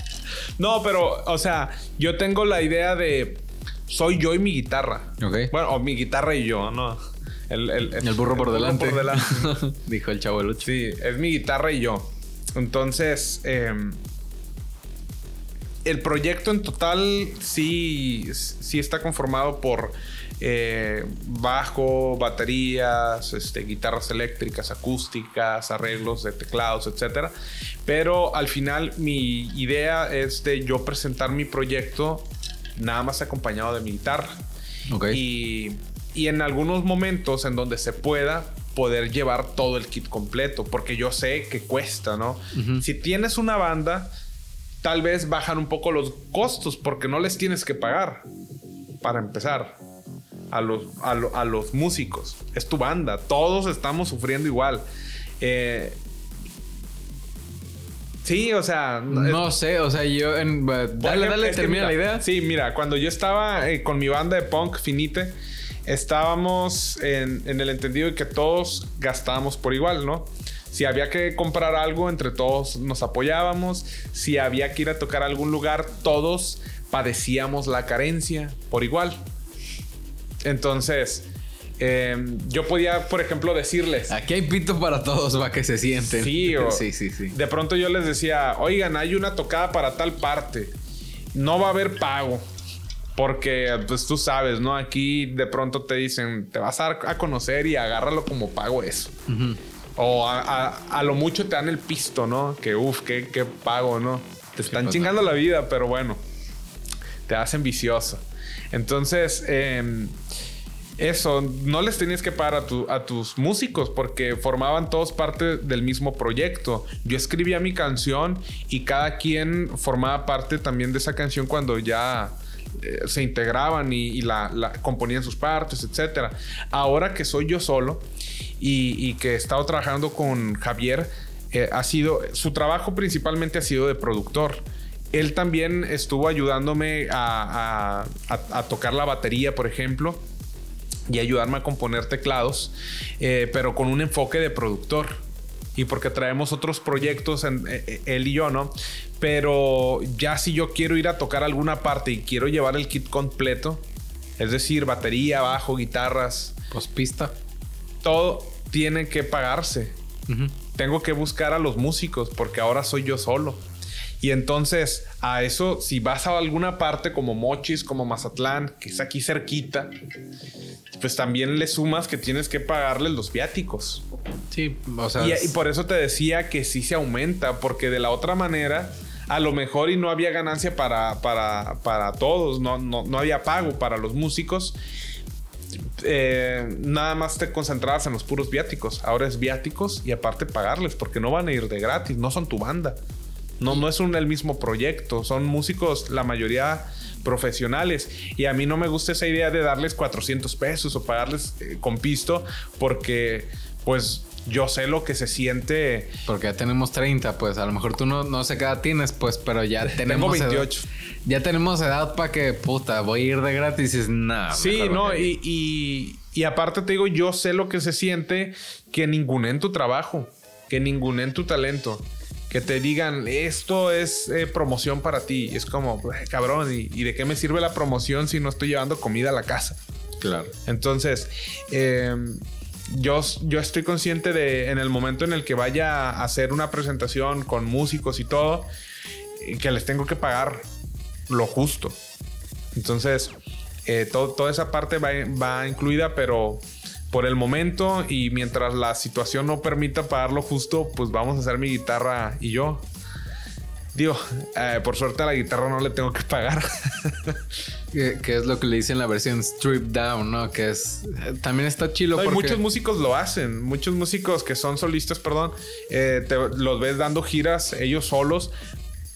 no, pero, o sea, yo tengo la idea de soy yo y mi guitarra. Ok. Bueno, o mi guitarra y yo, ¿no? El, el, burro por delante. por delante. Dijo el chavo el Sí, es mi guitarra y yo. Entonces, em, el proyecto en total sí, sí está conformado por eh, bajo, baterías, este, guitarras eléctricas, acústicas, arreglos de teclados, etc. Pero al final mi idea es de yo presentar mi proyecto nada más acompañado de mi guitarra. Y, y en algunos momentos en donde se pueda, poder llevar todo el kit completo, porque yo sé que cuesta, ¿no? Si tienes una banda, tal vez bajan un poco los costos porque no les tienes que pagar para empezar a los, a, los músicos. Es tu banda, todos estamos sufriendo igual. Eh, Sí, o sea. No sé, o sea, yo. dale, dale, termina la idea. Sí, mira, cuando yo estaba eh, con mi banda de punk finite, estábamos en, en, el entendido de que todos gastábamos por igual, ¿no? Si había que comprar algo, entre todos nos apoyábamos. Si había que ir a tocar a algún lugar, todos padecíamos la carencia por igual. Entonces, Em, yo podía, por ejemplo, decirles. Aquí hay pito para todos, para que se sienten. Sí, sí, sí, sí. De pronto yo les decía, oigan, hay una tocada para tal parte. No va a haber pago. Porque, pues tú sabes, ¿no? Aquí de pronto te dicen, te vas a, conocer y agárralo como pago eso. O a, lo mucho te dan el pisto, ¿no? Que uff, qué, qué, pago, ¿no? Te están chingando la vida, pero bueno, te hacen vicioso. Entonces, eh, eso, no les tenías que pagar a, tus músicos porque formaban todos parte del mismo proyecto. Yo escribía mi canción y cada quien formaba parte también de esa canción cuando ya eh, se integraban y, la, componían sus partes, etc. Ahora que soy yo solo y, que he estado trabajando con Javier, eh, ha sido, su trabajo principalmente ha sido de productor él también estuvo ayudándome a, tocar la batería, por ejemplo y ayudarme a componer teclados, eh, pero con un enfoque de productor. Y porque traemos otros proyectos, en, eh, eh, él y yo, ¿no? Pero ya si yo quiero ir a tocar alguna parte y quiero llevar el kit completo, es decir, batería, bajo, guitarras, pues pista, todo tiene que pagarse. Tengo que buscar a los músicos porque ahora soy yo solo. Y entonces, a eso, si vas a alguna parte como Mochis, como Mazatlán, que es aquí cerquita, pues también le sumas que tienes que pagarle los viáticos. Sí, o sea. Y, por eso te decía que sí se aumenta, porque de la otra manera, a lo mejor y no había ganancia para, para, para todos, no, no, no había pago para los músicos. Eh, nada más te concentrabas en los puros viáticos. Ahora es viáticos y aparte pagarles, porque no van a ir de gratis, no son tu banda. No, no es un, el mismo proyecto. Son músicos, la mayoría profesionales. Y a mí no me gusta esa idea de darles 400 pesos o pagarles eh, con pisto porque pues yo sé lo que se siente. Porque ya tenemos 30, pues a lo mejor tú no, no sé qué edad tienes, pues, pero ya tenemos. Tengo 28. ya tenemos edad para que, puta, voy a ir de gratis y es nada. Sí, no, y, y, y, aparte te digo, yo sé lo que se siente que en tu trabajo, que en tu talento que te digan esto es eh, promoción para ti. es como, cabrón, ¿y, de qué me sirve la promoción si no estoy llevando comida a la casa? Claro. Entonces, em, yo, yo estoy consciente de en el momento en el que vaya a hacer una presentación con músicos y todo, eh, que les tengo que pagar lo justo. Entonces, eh, toda esa parte va, va incluida, pero por el momento y mientras la situación no permita pagarlo justo, pues vamos a hacer mi guitarra y yo. Digo, eh, por suerte a la guitarra no le tengo que pagar. que, es lo que le dicen en la versión Strip Down, ¿no? Que es. Eh, también está chilo. porque... Muchos músicos lo hacen. Muchos músicos que son solistas, perdón, eh, te, los ves dando giras ellos solos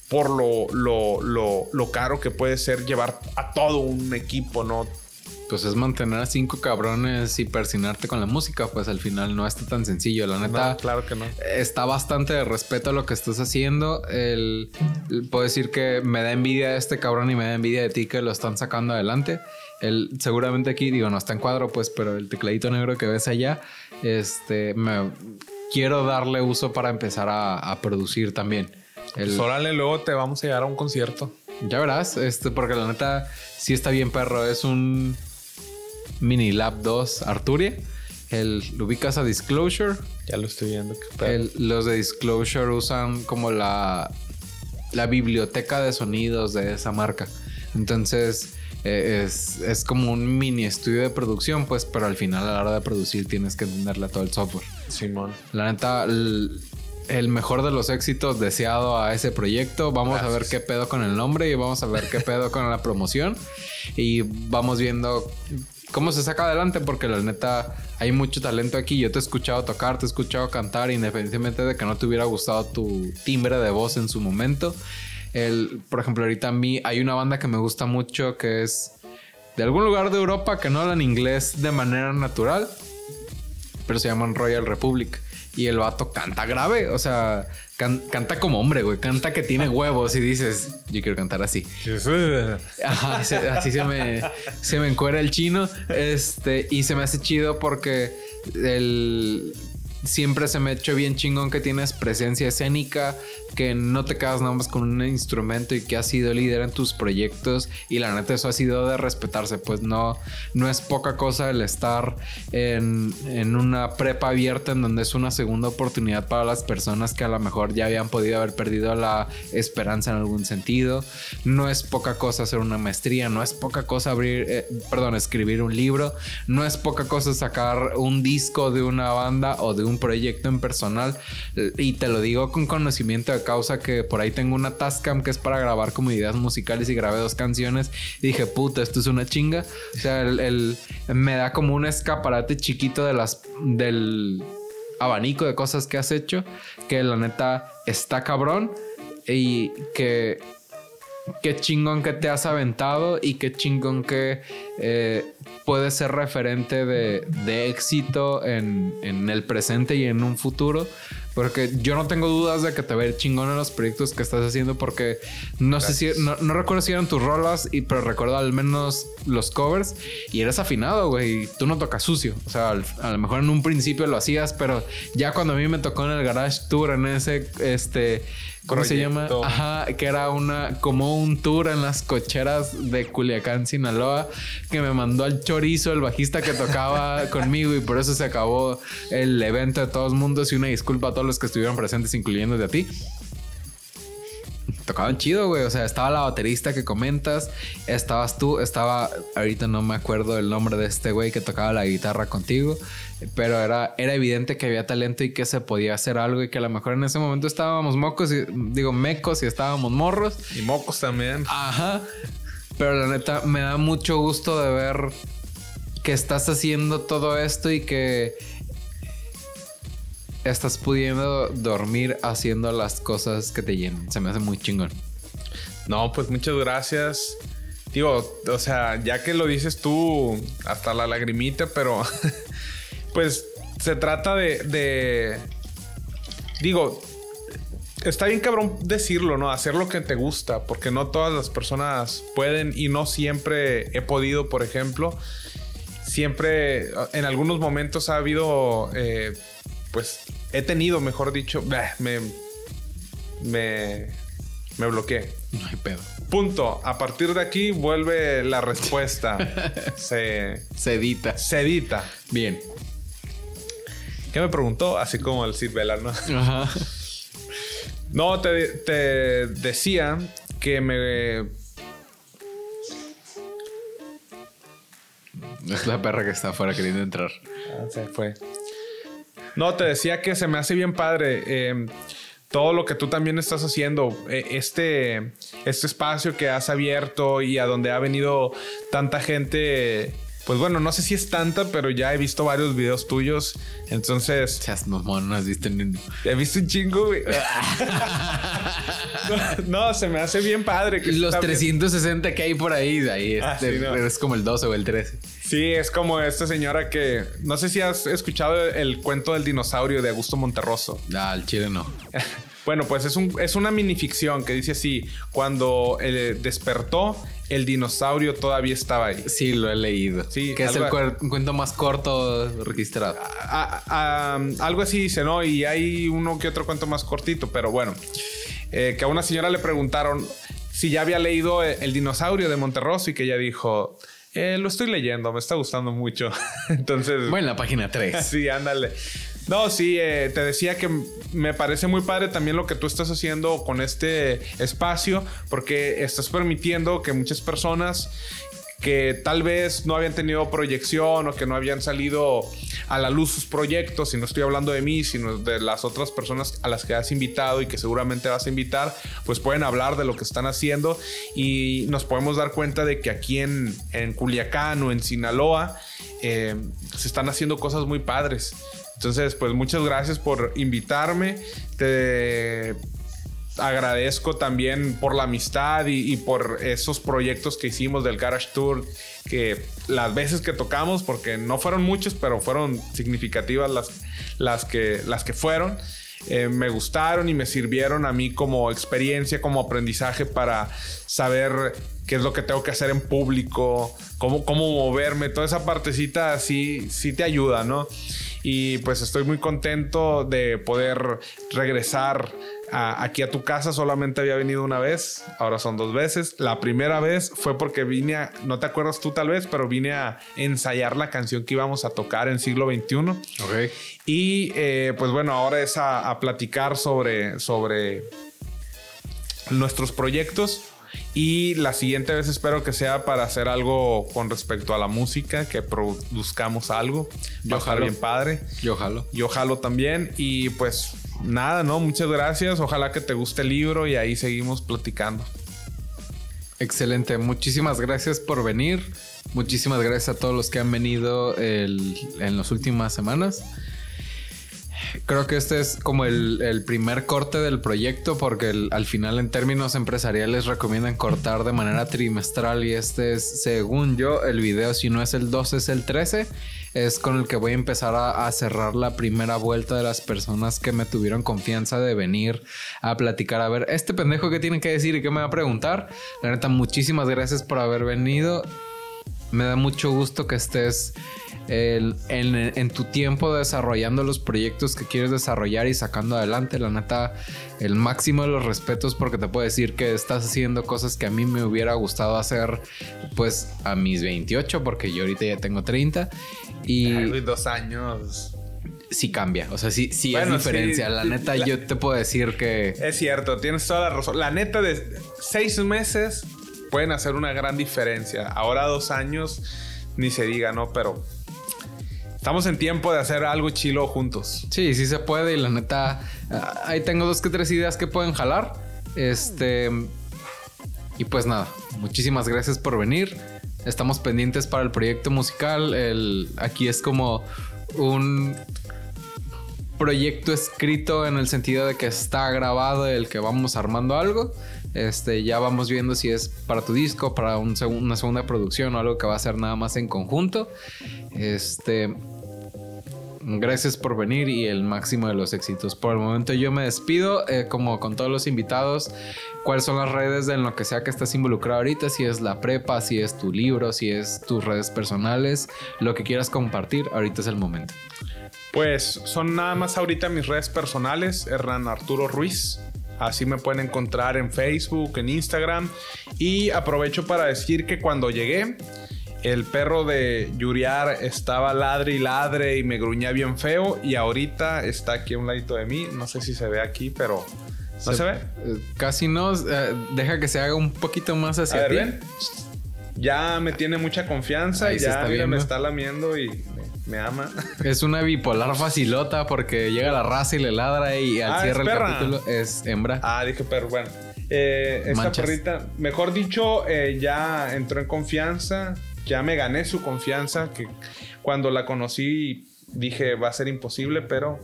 por lo, lo, lo, lo caro que puede ser llevar a todo un equipo, ¿no? Pues es mantener a cinco cabrones y persinarte con la música, pues al final no está tan sencillo. La neta, claro que no. Está bastante de respeto a lo que estás haciendo. El, puedo decir que me da envidia de este cabrón y me da envidia de ti que lo están sacando adelante. El, seguramente aquí, digo, no está en cuadro, pues, pero el tecladito negro que ves allá, este, me quiero darle uso para empezar a, producir también. El, pues órale, luego te vamos a llevar a un concierto. Ya verás, este, porque la neta sí está bien, perro. Es un Mini Lab 2 Arturia. El, ¿Lo ubicas a Disclosure? Ya lo estoy viendo. los de Disclosure usan como la, la biblioteca de sonidos de esa marca. Entonces eh, es, es, como un mini estudio de producción, pues, pero al final a la hora de producir tienes que entenderle todo el software. Simón. La neta, el, mejor de los éxitos deseado a ese proyecto. Vamos a ver qué pedo con el nombre y vamos a ver qué pedo con la promoción. Y vamos viendo cómo se saca adelante, porque la neta hay mucho talento aquí. Yo te he escuchado tocar, te he escuchado cantar, independientemente de que no te hubiera gustado tu timbre de voz en su momento. El, por ejemplo, ahorita a mí hay una banda que me gusta mucho que es de algún lugar de Europa que no hablan inglés de manera natural, pero se llaman Royal Republic. Y el vato canta grave, o sea, canta como hombre, güey. Canta que tiene huevos y dices, yo quiero cantar así. Ajá, así se me, se me encuera el chino. Este, y se me hace chido porque el, siempre se me hecho bien chingón que tienes presencia escénica, que no te quedas nada más con un instrumento y que has sido líder en tus proyectos. Y la neta eso ha sido de respetarse, pues no, no es poca cosa el estar en, en una prepa abierta en donde es una segunda oportunidad para las personas que a lo mejor ya habían podido haber perdido la esperanza en algún sentido, no es poca cosa hacer una maestría, no es poca cosa abrir, eh, perdón, escribir un libro, no es poca cosa sacar un disco de una banda o de un proyecto en personal. Y te lo digo con conocimiento de causa que por ahí tengo una Tascam que es para grabar como ideas musicales y grabé dos canciones. Y dije, puta, esto es una chinga. O sea, el, me da como un escaparate chiquito de las, del abanico de cosas que has hecho. Que la neta está cabrón. Y que qué chingón que te has aventado y qué chingón que eh, puedes ser referente de, éxito en, el presente y en un futuro. Porque yo no tengo dudas de que te ve chingón en los proyectos que estás haciendo porque no sé si, no, recuerdo si eran tus rolas, y, pero recuerdo al menos los covers y eres afinado, güey. Tú no tocas sucio. O sea, a lo mejor en un principio lo hacías, pero ya cuando a mí me tocó en el garage tour, en ese, este, ¿Cómo se llama? Ajá, que era una como un tour en las cocheras de Culiacán, Sinaloa, que me mandó al chorizo el bajista que tocaba conmigo y por eso se acabó el evento de todos mundos. Y una disculpa a todos los que estuvieron presentes, incluyendo de a ti tocaban chido, güey. O sea, estaba la baterista que comentas, estabas tú, estaba, ahorita no me acuerdo el nombre de este güey que tocaba la guitarra contigo, pero era, era evidente que había talento y que se podía hacer algo y que a lo mejor en ese momento estábamos mocos, y, digo, mecos y estábamos morros. Y mocos también. Ajá. Pero la neta, me da mucho gusto de ver que estás haciendo todo esto y que estás pudiendo dormir haciendo las cosas que te llenan. Se me hace muy chingón. No, pues muchas gracias. Digo, o sea, ya que lo dices tú, hasta la lagrimita, pero pues se trata de, digo, está bien cabrón decirlo, ¿no? Hacer lo que te gusta, porque no todas las personas pueden y no siempre he podido, por ejemplo. Siempre, en algunos momentos ha habido, eh, pues, he tenido, mejor dicho, me, me, me bloqueé. No hay pedo. Punto. A partir de aquí vuelve la respuesta. se, se edita. Se edita. Bien. ¿Qué me preguntó? Así como el Sid Vela, ¿no? Ajá. No, te, te decía que me. Es la perra que está afuera queriendo entrar. Ah, se fue. No, te decía que se me hace bien padre. Eh, todo lo que tú también estás haciendo, eh, este, este espacio que has abierto y a donde ha venido tanta gente pues bueno, no sé si es tanta, pero ya he visto varios videos tuyos. Entonces. Chas, mamón, no has visto ni. He visto un chingo, güey. no, se me hace bien padre. Que Los 360 que hay por ahí, ahí ah, este, es como el 12 o el 13. Sí, es como esta señora que. No sé si has escuchado el cuento del dinosaurio de Augusto Monterroso. Ah, el chile no. Bueno, pues es, un, es una minificción que dice así, cuando eh, despertó, el dinosaurio todavía estaba ahí. Sí, lo he leído. Sí, que es el cuento más corto registrado. algo así dice, ¿no? Y hay uno que otro cuento más cortito, pero bueno. Eh, que a una señora le preguntaron si ya había leído eh, El dinosaurio de Monterroso y que ella dijo... lo estoy leyendo, me está gustando mucho. Entonces. Bueno, la página 3. sí, ándale. No, sí, eh, te decía que me parece muy padre también lo que tú estás haciendo con este espacio, porque estás permitiendo que muchas personas que tal vez no habían tenido proyección o que no habían salido a la luz sus proyectos, y no estoy hablando de mí, sino de las otras personas a las que has invitado y que seguramente vas a invitar, pues pueden hablar de lo que están haciendo y nos podemos dar cuenta de que aquí en, en Culiacán o en Sinaloa eh, se están haciendo cosas muy padres. Entonces, pues muchas gracias por invitarme. Te agradezco también por la amistad y, por esos proyectos que hicimos del Garage Tour, que las veces que tocamos, porque no fueron muchos, pero fueron significativas las, las, que, las que fueron. Eh, me gustaron y me sirvieron a mí como experiencia, como aprendizaje para saber qué es lo que tengo que hacer en público, cómo, cómo moverme, toda esa partecita sí, sí te ayuda, ¿no? Y pues estoy muy contento de poder regresar aquí a tu casa. Solamente había venido una vez, ahora son dos veces. La primera vez fue porque vine a, no te acuerdas tú tal vez, pero vine a ensayar la canción que íbamos a tocar en siglo XXI. Ok. Y eh, pues bueno, ahora es a, a platicar sobre, sobre nuestros proyectos y la siguiente vez espero que sea para hacer algo con respecto a la música, que produzcamos algo. Yo ojalá bien padre. Yo ojalá. Yo ojalá también. Y pues nada, ¿no? Muchas gracias. Ojalá que te guste el libro y ahí seguimos platicando. Excelente. Muchísimas gracias por venir. Muchísimas gracias a todos los que han venido en las últimas semanas. Creo que este es como el, primer corte del proyecto porque al final en términos empresariales recomiendan cortar de manera trimestral y este es, según yo, el video, si no es el 12 es el 13, es con el que voy a empezar a, cerrar la primera vuelta de las personas que me tuvieron confianza de venir a platicar. A ver, este pendejo que tiene que decir y qué me va a preguntar. La neta, muchísimas gracias por haber venido. Me da mucho gusto que estés en, tu tiempo desarrollando los proyectos que quieres desarrollar y sacando adelante. La neta, el máximo de los respetos porque te puedo decir que estás haciendo cosas que a mí me hubiera gustado hacer pues a mis 28 porque yo ahorita ya tengo 30 y... dos años sí cambia. O sea, sí, sí es diferencia. la neta, yo te puedo decir que. Es cierto, tienes toda la razón. La neta, de seis meses pueden hacer una gran diferencia. Ahora dos años, ni se diga, ¿no? Pero Estamos en tiempo de hacer algo chilo juntos. Sí, sí se puede. Y la neta, ah, ahí tengo dos que tres ideas que pueden jalar. Este. Y pues nada, muchísimas gracias por venir. Estamos pendientes para el proyecto musical. El, aquí es como un proyecto escrito en el sentido de que está grabado, el que vamos armando algo. Este, ya vamos viendo si es para tu disco, para una segunda producción o algo que va a ser nada más en conjunto. Este, Gracias por venir y el máximo de los éxitos. Por el momento yo me despido, eh, como con todos los invitados. ¿Cuáles son las redes de en lo que sea que estás involucrado ahorita? Si es la prepa, si es tu libro, si es tus redes personales, lo que quieras compartir, ahorita es el momento. Pues son nada más ahorita mis redes personales, Hernán Arturo Ruiz. Así me pueden encontrar en Facebook, en Instagram. Y aprovecho para decir que cuando llegué, el perro de Yuriar estaba ladre y ladre y me gruñía bien feo. Y ahorita está aquí a un ladito de mí. No sé si se ve aquí, pero. ¿No se, ve? Casi no. Eh, deja que se haga un poquito más hacia ti. Ya me tiene mucha confianza y ya me está lamiendo y me ama. Es una bipolar facilota porque llega la raza y le ladra y al Ah, cierre es el perra. capítulo es hembra. Ah, dije perro. Bueno, eh, esta perrita, mejor dicho, eh, ya entró en confianza. Ya me gané su confianza. Que cuando la conocí dije va a ser imposible, pero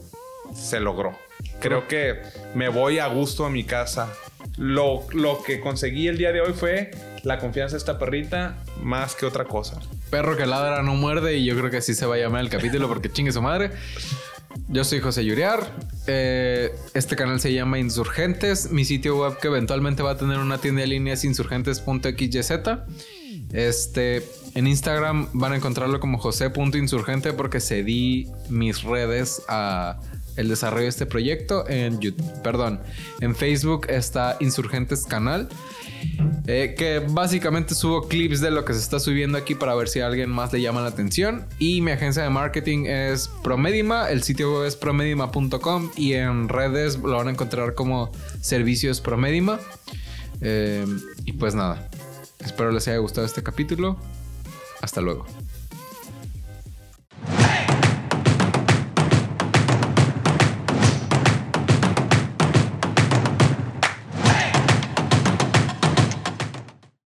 se logró. Creo que me voy a gusto a mi casa. Lo, lo que conseguí el día de hoy fue la confianza de esta perrita más que otra cosa. Perro que ladra no muerde y yo creo que así se va a llamar el capítulo porque chingue su madre. Yo soy José Yuriar. Eh, este canal se llama Insurgentes. Mi sitio web que eventualmente va a tener una tienda de línea es insurgentes.xyz. Este, en Instagram van a encontrarlo como jose.insurgente porque cedí mis redes a el desarrollo de este proyecto en YouTube, perdón, en Facebook está Insurgentes Canal. Eh, que básicamente subo clips de lo que se está subiendo aquí para ver si a alguien más le llama la atención. Y mi agencia de marketing es Promedima, el sitio web es promedima.com y en redes lo van a encontrar como Servicios Promedima. Eh, y pues nada, espero les haya gustado este capítulo. Hasta luego.